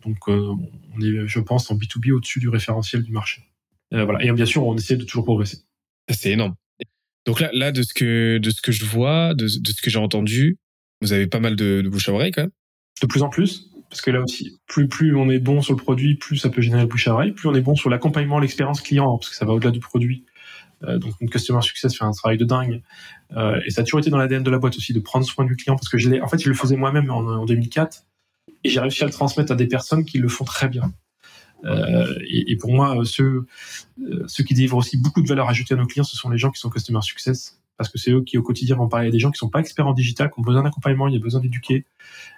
donc on est, je pense, en B2B au-dessus du référentiel du marché. voilà. Et bien sûr, on essaie de toujours progresser. C'est énorme. Donc là, là, de ce que de ce que je vois, de, de ce que j'ai entendu, vous avez pas mal de, de bouche à oreille quand même. De plus en plus, parce que là aussi, plus plus on est bon sur le produit, plus ça peut générer le bouche à oreille. Plus on est bon sur l'accompagnement, l'expérience client, parce que ça va au-delà du produit. Euh, donc une customer success fait un travail de dingue. Euh, et ça a toujours été dans l'ADN de la boîte aussi de prendre soin du client parce que je l'ai. En fait, je le faisais moi-même en, en 2004 et j'ai réussi à le transmettre à des personnes qui le font très bien. Euh, et, pour moi, ceux, qui délivrent aussi beaucoup de valeur ajoutée à nos clients, ce sont les gens qui sont customer success, parce que c'est eux qui au quotidien vont parler à des gens qui sont pas experts en digital, qui ont besoin d'accompagnement, il y a besoin d'éduquer.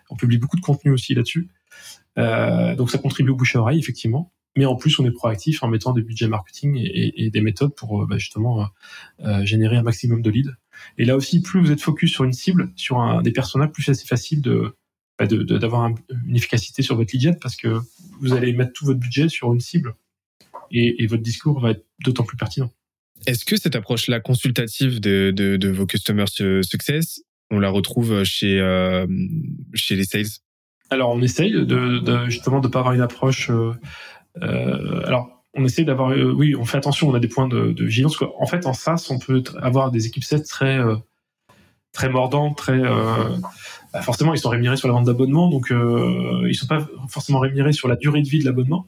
On publie beaucoup de contenu aussi là-dessus. Donc ça contribue au bouche à oreille, effectivement mais en plus on est proactif en mettant des budgets marketing et, et des méthodes pour euh, bah, justement euh, euh, générer un maximum de leads. Et là aussi, plus vous êtes focus sur une cible, sur un, des personnages, plus c'est facile de bah, d'avoir une efficacité sur votre lead gen parce que vous allez mettre tout votre budget sur une cible et, et votre discours va être d'autant plus pertinent. Est-ce que cette approche-là consultative de, vos customers success, on la retrouve chez, euh, chez les sales? Alors, on essaye de, de justement de pas avoir une approche. Euh, alors, on essaye d'avoir. euh, oui, on fait attention. On a des points de, vigilance. En fait, en SaaS, on peut avoir des équipes très euh, très mordantes, très. euh, bah, forcément, ils sont rémunérés sur la vente d'abonnements, donc euh, ils sont pas forcément rémunérés sur la durée de vie de l'abonnement.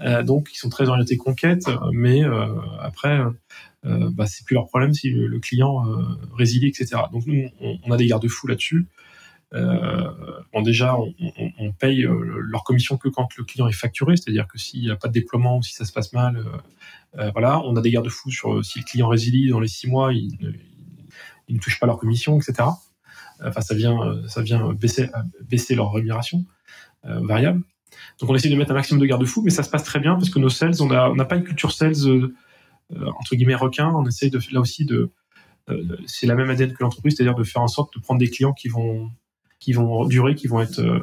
Euh, donc, ils sont très orientés conquête, euh, mais euh, après, euh, bah, c'est plus leur problème si le, client euh, résilie, etc. Donc, nous, on, on a des garde-fous là-dessus. Euh, bon, déjà, on, paye euh, leur commission que quand le client est facturé, c'est-à-dire que s'il n'y a pas de déploiement ou si ça se passe mal, euh, voilà, on a des garde-fous sur si le client résilie dans les six mois, il ne, touchent pas leur commission, etc. Enfin, ça vient, ça vient baisser, baisser leur rémunération variable. Donc, on essaie de mettre un maximum de garde-fous, mais ça se passe très bien parce que nos sales, on n'a on pas une culture sales entre guillemets requin. On essaie de là aussi de, c'est la même ADN que l'entreprise, c'est-à-dire de faire en sorte de prendre des clients qui vont qui vont durer, qui vont être euh,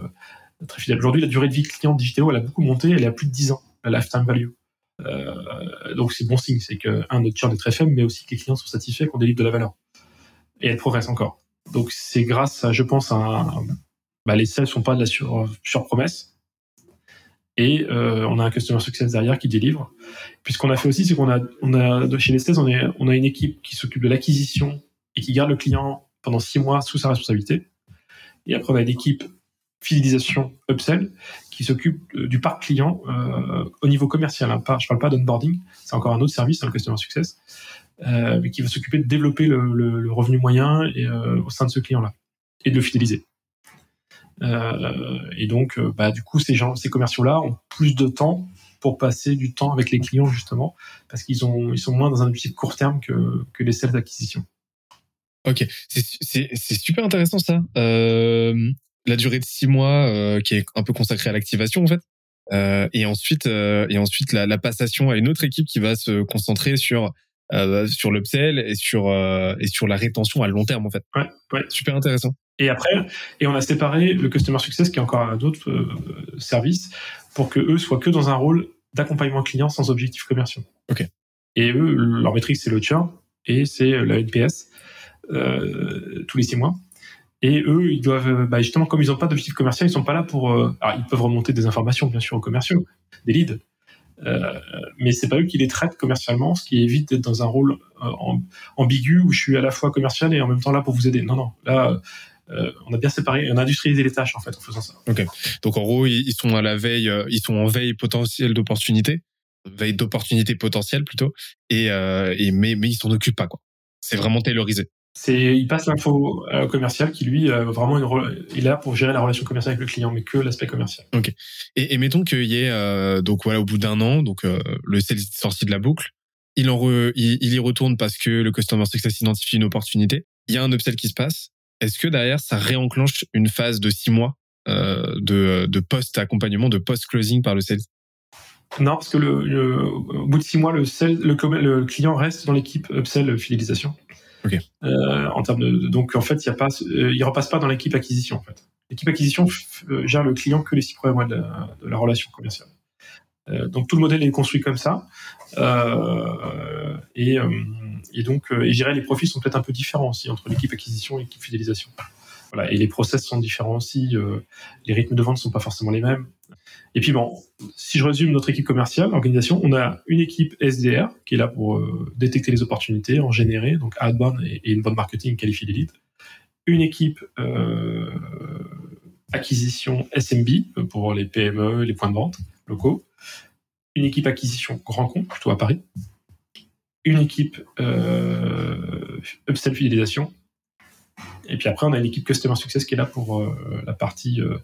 très fidèles. Aujourd'hui, la durée de vie client Digiteo, elle a beaucoup monté, elle est à plus de 10 ans, la lifetime value. Euh, donc c'est bon signe, c'est que un notre churn est très faible, mais aussi que les clients sont satisfaits, qu'on délivre de la valeur. Et elle progresse encore. Donc c'est grâce, à, je pense, à bah, les sales sont pas de la sur, sur promesse. Et euh, on a un customer success derrière qui délivre. Puis ce qu'on a fait aussi, c'est qu'on a, chez les sales, on, on a une équipe qui s'occupe de l'acquisition et qui garde le client pendant six mois sous sa responsabilité. Et après, on a une équipe fidélisation upsell qui s'occupe euh, du parc client euh, au niveau commercial. Hein, je parle pas d'onboarding, c'est encore un autre service, hein, le customer success, euh, mais qui va s'occuper de développer le, revenu moyen et, au sein de ce client-là et de le fidéliser. Et donc, bah, du coup, ces commerciaux-là ont plus de temps pour passer du temps avec les clients justement, parce qu'ils ont, ils sont moins dans un objectif court terme que, les sales d'acquisition. Ok, c'est super intéressant ça. Euh, la durée de six mois euh, qui est un peu consacrée à l'activation en fait. Euh, et ensuite, et ensuite la, la passation à une autre équipe qui va se concentrer sur sur l'upsell et sur et sur la rétention à long terme en fait. Ouais, ouais. Super intéressant. Et après, et on a séparé le customer success, qui est encore un autre euh, service, pour que eux soient que dans un rôle d'accompagnement client sans objectifs commerciaux. Ok. Et eux, leur métrique, c'est le churn et c'est la NPS tous les six mois. Et eux, ils doivent, euh, bah, justement, comme ils n'ont pas d'objectif commercial, ils sont pas là pour. euh, alors, ils peuvent remonter des informations, bien sûr, aux commerciaux, des leads, euh, mais c'est pas eux qui les traitent commercialement, ce qui évite d'être dans un rôle euh, am- ambigu où je suis à la fois commercial et en même temps là pour vous aider. Non, non, là, euh, on a bien séparé, on a industrialisé les tâches en fait en faisant ça. Donc en gros, ils sont à la veille, euh, ils sont en veille potentielle d'opportunité, veille d'opportunité potentielle plutôt, euh, et mais mais ils s'en occupent pas quoi. C'est vraiment taylorisé. C'est, il passe l'info euh, commercial qui lui a vraiment une, re- il est là pour gérer la relation commerciale avec le client, mais que l'aspect commercial. Et, et mettons qu'il y ait euh, donc voilà au bout d'un an, donc euh, le sales est sorti de la boucle, il en re- il, il y retourne parce que le customer success identifie une opportunité. Il y a un upsell qui se passe. Est-ce que derrière ça réenclenche une phase de six mois euh, de, de post accompagnement, de post closing par le sales Non, parce que le, le- au bout de six mois, le, le, le client reste dans l'équipe upsell fidélisation. Euh, en termes de, donc en fait, il y euh, repasse pas dans l'équipe acquisition en fait. L'équipe acquisition euh, gère le client que les six premiers mois de la, relation commerciale. Donc tout le modèle est construit comme ça. Et, et donc, et je les profils sont peut-être un peu différents aussi entre l'équipe acquisition et l'équipe fidélisation. Voilà, et les process sont différents aussi. les rythmes de vente sont pas forcément les mêmes. Et puis bon, si je résume notre équipe commerciale, l'organisation, on a une équipe SDR qui est là pour euh, détecter les opportunités, en générer, donc outbound et, une bonne marketing les leads. Une équipe euh, acquisition SMB pour les PME, les points de vente locaux. Une équipe acquisition grand compte, plutôt à Paris. Une équipe euh, upsell fidélisation. Et puis après, on a une équipe Customer Success qui est là pour euh, la partie euh,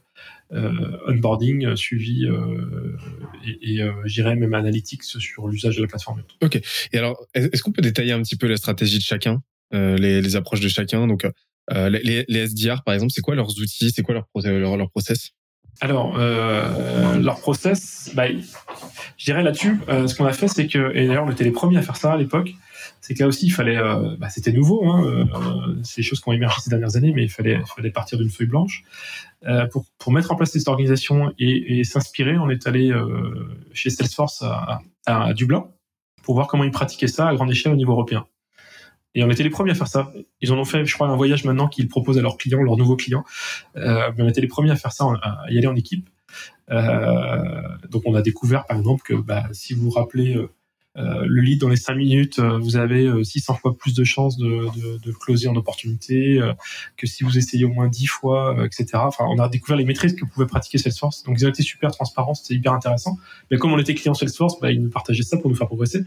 euh, onboarding, suivi euh, et, et j'irais même analytics sur l'usage de la plateforme. Et alors, est- est-ce qu'on peut détailler un petit peu la stratégie de chacun, les, les approches de chacun? Donc, les, les SDR, par exemple, c'est quoi leurs outils, c'est quoi leur, leur, leur process? Alors, euh, leur process, bah, je dirais là-dessus, euh, ce qu'on a fait, c'est que, et d'ailleurs, on était les premiers à faire ça à l'époque, c'est que là aussi, il fallait, euh, bah, c'était nouveau, hein, euh, c'est des choses qui ont émergé ces dernières années, mais il fallait, partir d'une feuille blanche. Euh, pour, mettre en place cette organisation et, s'inspirer, on est allé chez Salesforce à, Dublin pour voir comment ils pratiquaient ça à grande échelle au niveau européen. Et on était les premiers à faire ça. Ils en ont fait, je crois, un voyage maintenant qu'ils proposent à leurs clients, leurs nouveaux clients. Mais on était les premiers à faire ça, à y aller en équipe. Donc on a découvert, par exemple, que bah, si vous vous rappelez le lead dans les 5 minutes, euh, vous avez 600 fois plus de chances de, de, de closer en opportunité que si vous essayez au moins 10 fois, etc. Enfin, on a découvert les maîtrises que pouvait pratiquer Salesforce. Donc ils ont été super transparents, c'était hyper intéressant. Mais comme on était client Salesforce, bah, ils nous partageaient ça pour nous faire progresser.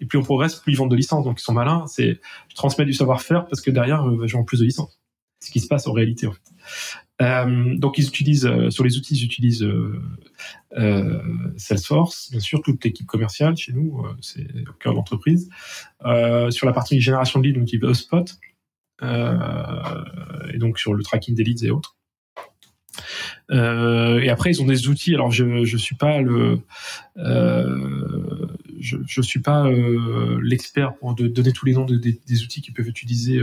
Et plus on progresse, plus ils vendent de licences. Donc ils sont malins. C'est je transmets du savoir-faire parce que derrière, euh, je vends plus de licences. Ce qui se passe en réalité. En fait. Euh, donc ils utilisent euh, sur les outils, ils utilisent euh, Salesforce, bien sûr, toute l'équipe commerciale chez nous, c'est au cœur de l'entreprise. sur la partie génération de leads, on utilise HubSpot, et donc sur le tracking des leads et autres. Et après, ils ont des outils. Alors, je je suis pas le je suis pas l'expert pour de, donner tous les noms de, des outils qui peuvent utiliser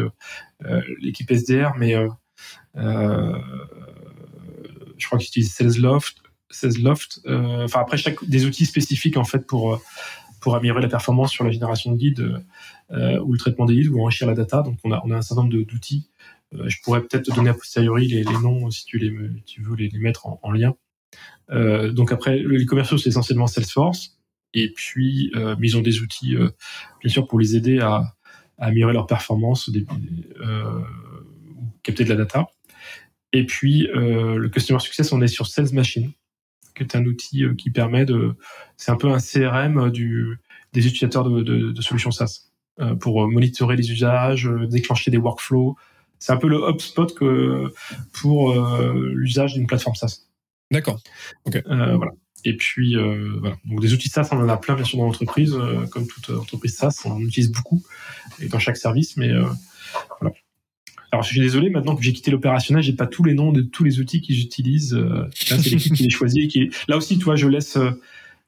l'équipe SDR, mais je crois qu'ils utilisent Salesloft. Salesloft. Enfin, après, chaque des outils spécifiques en fait pour pour améliorer la performance sur la génération de guides ou le traitement des leads ou enrichir la data. Donc, on a on a un certain nombre d'outils euh, je pourrais peut-être te donner a posteriori les, noms si tu, veux les, mettre en, en lien. Euh, donc après, les commerciaux, c'est essentiellement Salesforce. Et puis, euh, mais ils ont des outils, euh, bien sûr, pour les aider à, améliorer leur performance, euh, capter de la data. Et puis, euh, le Customer Success, on est sur Sales Machine, qui est un outil qui permet de... C'est un peu un CRM du, des utilisateurs de, de, de solutions SaaS pour monitorer les usages, déclencher des workflows, c'est un peu le HubSpot que pour euh, l'usage d'une plateforme SaaS. D'accord. Euh, voilà. Et puis euh, voilà. Donc des outils SaaS, on en a plein bien sûr dans l'entreprise, comme toute entreprise SaaS, on en utilise beaucoup et dans chaque service, mais voilà. Alors je suis désolé, maintenant que j'ai quitté l'opérationnel, j'ai pas tous les noms de tous les outils qu'ils utilisent. là, c'est l'équipe qui les choisit. Qui... Là aussi, tu vois, je laisse,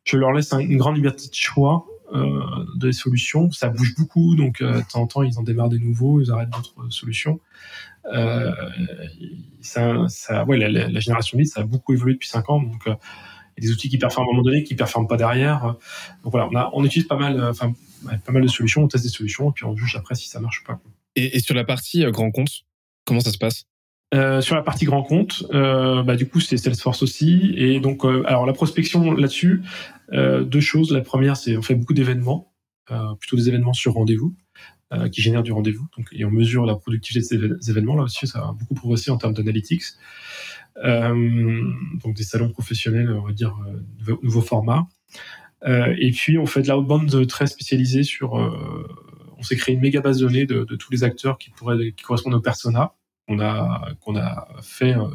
je leur laisse une grande liberté de choix euh, des solutions. Ça bouge beaucoup, donc euh, de temps en temps, ils en démarrent des nouveaux, ils arrêtent d'autres solutions. Euh, ça, ça, ouais, la, la, génération lead, ça a beaucoup évolué depuis 5 ans, donc euh, il y a des outils qui performent à un moment donné, qui performent pas derrière. Donc voilà, on, a, on utilise pas mal, enfin, pas mal de solutions, on teste des solutions, et puis on juge après si ça marche ou pas. Et, sur la partie grand compte, comment ça se passe? Euh, sur la partie grand compte, euh, bah, du coup c'est Salesforce aussi. Et donc, euh, alors la prospection là-dessus, euh, deux choses. La première, c'est on fait beaucoup d'événements, euh, plutôt des événements sur rendez-vous, qui génèrent du rendez-vous. Donc, et on mesure la productivité de ces événements. Là aussi, ça a beaucoup progressé en termes d'analytics. donc des salons professionnels, on va dire nouveau, nouveau format. et puis on fait de l'outbound très spécialisé sur. On s'est créé une méga base de données de, de, tous les acteurs qui pourraient qui correspondent au persona qu'on a qu'on a fait euh,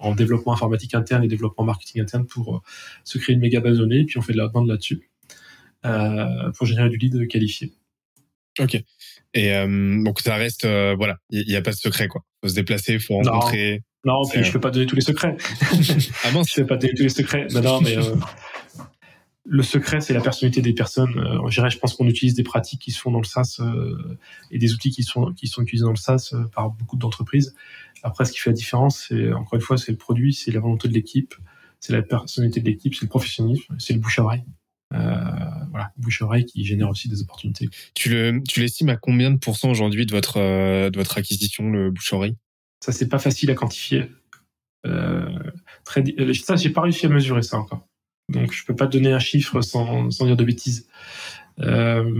en développement informatique interne et développement marketing interne pour euh, se créer une méga base de données, et puis on fait de la demande là-dessus euh, pour générer du lead qualifié. Ok. Et euh, donc ça reste, euh, voilà, il n'y a pas de secret quoi. Faut se déplacer, faut rencontrer. Non, non puis je peux pas donner tous les secrets. ah bon, je peux pas donner tous les secrets. Non, non, mais le secret, c'est la personnalité des personnes. Euh, je pense qu'on utilise des pratiques qui se font dans le SaaS euh, et des outils qui sont qui sont utilisés dans le SaaS euh, par beaucoup d'entreprises. Après, ce qui fait la différence, c'est encore une fois, c'est le produit, c'est la volonté de l'équipe, c'est la personnalité de l'équipe, c'est le professionnalisme, c'est le bouche à oreille. Euh, voilà, bouche à oreille qui génère aussi des opportunités. Tu le, tu l'estimes à combien de pourcents aujourd'hui de votre de votre acquisition, le bouche à oreille? Ça, c'est pas facile à quantifier. Euh, très, ça, j'ai pas réussi à mesurer ça encore. Donc je peux pas donner un chiffre sans, sans dire de bêtises. Euh,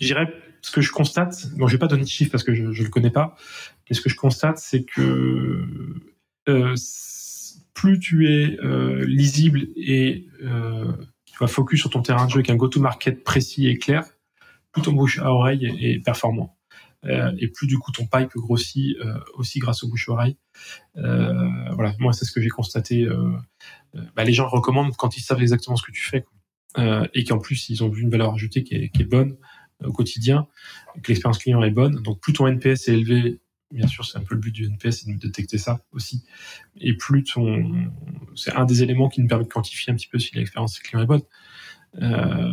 J'irais ce que je constate. Bon, je vais pas donner de chiffre parce que je, je le connais pas. Mais ce que je constate, c'est que euh, plus tu es euh, lisible et euh, tu vas focus sur ton terrain de jeu avec un go-to-market précis et clair, plus ton bouche à oreille est, est performant. Euh, et plus du coup ton pipe grossit euh, aussi grâce au bouche-oreille. Euh, voilà, moi c'est ce que j'ai constaté. Bah, les gens recommandent quand ils savent exactement ce que tu fais et qu'en plus ils ont vu une valeur ajoutée qui est, qui est bonne au quotidien, que l'expérience client est bonne. Donc plus ton NPS est élevé, bien sûr, c'est un peu le but du NPS, c'est de détecter ça aussi. Et plus ton, c'est un des éléments qui nous permet de quantifier un petit peu si l'expérience client est bonne. Euh,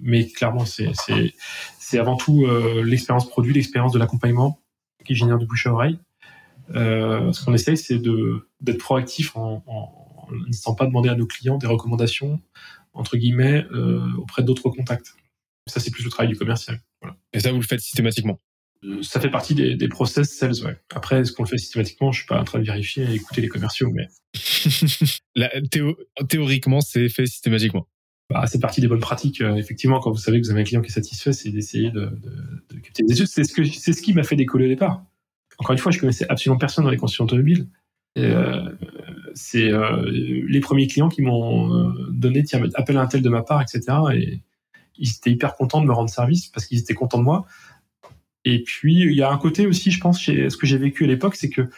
mais clairement, c'est avant tout euh, l'expérience produit, l'expérience de l'accompagnement qui génère du bouche à oreille. Euh, ce qu'on essaye, c'est d'être proactif en, en, n'hésitant pas demander à nos clients des recommandations entre guillemets auprès d'autres contacts. Ça, c'est plus le travail du commercial. Et ça, vous le faites systématiquement? Ça fait partie des, des process sales, ouais. Après, est-ce qu'on le fait systématiquement? Je suis pas en train de vérifier et écouter les commerciaux, mais... théoriquement, c'est fait systématiquement. Bah, c'est partie des bonnes pratiques. Euh, effectivement, quand vous savez que vous avez un client qui est satisfait, c'est d'essayer de, de, de, capter C'est ce, que, c'est ce qui m'a fait décoller au départ. Encore une fois, je connaissais absolument personne dans les constructions automobiles. Euh, c'est euh, les premiers clients qui m'ont donné tiens appelle un tel de ma part etc et ils étaient hyper contents de me rendre service parce qu'ils étaient contents de moi et puis il y a un côté aussi je pense chez ce que j'ai vécu à l'époque c'est que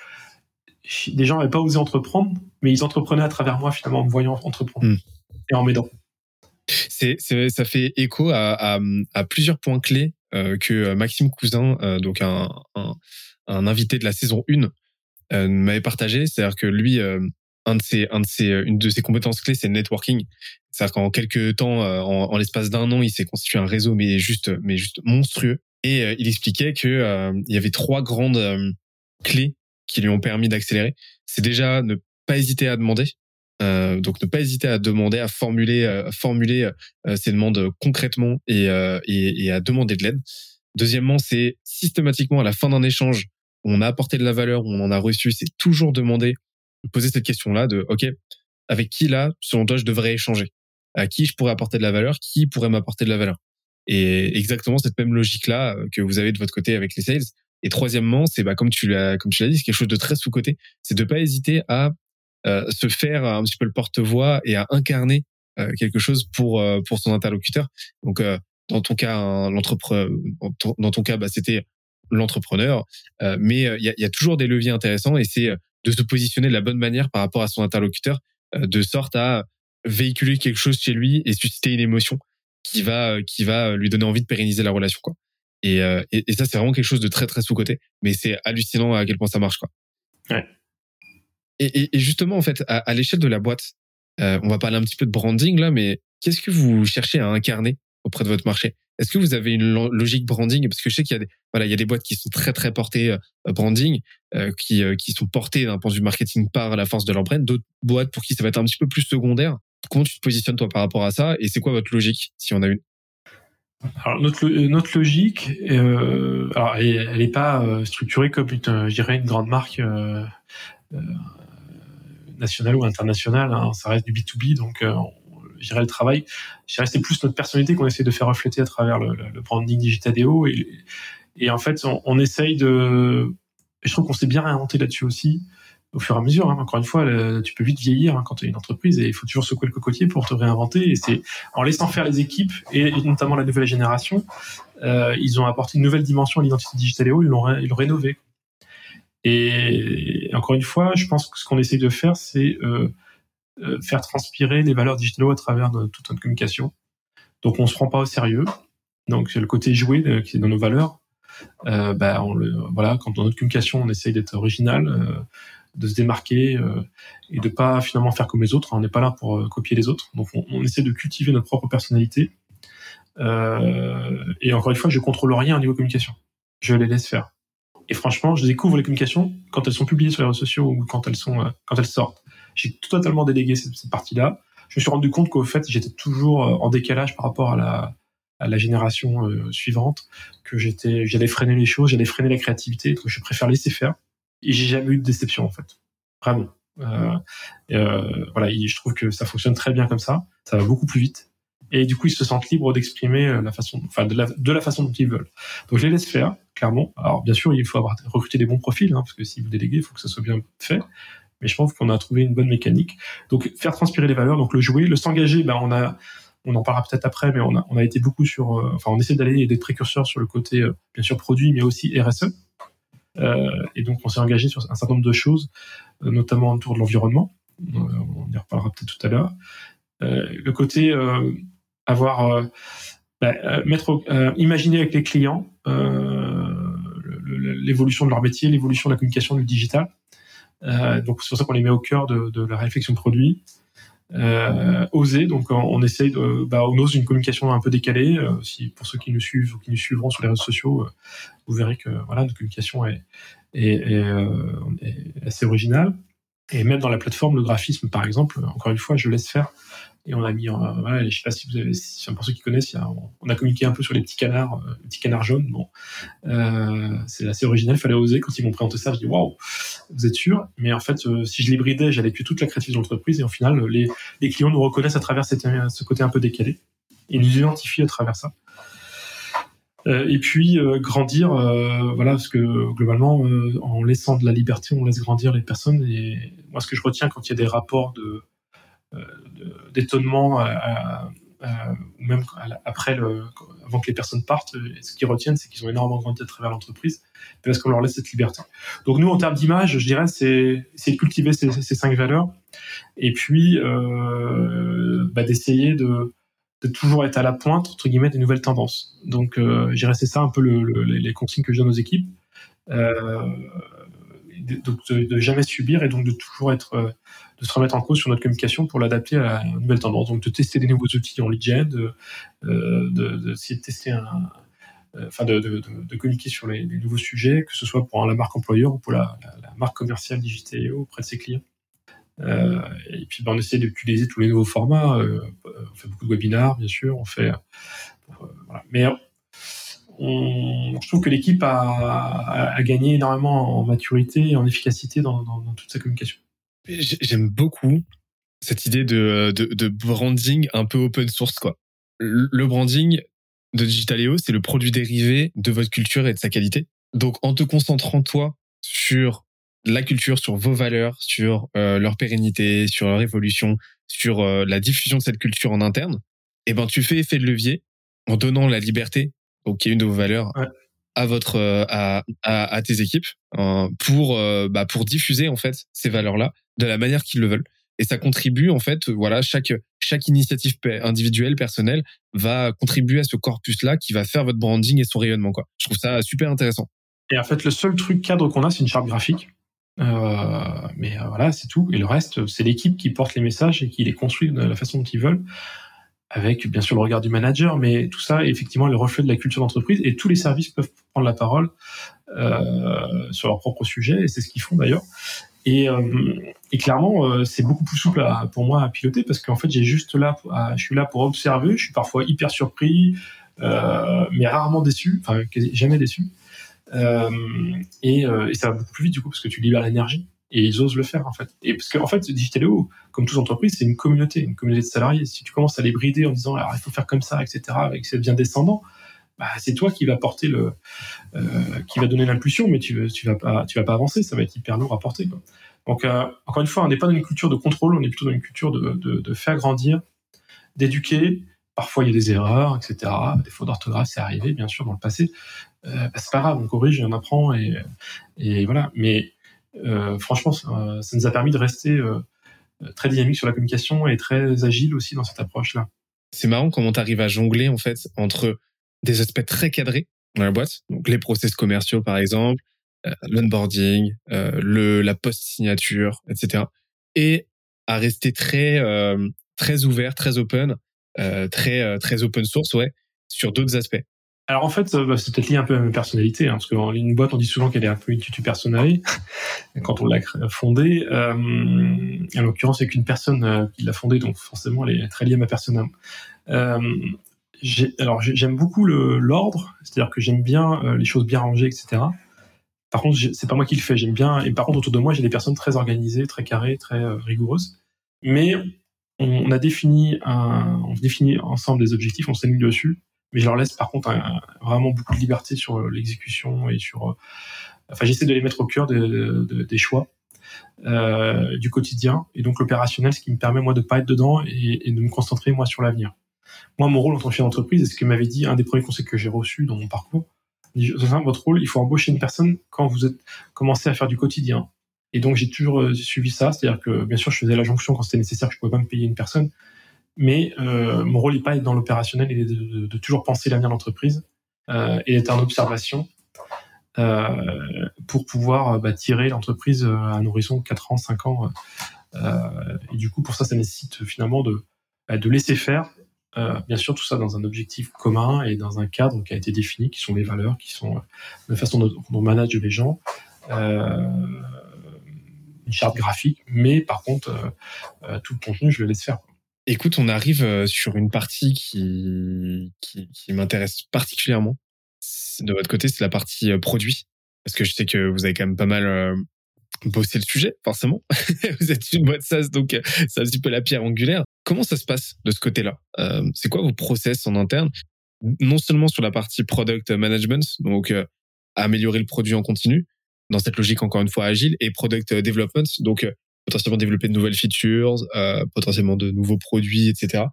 des gens n'avaient pas osé entreprendre mais ils entreprenaient à travers moi finalement en me voyant entreprendre hmm. et en m'aidant c'est, ça fait écho à, à, à plusieurs points clés euh, que Maxime Cousin, euh, donc un, un, un, invité de la saison 1, euh, m'avait partagé. C'est-à-dire que lui, euh, un de ses, un de ses, une de ses compétences clés, c'est le networking. C'est-à-dire qu'en quelques temps, euh, en, en l'espace d'un an, il s'est constitué un réseau, mais juste, mais juste monstrueux. Et il expliquait que il y avait trois grandes clés qui lui ont permis d'accélérer. C'est déjà ne pas hésiter à demander. Euh, donc ne pas hésiter à demander, à formuler, euh, formuler euh, ces demandes concrètement et, et, et, à demander de l'aide. Deuxièmement, c'est systématiquement à la fin d'un échange on a apporté de la valeur, on en a reçu, c'est toujours demander, poser cette question-là de, OK, avec qui là, selon toi, je devrais échanger? À qui je pourrais apporter de la valeur? Qui pourrait m'apporter de la valeur? Et exactement cette même logique-là euh, que vous avez de votre côté avec les sales. Et troisièmement, c'est bah, comme tu l'as dit, c'est quelque chose de très sous-côté. C'est de pas hésiter à euh, se faire un petit peu le porte-voix et à incarner euh, quelque chose pour pour son interlocuteur. Donc dans ton cas, l'entrepreneur, dans ton cas, bah, c'était l'entrepreneur. Euh, mais euh, il y a, y, a, toujours des leviers intéressants et c'est euh, de se positionner de la bonne manière par rapport à son interlocuteur, de sorte à véhiculer quelque chose chez lui et susciter une émotion qui va qui va lui donner envie de pérenniser la relation quoi. Et, et, et ça c'est vraiment quelque chose de très très sous côté, mais c'est hallucinant à quel point ça marche quoi. Ouais. Et, justement en fait à, l'échelle de la boîte, on va parler un petit peu de branding là, mais qu'est-ce que vous cherchez à incarner auprès de votre marché? Est-ce que vous avez une logique branding? Parce que je sais qu'il y a des, voilà, il y a des boîtes qui sont très très portées euh, branding, euh, qui euh, qui sont portées d'un point de vue marketing par la force de leur brand. D'autres boîtes pour qui ça va être un petit peu plus secondaire. Comment tu te positionnes toi par rapport à ça? Et c'est quoi votre logique si on a une? Alors notre notre logique, euh, alors elle, n'est pas structurée comme une, je dirais une grande marque euh, nationale ou internationale. Hein. Ça reste du B 2 B, donc j'irais le travail, c'est plus notre personnalité qu'on essaie de faire refléter à travers le, branding Digitadeo et, et en fait on, essaye de, je trouve qu'on s'est bien réinventé là-dessus aussi au fur et à mesure. Hein. Encore une fois, tu peux vite vieillir hein, quand tu es une entreprise et il faut toujours secouer le cocotier pour te réinventer. Et c'est en laissant faire les équipes et notamment la nouvelle génération, euh, ils ont apporté une nouvelle dimension à l'identité Digitadeo, ils l'ont ils l'ont rénové. Et encore une fois, je pense que ce qu'on essaie de faire, c'est euh, euh, faire transpirer les valeurs digitales à travers toute notre communication. Donc on se prend pas au sérieux. Donc le côté joué euh, qui est dans nos valeurs. Euh, bah, on le, voilà, quand dans notre communication on essaye d'être original, euh, de se démarquer euh, et de pas finalement faire comme les autres. On n'est pas là pour copier les autres. Donc on, on, essaie de cultiver notre propre personnalité. et encore une fois, je contrôle rien au niveau communication. Je les laisse faire. Et franchement, je découvre les communications quand elles sont publiées sur les réseaux sociaux ou quand elles sont quand elles sortent. J'ai totalement délégué cette, partie-là. Je me suis rendu compte qu'au fait, j'étais toujours euh, en décalage par rapport à la, à la génération euh, suivante, que j'étais, j'allais freiner les choses, j'allais freiner la créativité, que je préfère laisser faire. Et j'ai jamais eu de déception en fait, vraiment. Euh, euh, voilà, je trouve que ça fonctionne très bien comme ça. Ça va beaucoup plus vite. Et du coup, ils se sentent libres d'exprimer euh, la façon, enfin, de la, de la façon dont ils veulent. Donc, je les laisse faire, clairement. Alors, bien sûr, il faut avoir recruté des bons profils, hein, parce que si vous déléguez, il faut que ça soit bien fait mais je pense qu'on a trouvé une bonne mécanique. Donc faire transpirer les valeurs, donc le jouer, le s'engager, ben on a on en parlera peut-être après, mais on a, on a été beaucoup sur, euh, enfin, on essaie d'aller des précurseurs sur le côté, euh, bien sûr, produit, mais aussi RSE. Euh, et donc, on s'est engagé sur un certain nombre de choses, notamment autour de l'environnement. on y reparlera peut-être tout à l'heure. le côté avoir, bah, mettre, imaginer avec les clients l'évolution de leur métier, l'évolution de la communication du digital. Euh, donc c'est pour ça qu'on les met au cœur de, la réflexion produit. Euh, oser, donc on, essaye bah, on ose une communication un peu décalée. Euh, si pour ceux qui nous suivent ou qui nous suivront sur les réseaux sociaux, euh, vous verrez que voilà notre communication est, assez originale. Et même dans la plateforme, le graphisme, par exemple, encore une fois, je laisse faire et on a mis, voilà, je sais pas si vous avez, si, pour ceux qui connaissent, on a communiqué un peu sur les petits canards, les petits canards jaunes. Bon, c'est assez original, fallait oser. Quand ils m'ont présenté ça, je dis waouh, vous êtes sûr? Mais en fait, si je les bridais, j'allais tuer toute la créativité de l'entreprise, et au final, les, les clients nous reconnaissent à travers ce côté un peu décalé, et nous identifient à travers ça. Euh, et puis euh, grandir, euh, voilà, parce que globalement, en laissant de la liberté, on laisse grandir les personnes. Et moi, ce que je retiens quand il y a des rapports de d'étonnement, ou même après, avant que les personnes partent, ce qu'ils retiennent, c'est qu'ils ont énormément grandi à travers l'entreprise, parce qu'on leur laisse cette liberté. Donc nous, en termes d'image, je dirais, c'est c'est cultiver ces, cinq valeurs, et puis bah, d'essayer de de toujours être à la pointe entre guillemets des nouvelles tendances. Donc, euh, j'ai resté ça un peu le, les consignes que je donne aux équipes, euh, de, de, jamais subir et donc de toujours être, euh, de se remettre en cause sur notre communication pour l'adapter à la nouvelle tendance. Donc, de tester des nouveaux outils en lead gen, de, euh, de, tester euh, enfin de, communiquer sur les, nouveaux sujets, que ce soit pour la marque employeur ou pour la, marque commerciale digitale auprès de ses clients. Et puis ben, on essaie d'utiliser tous les nouveaux formats. On fait beaucoup de webinars, bien sûr. On fait, voilà. mais je trouve que l'équipe a, gagné énormément en maturité et en efficacité dans, toute sa communication. J'aime beaucoup cette idée de, branding un peu open source. quoi. Le branding de Digitaleo, c'est le produit dérivé de votre culture et de sa qualité. Donc en te concentrant toi sur la culture, sur vos valeurs, sur euh, leur pérennité, sur leur évolution, sur euh, la diffusion de cette culture en interne, eh ben tu fais effet de levier en donnant la liberté, donc qui est une de vos valeurs, à votre euh, à, à, à, tes équipes pour bah, pour diffuser en fait ces valeurs-là de la manière qu'ils le veulent. Et ça contribue en fait, voilà, chaque chaque initiative individuelle, personnelle, va contribuer à ce corpus-là qui va faire votre branding et son rayonnement. Quoi. Je trouve ça super intéressant. Et en fait, le seul truc cadre qu'on a, c'est une charte graphique euh, mais euh, voilà, c'est tout. Et le reste, c'est l'équipe qui porte les messages et qui les construit de la façon dont ils veulent, avec bien sûr le regard du manager, mais tout ça est effectivement le reflet de la culture d'entreprise. Et tous les services peuvent prendre la parole euh, sur leur propre sujet, et c'est ce qu'ils font d'ailleurs. Et, euh, et, clairement, euh, c'est beaucoup plus souple à, pour moi à piloter parce qu'en fait, j'ai juste là, je suis là pour observer. Je suis parfois hyper surpris, mais rarement déçu, enfin jamais déçu. Euh, et, euh, et, ça va beaucoup plus vite du coup parce que tu libères l'énergie et ils osent le faire en fait. Et parce qu'en en fait, Digitaleo, comme toute entreprise, c'est une communauté, une communauté de salariés. Si tu commences à les brider en disant alors il faut faire comme ça, etc., avec c'est bien descendant, bah, c'est toi qui va porter le, euh, qui va donner l'impulsion, mais tu, tu vas pas, tu vas pas avancer, ça va être hyper lourd à porter. Donc euh, encore une fois, on n'est pas dans une culture de contrôle, on est plutôt dans une culture de, de, faire grandir, d'éduquer. Parfois il y a des erreurs, etc. Des fautes d'orthographe, c'est arrivé bien sûr dans le passé, euh, bah, c'est pas grave, on corrige et on apprend et, et voilà. Mais franchement, ça, nous a permis de rester euh, très dynamique sur la communication et très agile aussi dans cette approche-là. C'est marrant comment tu arrives à jongler en fait entre des aspects très cadrés dans la boîte, donc les process commerciaux par exemple, euh, l'onboarding, euh, la post signature, etc. Et à rester très euh, très ouvert, très open, très très open source, ouais, sur d'autres aspects. Alors en fait, bah, c'est peut-être lié un peu à ma personnalité, hein, parce ligne boîte, on dit souvent qu'elle est un peu une tutu personnalité quand on l'a fondée. Euh, en l'occurrence, c'est qu'une personne euh, qui l'a fondée, donc forcément, elle est très liée à ma personne. Euh, alors j'aime beaucoup l'ordre, c'est-à-dire que j'aime bien euh, les choses bien rangées, etc. Par contre, c'est pas moi qui le fais, j'aime bien. Et par contre, autour de moi, j'ai des personnes très organisées, très carrées, très euh, rigoureuses. Mais on, on, a défini un, on définit ensemble des objectifs, on s'est mis dessus mais je leur laisse par contre vraiment beaucoup de liberté sur euh, l'exécution et sur. Euh, enfin, j'essaie de les mettre au cœur de, de, des choix euh, du quotidien et donc l'opérationnel, ce qui me permet moi de pas être dedans et, de me concentrer moi sur l'avenir. Moi, mon rôle en tant que chef d'entreprise, c'est ce que m'avait dit un des premiers conseils que j'ai reçus dans mon parcours. Votre rôle, il faut embaucher une personne quand vous êtes commencé à faire du quotidien. Et donc j'ai toujours suivi ça, c'est-à-dire que bien sûr je faisais la jonction quand c'était nécessaire, je pouvais pas me payer une personne, mais euh, mon rôle n'est pas être dans l'opérationnel, il est de, toujours penser l'avenir de l'entreprise euh, et être en observation euh, pour pouvoir bah, tirer l'entreprise à un horizon 4 ans, 5 ans. Et du coup, pour ça, ça nécessite finalement de, bah, de laisser faire, bien sûr, tout ça dans un objectif commun et dans un cadre qui a été défini, qui sont les valeurs, qui sont la façon dont, dont on manage les gens. une charte graphique, mais par contre, tout le contenu, je le laisse faire. Écoute, on arrive sur une partie qui, m'intéresse particulièrement. De votre côté, c'est la partie produit. Parce que je sais que vous avez quand même pas mal bosser le sujet, forcément. vous êtes une boîte SaaS, donc euh, c'est un petit peu la pierre angulaire. Comment ça se passe de ce côté-là? Euh, C'est quoi vos process en interne? Non seulement sur la partie product management, donc euh, améliorer le produit en continu, dans cette logique encore une fois agile, et product development, donc potentiellement développer de nouvelles features, potentiellement de nouveaux produits, etc.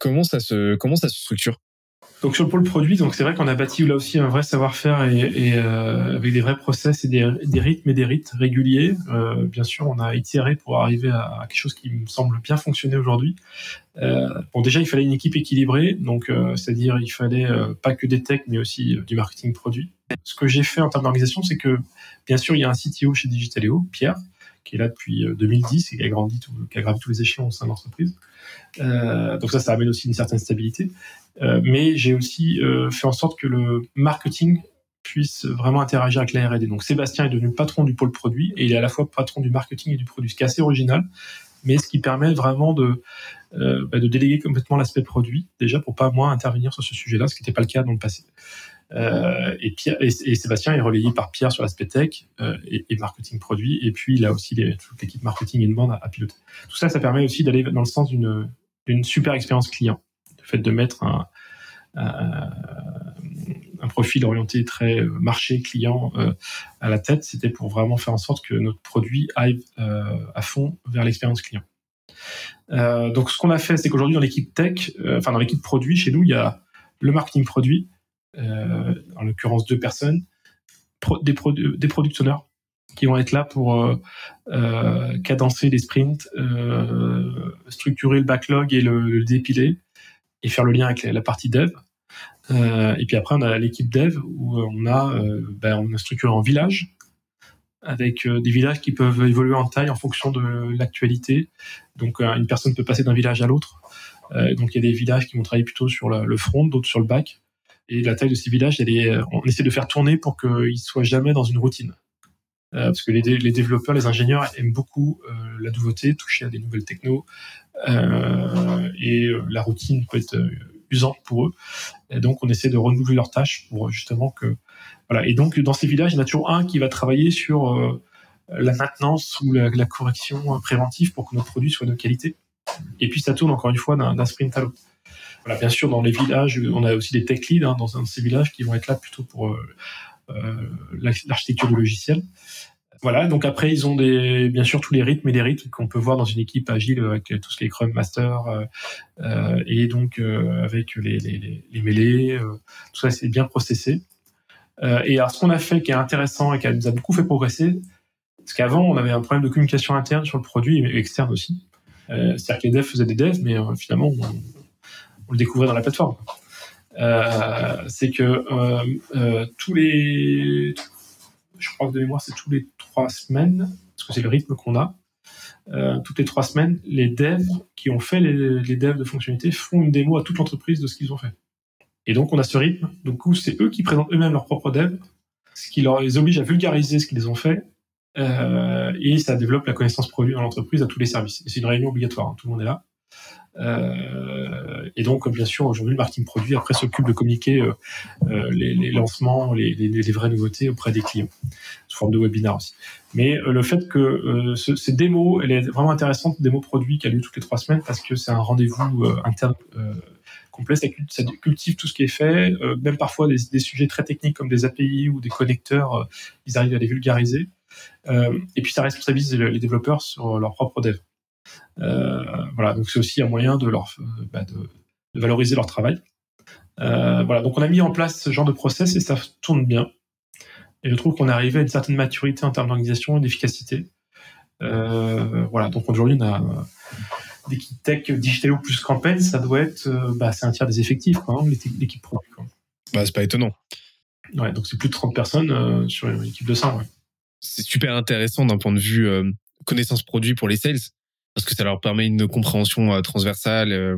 comment ça se comment ça se structure? Donc sur le pôle produit, c'est vrai qu'on a bâti là aussi un vrai savoir-faire et, euh, avec des vrais process et des, des, rythmes et des rites réguliers. Euh, bien sûr, on a itéré pour arriver à, quelque chose qui me semble bien fonctionner aujourd'hui. Euh, bon, déjà, il fallait une équipe équilibrée, donc euh, c'est-à-dire il fallait euh, pas que des techs, mais aussi du marketing produit. Ce que j'ai fait en termes d'organisation, c'est que bien sûr, il y a un CTO chez Digitaléo, Pierre, qui est là depuis 2010 et qui a grandi, qui a gravi tous les échelons au sein de l'entreprise. Euh, donc ça, ça amène aussi une certaine stabilité. Euh, mais j'ai aussi euh, fait en sorte que le marketing puisse vraiment interagir avec la R&D. Donc Sébastien est devenu patron du pôle produit et il est à la fois patron du marketing et du produit, ce qui est assez original, mais ce qui permet vraiment de, euh, bah, déléguer complètement l'aspect produit, déjà pour pas moins intervenir sur ce sujet-là, ce qui n'était pas le cas dans le passé. Euh, et, et, Sébastien est relayé par Pierre sur l'aspect tech euh, et, et, marketing produit, et puis il a aussi toute l'équipe marketing inbound à, à piloter. Tout ça, ça permet aussi d'aller dans le sens d'une super expérience client le fait de mettre un, profil orienté très euh, marché client à la tête, c'était pour vraiment faire en sorte que notre produit aille à fond vers l'expérience client. donc ce qu'on a fait, c'est qu'aujourd'hui dans l'équipe tech, enfin dans l'équipe produit, chez nous, il y a le marketing produit, en l'occurrence deux personnes, des, des product owners qui vont être là pour cadencer les sprints, structurer le backlog et le dépiler, et faire le lien avec la, partie dev. Euh, et puis après, on a l'équipe dev où euh, on a, euh, ben, on a structuré en village avec des villages qui peuvent évoluer en taille en fonction de l'actualité. Donc, une personne peut passer d'un village à l'autre. donc, il y a des villages qui vont travailler plutôt sur le front, d'autres sur le back. Et la taille de ces villages, est, on essaie de faire tourner pour qu'ils soient jamais dans une routine. parce que les, développeurs, les ingénieurs aiment beaucoup la nouveauté, toucher à des nouvelles technos, euh, et euh, la routine peut être euh, usante pour eux. Et donc, on essaie de renouveler leurs tâches pour justement que voilà. Et donc, dans ces villages, il y en a toujours un qui va travailler sur la maintenance ou la, correction préventive pour que notre produit soit de qualité. Et puis, ça tourne encore une fois d'un sprint à l'autre. Voilà, bien sûr, dans les villages, on a aussi des tech leads hein, dans un de ces villages qui vont être là plutôt pour l'architecture du logiciel. Voilà, donc après ils ont des, bien sûr tous les rythmes et les rythmes qu'on peut voir dans une équipe agile avec tout ce qui est Scrum Master euh, euh et donc euh, avec les, les, mêlées, euh, tout ça c'est bien processé. et alors ce qu'on a fait qui est intéressant et qui nous a beaucoup fait progresser, parce qu'avant on avait un problème de communication interne sur le produit et externe aussi. C'est-à-dire que les devs faisaient des devs, mais finalement on, on, le dans la plateforme. c'est que tous les je crois que de mémoire, c'est tous les trois semaines, parce que c'est le rythme qu'on a. Euh, toutes les trois semaines, les devs qui ont fait les, devs de fonctionnalités font une démo à toute l'entreprise de ce qu'ils ont fait. Et donc, on a ce rythme. Donc, c'est eux qui présentent eux-mêmes leurs propres devs, ce qui les oblige à vulgariser ce qu'ils ont fait. Euh, et ça développe la connaissance produit dans l'entreprise à tous les services. C'est une réunion obligatoire, hein. tout le monde est là. Euh, et donc, bien sûr, aujourd'hui, le marketing produit après s'occupe de communiquer euh, euh, les, les, lancements, les, les, les, vraies nouveautés auprès des clients, sous forme de webinar aussi. Mais le fait que ce, ces démos, elle est vraiment intéressante, démo produit qui a lieu toutes les trois semaines, parce que c'est un rendez-vous interne complet, ça, cultive tout ce qui est fait, même parfois des, des, sujets très techniques comme des API ou des connecteurs, ils arrivent à les vulgariser. et puis ça responsabilise les développeurs sur leur propre dev. Euh, voilà, donc c'est aussi un moyen de leur euh, bah, de, de, valoriser leur travail. Euh, voilà, donc on a mis en place ce genre de process et ça tourne bien. Et je trouve qu'on est arrivé à une certaine maturité en termes d'organisation et d'efficacité. Euh, voilà, donc aujourd'hui on a l'équipe tech Digitalo plus Campaign, ça doit être, bah, c'est un tiers des effectifs, quoi, hein, l'équipe produit. Quoi. Bah, c'est pas étonnant. Ouais, donc c'est plus de 30 personnes euh, sur une équipe de 100. Ouais. C'est super intéressant d'un point de vue euh, connaissance produit pour les sales, parce que ça leur permet une compréhension euh, transversale euh,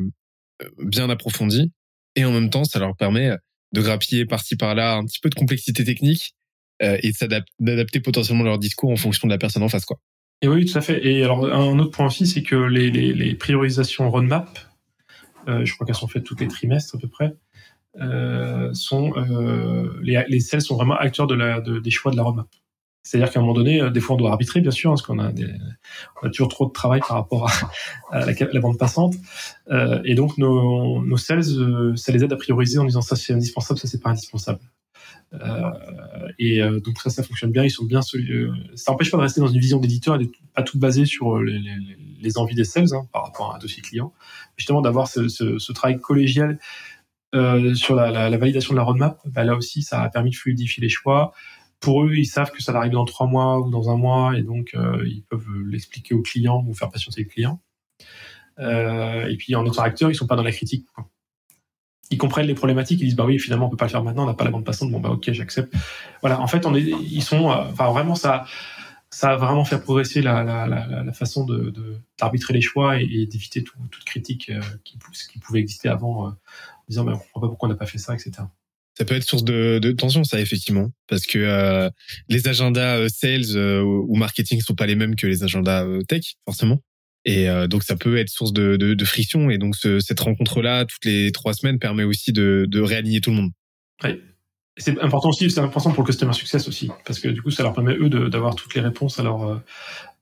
euh, bien approfondie, et en même temps, ça leur permet de grappiller par-ci par-là un petit peu de complexité technique et d'adapter potentiellement leur discours en fonction de la personne en face, quoi. Et oui, tout à fait. Et alors, un autre point aussi, c'est que les, les, priorisations roadmap je crois qu'elles sont faites tous les trimestres à peu près, sont les, les sales sont vraiment acteurs des choix de la roadmap. C'est-à-dire qu'à un moment donné, euh, des fois, on doit arbitrer, bien sûr, parce qu'on a, des, on a toujours trop de travail par rapport à, la, bande passante. Euh, et donc, nos, nos sales, euh, ça les aide à prioriser en disant ça, c'est indispensable, ça, c'est pas indispensable. Euh, et euh, donc ça, ça fonctionne bien. Ils sont bien. ça n'empêche pas de rester dans une vision d'éditeur et de pas tout baser sur les, les, les envies des sales hein, par rapport à un dossier client. Justement, d'avoir ce, ce, ce, travail collégial sur la, la, la, validation de la roadmap, bah, là aussi, ça a permis de fluidifier les choix pour eux, ils savent que ça va arriver dans trois mois ou dans un mois, et donc euh, ils peuvent l'expliquer aux clients ou faire patienter les clients. Euh, et puis en autre acteur, ils sont pas dans la critique. Ils comprennent les problématiques, ils disent bah oui, finalement on peut pas le faire maintenant, on n'a pas la bande passante, bon bah ok, j'accepte. Voilà, en fait, ils sont, euh, enfin vraiment ça, ça a vraiment fait progresser la, façon de d'arbitrer les choix et, d'éviter toute critique qui, pouvait exister avant, en disant bah, on comprend pas pourquoi on n'a pas fait ça, etc. Ça peut être source de, tension, ça effectivement, parce que euh, les agendas euh, sales euh, ou marketing sont pas les mêmes que les agendas tech, forcément. Et donc ça peut être source de, friction. Et donc ce, cette rencontre-là, toutes les trois semaines, permet aussi de, réaligner tout le monde. Oui. C'est important aussi, c'est important pour le customer success aussi, parce que du coup, ça leur permet eux d'avoir toutes les réponses à,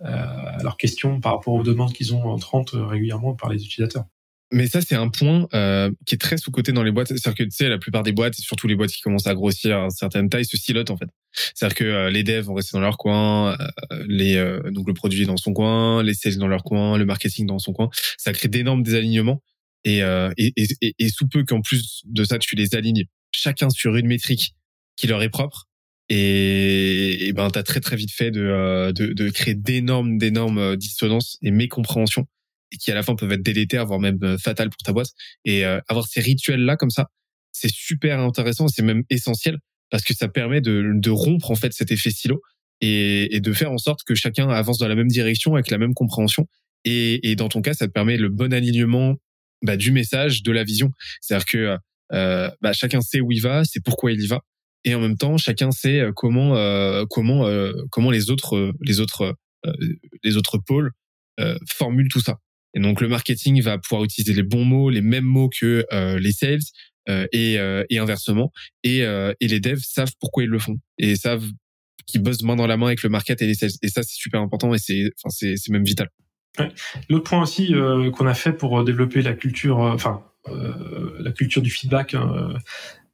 à leurs questions par rapport aux demandes qu'ils ont entrantes régulièrement par les utilisateurs. Mais ça, c'est un point euh, qui est très sous-côté dans les boîtes. C'est-à-dire que tu sais, la plupart des boîtes, et surtout les boîtes qui commencent à grossir à une certaine taille, se silotent en fait. C'est-à-dire que euh, les devs vont rester dans leur coin, euh, les donc le produit dans son coin, les sales dans leur coin, le marketing dans son coin. Ça crée d'énormes désalignements. Et, et, et, et, sous peu qu'en plus de ça, tu les alignes chacun sur une métrique qui leur est propre. Et, et ben, t'as très très vite fait de, de, de créer d'énormes d'énormes dissonances et mécompréhensions et qui à la fin peuvent être délétères, voire même euh, fatales pour ta boîte. Et euh, avoir ces rituels-là comme ça, c'est super intéressant, c'est même essentiel parce que ça permet de, de rompre en fait cet effet silo et, et, de faire en sorte que chacun avance dans la même direction avec la même compréhension. Et, et dans ton cas, ça te permet le bon alignement bah, du message, de la vision. C'est-à-dire que euh, bah, chacun sait où il va, c'est pourquoi il y va, et en même temps, chacun sait euh, comment euh, comment comment les autres les autres les autres pôles formulent tout ça. Et donc le marketing va pouvoir utiliser les bons mots, les mêmes mots que euh, les sales euh, et, euh, et, inversement. Et, les devs savent pourquoi ils le font et savent qu'ils bossent main dans la main avec le market et les sales. Et ça c'est super important et c'est même vital. L'autre point aussi qu'on a fait pour développer la culture, enfin la culture du feedback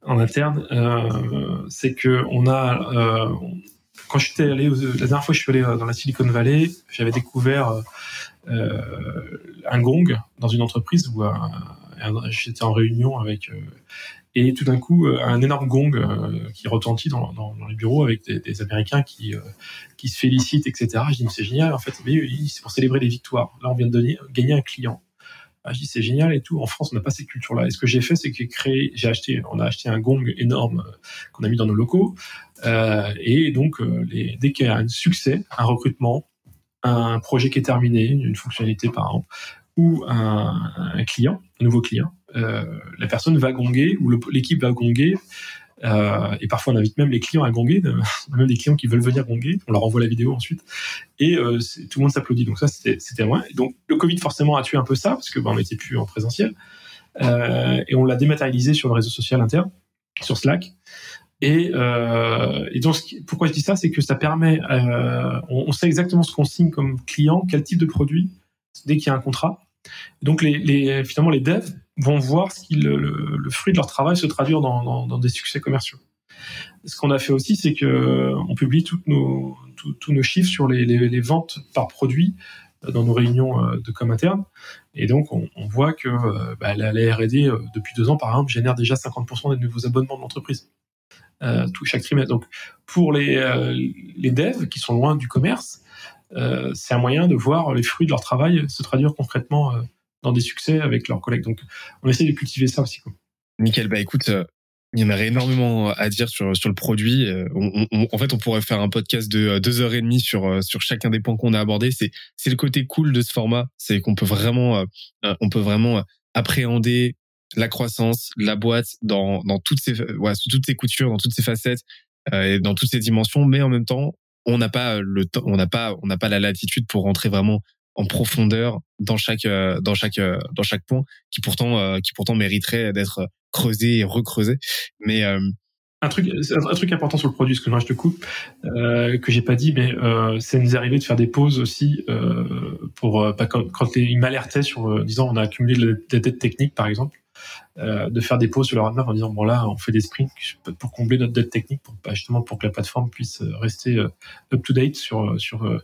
en interne, c'est que on a quand je suis allé la dernière fois je suis allé dans la Silicon Valley, j'avais découvert un gong dans une entreprise où euh, j'étais en réunion avec euh, et tout d'un coup un énorme gong qui retentit dans, dans, dans, les bureaux avec des, des Américains qui qui se félicitent etc je dis c'est génial en fait. C'est pour célébrer les victoires. Là on vient de donner, gagner un client. Ah, je dis c'est génial et tout. En France on n'a pas cette culture là et ce que j'ai fait c'est que j'ai créé j'ai acheté on a acheté un gong énorme qu'on a mis dans nos locaux. Euh, et donc les, dès qu'il y a un succès un recrutement un projet qui est terminé, une fonctionnalité par exemple, ou un, client, un nouveau client, euh, la personne va gonger ou l'équipe va gonger. Euh, et parfois on invite même les clients à gonger, on a même des clients qui veulent venir gonger, on leur envoie la vidéo ensuite, et euh, tout le monde s'applaudit. Donc ça c'était moi. Donc le Covid forcément a tué un peu ça parce que ben, on n'était plus en présentiel, euh, et on l'a dématérialisé sur le réseau social interne, sur Slack. Et, euh, et donc, pourquoi je dis ça, c'est que ça permet, euh, on, sait exactement ce qu'on signe comme client, quel type de produit, dès qu'il y a un contrat. Donc, les, les, finalement, les devs vont voir ce le, le, fruit de leur travail se traduire dans, dans, dans des succès commerciaux. Ce qu'on a fait aussi, c'est que on publie toutes nos, tous nos chiffres sur les, les, les, ventes par produit dans nos réunions euh, de com interne. Et donc, on, on voit que euh, bah, la, la R&D, euh, depuis deux ans, par exemple, génère déjà 50% des nouveaux abonnements de l'entreprise euh, tout chaque trimestre. Donc pour les, euh, les devs qui sont loin du commerce, euh, c'est un moyen de voir les fruits de leur travail se traduire concrètement euh, dans des succès avec leurs collègues. Donc on essaie de cultiver ça aussi. Quoi. Nickel, bah écoute, il y en aurait énormément à dire sur sur le produit. En fait, on pourrait faire un podcast de deux heures et demie sur sur chacun des points qu'on a abordés. C'est c'est le côté cool de ce format, c'est qu'on peut vraiment on peut vraiment appréhender la croissance, la boîte dans, dans toutes ses, ouais, sous toutes ses coutures, dans toutes ses facettes, euh, et dans toutes ses dimensions, mais en même temps, on n'a pas le temps, on n'a pas, on n'a pas la latitude pour rentrer vraiment en profondeur dans chaque dans chaque dans chaque point qui pourtant qui pourtant mériterait d'être creusé et recreusé. Mais un truc, un truc important sur le produit, ce que je te coupe, euh, que j'ai pas dit, mais euh, ça nous est arrivé de faire des pauses aussi euh, pour euh, bah, quand, quand il m'alertait sur, euh, disant on a accumulé de la dette technique par exemple, euh, de faire des pauses sur le roadmap en disant bon là on fait des sprints pour combler notre dette technique pour justement pour que la plateforme puisse rester up to date sur sur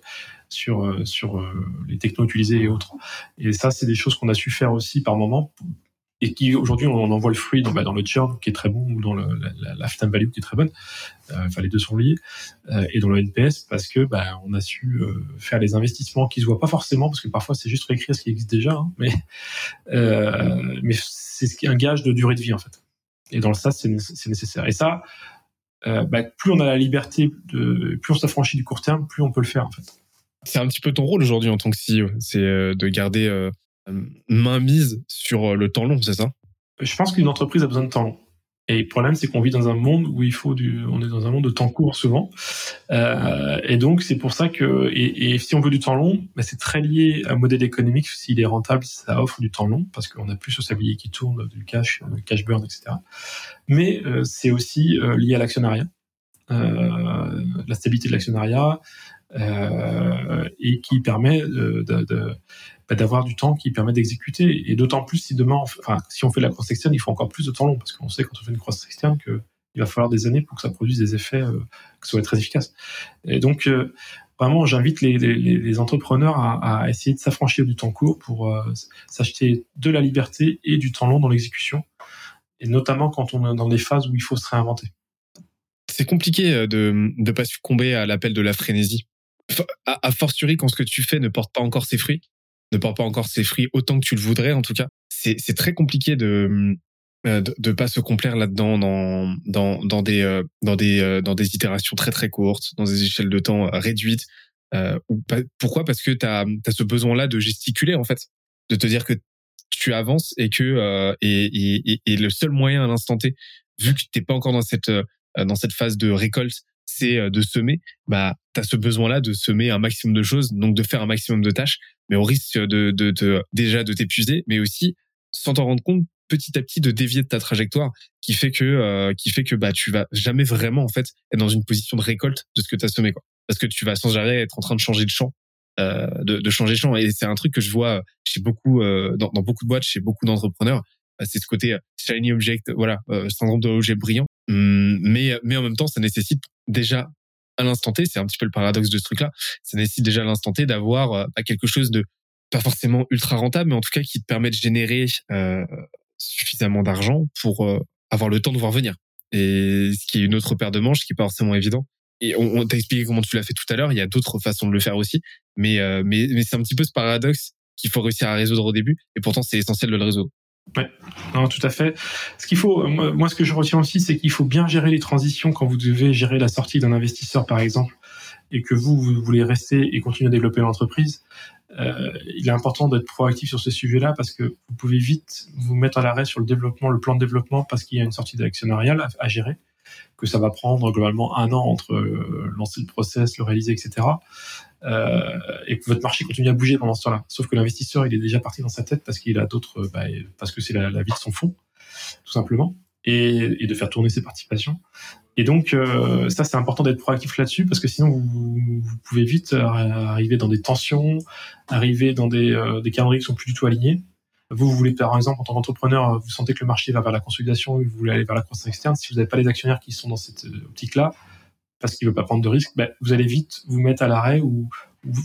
sur sur les technos utilisés et autres. Et ça c'est des choses qu'on a su faire aussi par moment et qui aujourd'hui on en voit le fruit dans, bah, le churn qui est très bon ou dans la, la value qui est très bonne. Euh, enfin les deux sont liés euh, et dans le NPS parce que bah, on a su euh, faire les investissements qui se voient pas forcément parce que parfois c'est juste réécrire ce qui existe déjà, hein, mais c'est un gage de durée de vie en fait. Et dans le SaaS c'est nécessaire. Et ça, bah, plus on a la liberté plus on s'affranchit du court terme, plus on peut le faire en fait. C'est un petit peu ton rôle aujourd'hui en tant que CEO, c'est de garder main mise sur euh, le temps long, c'est ça? Je pense qu'une entreprise a besoin de temps long. Et le problème, c'est qu'on vit dans un monde où il faut du, on est dans un monde de temps court souvent. Euh, et donc, c'est pour ça que, et, si on veut du temps long, bah, c'est très lié à un modèle économique. S'il est rentable, ça offre du temps long parce qu'on a plus de sablier qui tourne, du cash, du cash burn, etc. Mais euh, c'est aussi euh, lié à l'actionnariat, la stabilité de l'actionnariat, et qui permet de bah, d'avoir du temps qui permet d'exécuter. Et d'autant plus si demain, enfin, si on fait de la croissance externe, il faut encore plus de temps long parce qu'on sait quand on fait une croissance externe que il va falloir des années pour que ça produise des effets euh, qui soient très efficaces. Et donc, euh, vraiment, j'invite les, entrepreneurs à, à, essayer de s'affranchir du temps court pour euh, s'acheter de la liberté et du temps long dans l'exécution, et notamment quand on est dans des phases où il faut se réinventer. C'est compliqué euh, de ne pas succomber à l'appel de la frénésie. A, a fortiori quand ce que tu fais ne porte pas encore ses fruits ne porte pas encore ses fruits autant que tu le voudrais en tout cas. C'est très compliqué de euh, de, de pas se complaire là-dedans dans dans dans des euh, dans des euh, dans des itérations très très courtes, dans des échelles de temps réduites. Euh, pourquoi? Parce que tu as ce besoin-là de gesticuler en fait, de te dire que tu avances et que euh, et, et, et, le seul moyen à l'instant T, vu que t'es pas encore dans cette dans cette phase de récolte, c'est de semer. Bah, t'as ce besoin-là de semer un maximum de choses, donc de faire un maximum de tâches mais au risque de, de, déjà de t'épuiser, mais aussi sans t'en rendre compte petit à petit de dévier de ta trajectoire qui fait que euh, qui fait que bah tu vas jamais vraiment en fait être dans une position de récolte de ce que tu as semé quoi. Parce que tu vas sans arrêt être en train de changer de champ euh, de, de, changer de champ. Et c'est un truc que je vois chez beaucoup euh, dans, dans, beaucoup de boîtes chez beaucoup d'entrepreneurs. Bah, c'est ce côté euh, shiny object voilà euh, syndrome de l'objet brillant mais mais en même temps ça nécessite déjà à l'instant T, c'est un petit peu le paradoxe de ce truc-là, ça nécessite déjà à l'instant T d'avoir euh, quelque chose de pas forcément ultra rentable, mais en tout cas qui te permet de générer euh, suffisamment d'argent pour euh, avoir le temps de voir venir. Et ce qui est une autre paire de manches, qui est pas forcément évident. Et on, on t'a expliqué comment tu l'as fait tout à l'heure. Il y a d'autres façons de le faire aussi, mais euh, mais mais c'est un petit peu ce paradoxe qu'il faut réussir à résoudre au début. Et pourtant, c'est essentiel de le résoudre. Ouais, non, tout à fait. Ce qu'il faut, moi, ce que je retiens aussi, c'est qu'il faut bien gérer les transitions quand vous devez gérer la sortie d'un investisseur, par exemple, et que vous, vous voulez rester et continuer à développer l'entreprise. Euh, il est important d'être proactif sur ce sujet-là parce que vous pouvez vite vous mettre à l'arrêt sur le développement, le plan de développement, parce qu'il y a une sortie d'actionnariale à, gérer, que ça va prendre globalement un an entre euh, lancer le process, le réaliser, etc euh, et que votre marché continue à bouger pendant ce temps-là. Sauf que l'investisseur, il est déjà parti dans sa tête parce qu'il a d'autres, bah, parce que c'est la, vie de son fonds, tout simplement, et, de faire tourner ses participations. Et donc, euh, ça, c'est important d'être proactif là-dessus parce que sinon, vous, pouvez vite arriver dans des tensions, arriver dans des, euh, des calendriers qui sont plus du tout alignés. Vous, vous voulez, par exemple, en tant qu'entrepreneur, vous sentez que le marché va vers la consolidation, vous voulez aller vers la croissance externe. Si vous n'avez pas les actionnaires qui sont dans cette optique-là, parce qu'il veut pas prendre de risques, ben, vous allez vite vous mettre à l'arrêt ou,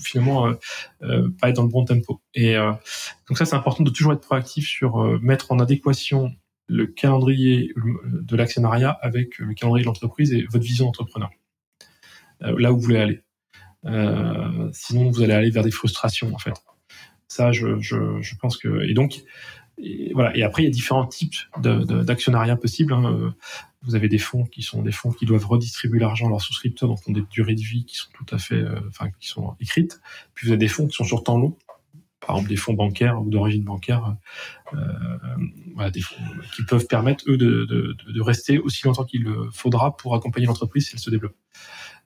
finalement euh, euh, pas être dans le bon tempo. Et euh, donc ça, c'est important de toujours être proactif sur mettre en adéquation le calendrier de l'actionnariat avec le calendrier de l'entreprise et votre vision d'entrepreneur. Là où vous voulez aller. sinon, vous allez aller vers des frustrations en fait. Ça, je, pense que et donc voilà. Et après, il y a différents types d'actionnariat possibles. Hein. Vous avez des fonds qui sont des fonds qui doivent redistribuer l'argent à leurs souscripteurs, donc ont des durées de vie qui sont tout à fait, euh, enfin, qui sont écrites. Puis vous avez des fonds qui sont sur temps long, par exemple des fonds bancaires ou d'origine bancaire, euh, voilà, des fonds qui peuvent permettre eux de, de, de rester aussi longtemps qu'il faudra pour accompagner l'entreprise si elle se développe.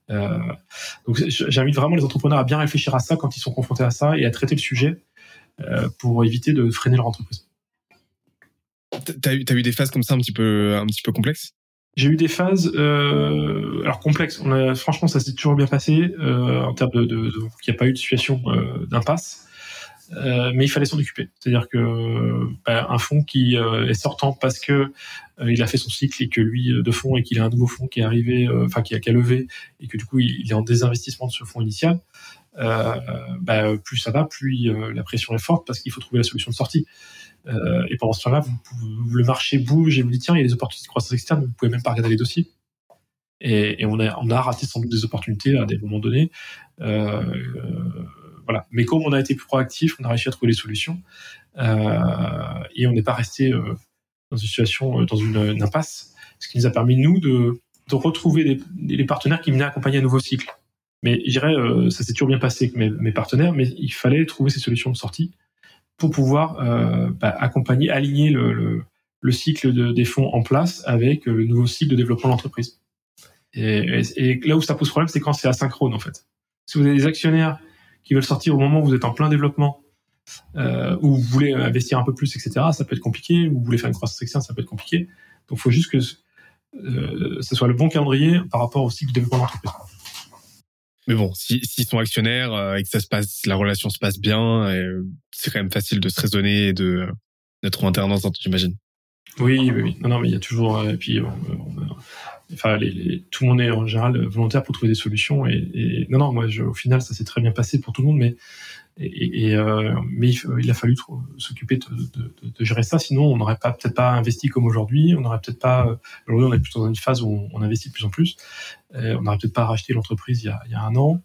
donc j'invite vraiment les entrepreneurs à bien réfléchir à ça quand ils sont confrontés à ça et à traiter le sujet pour éviter de freiner leur entreprise. T'as eu, eu des phases comme ça un petit peu, un petit peu complexes? J'ai eu des phases, euh, alors complexes. On a, franchement, ça s'est toujours bien passé euh, en termes de, de, de qu'il n'y a pas eu de situation euh, d'impasse. Euh, mais il fallait s'en occuper. C'est-à-dire que bah, un fonds qui euh, est sortant parce que euh, il a fait son cycle et que lui de fonds et qu'il a un nouveau fonds qui est arrivé, enfin qui a qu'à lever et que du coup il, est en désinvestissement de ce fonds initial. Bah, plus ça va, plus la pression est forte parce qu'il faut trouver la solution de sortie. Euh, et pendant ce temps-là, le marché bouge et vous dit tiens, il y a des opportunités de croissance externe, vous pouvez même pas regarder les dossiers. Et, on, a, raté sans doute des opportunités à des moments donnés. Euh, euh, voilà. Mais comme on a été plus proactif, on a réussi à trouver les solutions et on n'est pas resté dans une situation, dans une, impasse, ce qui nous a permis nous de, retrouver des, les partenaires qui venaient accompagner un nouveau cycle. Mais je dirais, ça s'est toujours bien passé avec mes, partenaires, mais il fallait trouver ces solutions de sortie pour pouvoir euh, bah, accompagner, aligner le, le, le cycle de, des fonds en place avec le nouveau cycle de développement de l'entreprise. Et, et, là où ça pose problème, c'est quand c'est asynchrone en fait. Si vous avez des actionnaires qui veulent sortir au moment où vous êtes en plein développement, euh, ou vous voulez investir un peu plus, etc., ça peut être compliqué. Ou vous voulez faire une croissance externe, ça peut être compliqué. Donc, il faut juste que euh, ce soit le bon calendrier par rapport au cycle de développement de l'entreprise. Mais bon, s'ils sont actionnaires euh, et que ça se passe, la relation se passe bien, c'est quand même facile de se raisonner et de d'être en alternance, j'imagine. Oui, oui, oui. Non, non, mais il y a toujours. Euh, et puis, enfin, tout le monde est en général volontaire pour trouver des solutions. Et, non, non, moi, au final, ça s'est très bien passé pour tout le monde, mais euh, mais il, a fallu s'occuper de, gérer ça. Sinon, on n'aurait peut-être pas investi comme aujourd'hui. On n'aurait peut-être pas. Aujourd'hui, on est plutôt dans une phase où on, investit de plus en plus. Euh, on n'aurait peut-être pas racheté l'entreprise il, y a, un an.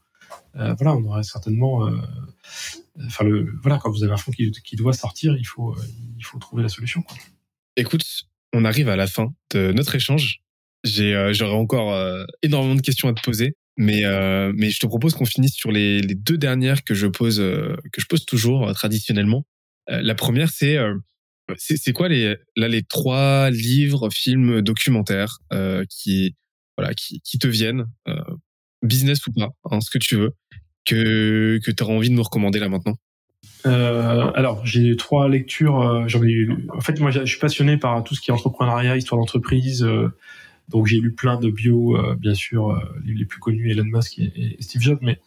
Euh, voilà, on aurait certainement. Euh, enfin, voilà, quand vous avez un fonds qui, doit sortir, il faut il faut trouver la solution. Écoute, on arrive à la fin de notre échange. J'aurais encore énormément de questions à te poser. Mais euh, mais je te propose qu'on finisse sur les, deux dernières que je pose euh, que je pose toujours euh, traditionnellement. La première c'est c'est quoi les là les trois livres, films, documentaires qui voilà qui qui te viennent business ou pas, hein, ce que tu veux que que tu auras envie de nous recommander là maintenant? Alors, j'ai trois lectures. J'en ai eu. En fait, moi, je suis passionné par tout ce qui est entrepreneuriat, histoire d'entreprise, donc j'ai lu plein de bio, euh, bien sûr, euh, les, plus connus, Elon Musk et, Steve Jobs, mais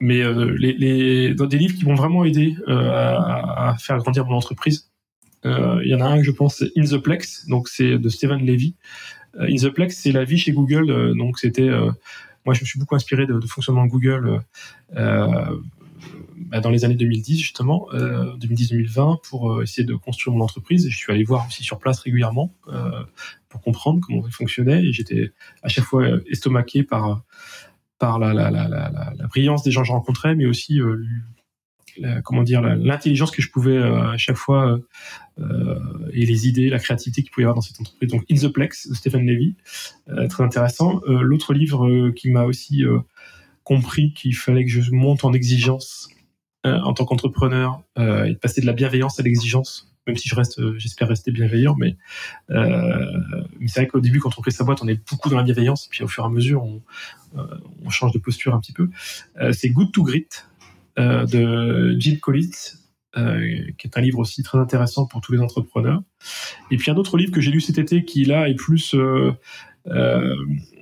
mais euh, dans des livres qui m'ont vraiment aidé à, faire grandir mon entreprise. Il y en a un que je pense, c'est In the Plex, donc c'est de Stephen Levy. In the Plex, c'est la vie chez Google, donc c'était moi je me suis beaucoup inspiré de, fonctionnement Google bah, dans les années 2010 justement, euh, 2010-2020 pour euh, essayer de construire mon entreprise. Je suis allé voir aussi sur place régulièrement euh, pour comprendre comment il fonctionnait. Et j'étais à chaque fois estomaqué par par la, la, la, la, la brillance des gens que je rencontrais, mais aussi euh, comment dire l'intelligence que je pouvais euh, à chaque fois euh, et les idées, la créativité qu'il pouvait y avoir dans cette entreprise. Donc In the Plex de Stephen Levy, très intéressant. L'autre livre qui m'a aussi compris qu'il fallait que je monte en exigence euh, en tant qu'entrepreneur euh, et de passer de la bienveillance à l'exigence, même si je reste, euh, j'espère rester bienveillant, mais, c'est vrai qu'au début, quand on crée sa boîte, on est beaucoup dans la bienveillance, puis au fur et à mesure, on, change de posture un petit peu. c'est Good to Grit de Jill Collins, qui est un livre aussi très intéressant pour tous les entrepreneurs. Et puis un autre livre que j'ai lu cet été qui là est plus euh,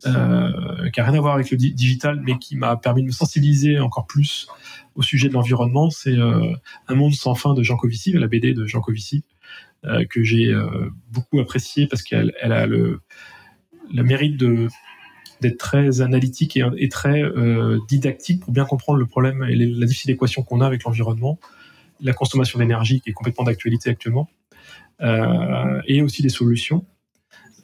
euh, qui a rien à voir avec le digital, mais qui m'a permis de me sensibiliser encore plus au sujet de l'environnement, c'est euh, Un monde sans fin de Jean Covici, la BD de Jean Covici, que j'ai beaucoup apprécié parce qu'elle elle a le, mérite d'être très analytique et, très didactique pour bien comprendre le problème et la difficile équation qu'on a avec l'environnement, la consommation d'énergie qui est complètement d'actualité actuellement, et aussi des solutions.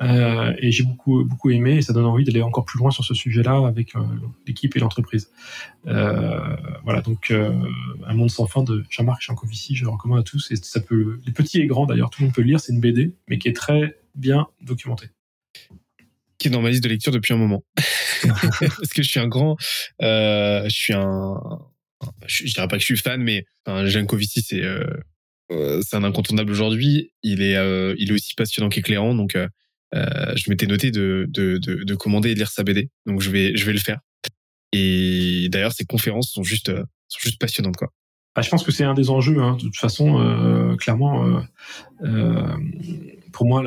Euh, et j'ai beaucoup beaucoup aimé et ça donne envie d'aller encore plus loin sur ce sujet-là avec euh, l'équipe et l'entreprise. Euh, voilà, donc Un monde sans fin de Jean-Marc Jancovici, je le recommande à tous. Et ça peut, les petits et grands d'ailleurs, tout le monde peut le lire. C'est une BD, mais qui est très bien documentée. Qui est dans ma liste de lecture depuis un moment. Parce que je suis un grand, je suis un, je, dirais pas que je suis fan, mais enfin, Jancovici, c'est c'est un incontournable aujourd'hui. Il est, il est aussi passionnant qu'éclairant, donc euh, je m'étais noté de, de, de, de, commander et lire sa BD, donc je vais, le faire. Et d'ailleurs, ces conférences sont juste, juste passionnantes. Ah, je pense que c'est un des enjeux. Hein. De toute façon, clairement, pour moi,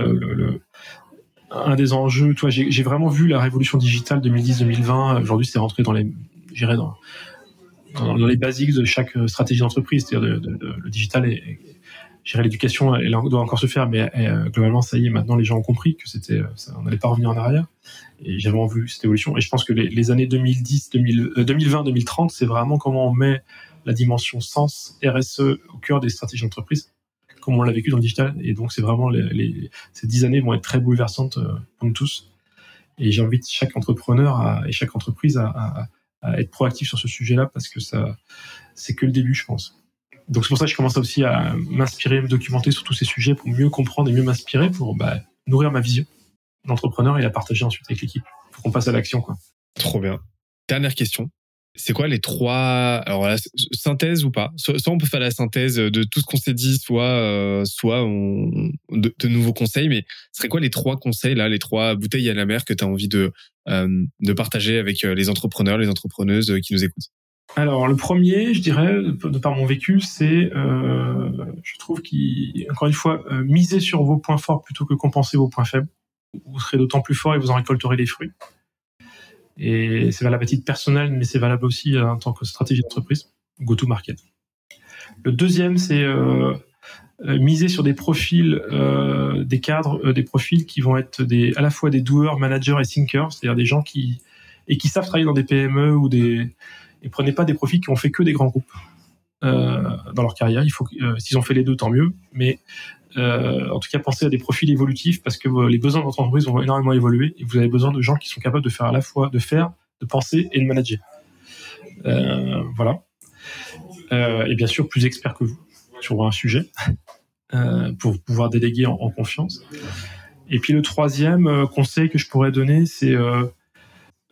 un des enjeux, toi, j'ai vraiment vu la révolution digitale 2010-2020. Aujourd'hui, c'est rentré dans les, dans, les basiques de chaque stratégie d'entreprise. C'est-à-dire le digital et l'éducation, elle doit encore se faire, mais euh, globalement, ça y est, maintenant, les gens ont compris que c'était, euh, on n'allait pas revenir en arrière. Et j'ai vraiment vu cette évolution. Et je pense que les, années 2010, 2020, 2030, c'est vraiment comment on met la dimension sens, RSE au cœur des stratégies d'entreprise comme on l'a vécu dans le digital. Et donc, c'est vraiment les, ces dix années vont être très bouleversantes euh, pour nous tous. Et j'invite chaque entrepreneur et chaque entreprise à, être proactif sur ce sujet-là parce que ça, c'est que le début, je pense. Donc c'est pour ça que je commence aussi à m'inspirer, me documenter sur tous ces sujets pour mieux comprendre et mieux m'inspirer pour bah, nourrir ma vision d'entrepreneur et la partager ensuite avec l'équipe pour qu'on passe à l'action. quoi. Trop bien. Dernière question c'est quoi les trois alors la synthèse ou pas? Soit, on peut faire la synthèse de tout ce qu'on s'est dit soit euh, soit on, de, nouveaux conseils mais ce serait quoi les trois conseils là les trois bouteilles à la mer que tu as envie de euh, de partager avec euh, les entrepreneurs les entrepreneuses qui nous écoutent? Alors le premier je dirais de par mon vécu c'est je trouve qu'encore une fois miser sur vos points forts plutôt que compenser vos points faibles vous serez d'autant plus fort et vous en récolterez les fruits et c'est valable à titre personnel, mais c'est valable aussi euh, en tant que stratégie d'entreprise, go-to-market. Le deuxième, c'est euh, euh, miser sur des profils, euh, des cadres, euh, des profils qui vont être des, à la fois des doueurs, managers et thinkers, c'est-à-dire des gens qui savent travailler dans des PME ou des et prenez pas des profils qui ont fait que des grands groupes dans leur carrière. Il faut s'ils ont fait les deux, tant mieux. Mais euh, en tout cas, pensez à des profils évolutifs parce que les besoins de votre entreprise vont énormément évoluer et vous avez besoin de gens qui sont capables de faire à la fois de faire, de penser et de manager. Euh, voilà. Euh, et bien sûr, plus experts que vous sur un sujet euh, pour pouvoir déléguer en, confiance. Et puis le troisième euh, conseil que je pourrais donner, c'est euh,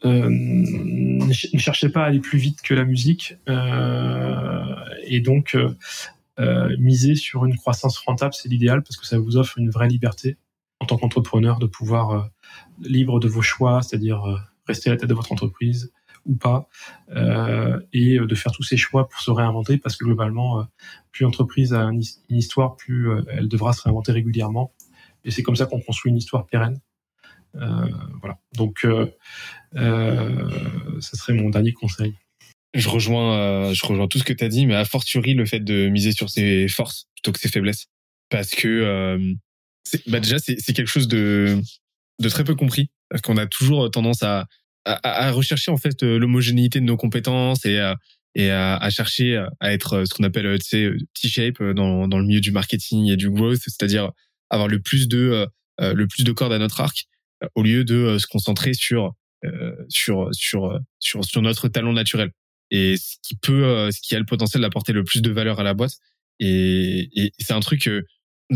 ne cherchez pas à aller plus vite que la musique. et donc, euh, miser sur une croissance rentable, c'est l'idéal parce que ça vous offre une vraie liberté en tant qu'entrepreneur de pouvoir euh, libre de vos choix, c'est-à-dire euh, rester à la tête de votre entreprise ou pas, euh, et de faire tous ces choix pour se réinventer parce que globalement, plus l'entreprise a une histoire, plus elle devra se réinventer régulièrement. Et c'est comme ça qu'on construit une histoire pérenne. Voilà. Donc, ce serait mon dernier conseil. Je rejoins, euh, je rejoins tout ce que tu as dit, mais a fortiori le fait de miser sur ses forces plutôt que ses faiblesses, parce que euh, bah déjà c'est quelque chose de de très peu compris, parce qu'on a toujours tendance à, à, rechercher en fait l'homogénéité de nos compétences et à, et à, chercher à être ce qu'on appelle T-shape dans dans le milieu du marketing et du growth, c'est-à-dire avoir le plus de euh, le plus de cordes à notre arc au lieu de se concentrer sur sur sur sur sur notre talent naturel et ce qui peut, euh, ce qui a le potentiel d'apporter le plus de valeur à la boîte. Et, c'est un truc euh,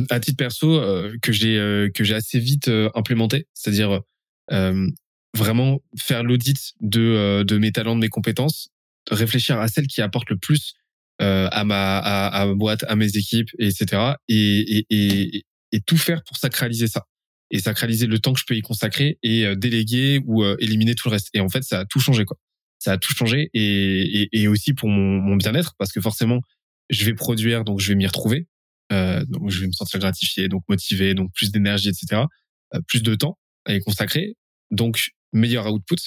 à titre perso euh, que j'ai que j'ai assez vite implémenté, c'est-à-dire vraiment faire l'audit de de mes talents, de mes compétences, réfléchir à celles qui apportent le plus à ma à, à, ma boîte, à mes équipes, etc. Et, et, et, et tout faire pour sacraliser ça et sacraliser le temps que je peux y consacrer et déléguer ou éliminer tout le reste. Et en fait, ça a tout changé quoi ça a tout changé et, et, et aussi pour mon, mon bien-être parce que forcément je vais produire donc je vais m'y retrouver euh, donc je vais me sentir gratifié donc motivé donc plus d'énergie etc euh, plus de temps à y consacrer donc meilleur output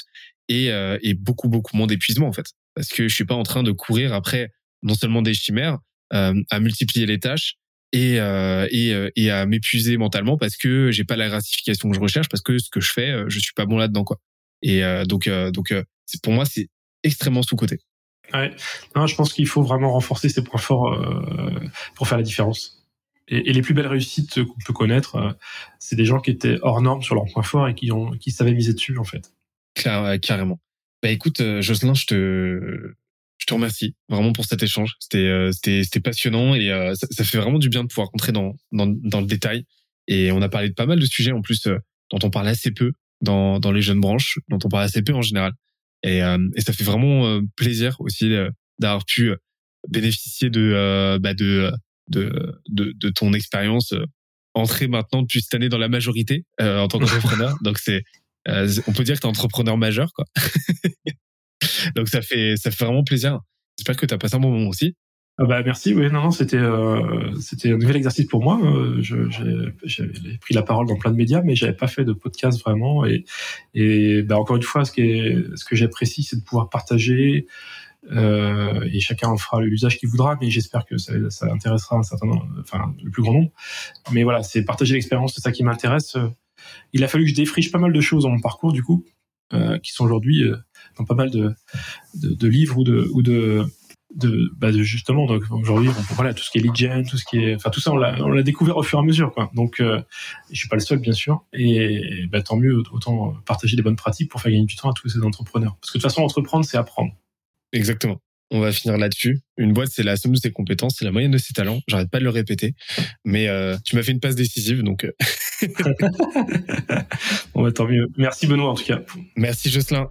et, euh, et beaucoup beaucoup moins d'épuisement en fait parce que je suis pas en train de courir après non seulement des chimères euh, à multiplier les tâches et euh, et, et à m'épuiser mentalement parce que j'ai pas la gratification que je recherche parce que ce que je fais je suis pas bon là dedans quoi et donc donc pour moi, c'est extrêmement sous-côté. Ouais. Non, je pense qu'il faut vraiment renforcer ses points forts euh, pour faire la différence. Et, et les plus belles réussites qu'on peut connaître, euh, c'est des gens qui étaient hors normes sur leurs points forts et qui ont, qui savaient miser dessus en fait. Claire, carrément. Bah écoute, euh, Jocelyn, je te, je te remercie vraiment pour cet échange. C'était, euh, c'était, c'était passionnant et euh, ça, ça, fait vraiment du bien de pouvoir rentrer dans, dans, dans le détail. Et on a parlé de pas mal de sujets en plus dont on parle assez peu dans, dans les jeunes branches, dont on parle assez peu en général. Et, euh, et ça fait vraiment euh, plaisir aussi euh, d'avoir pu bénéficier de, bah de, de, de, de ton expérience entrer maintenant depuis cette année dans la majorité en tant qu'entrepreneur. Donc c'est, on peut dire que tu es entrepreneur majeur, quoi. Donc ça fait ça fait vraiment plaisir. J'espère que tu as passé un bon moment aussi. Ah bah merci, oui, non, non, c'était euh, c'était un nouvel exercice pour moi. Euh, J'avais pris la parole dans plein de médias, mais j'avais pas fait de podcast vraiment. Et, et bah, encore une fois, ce, qui ce que j'apprécie, c'est de pouvoir partager. Euh, et chacun en fera l'usage qu'il voudra, mais j'espère que ça, intéressera un certain enfin le plus grand nombre. Mais voilà, c'est partager l'expérience, c'est ça qui m'intéresse. Il a fallu que je défriche pas mal de choses dans mon parcours, du coup, euh, qui sont aujourd'hui dans pas mal de, de, de livres ou de, ou de de, bah de justement donc aujourd'hui voilà tout ce qui est lead gen tout ce qui est enfin tout ça on l'a on l'a découvert au fur et à mesure quoi donc euh, je suis pas le seul bien sûr et, bah, tant mieux autant partager les bonnes pratiques pour faire gagner du temps à tous ces entrepreneurs parce que de toute façon entreprendre c'est apprendre exactement on va finir là-dessus. Une boîte, c'est la somme de ses compétences, c'est la moyenne de ses talents. J'arrête pas de le répéter, mais euh, tu m'as fait une passe décisive, donc. Euh. bon, bah, tant mieux. Merci Benoît en tout cas. Merci Jocelyn.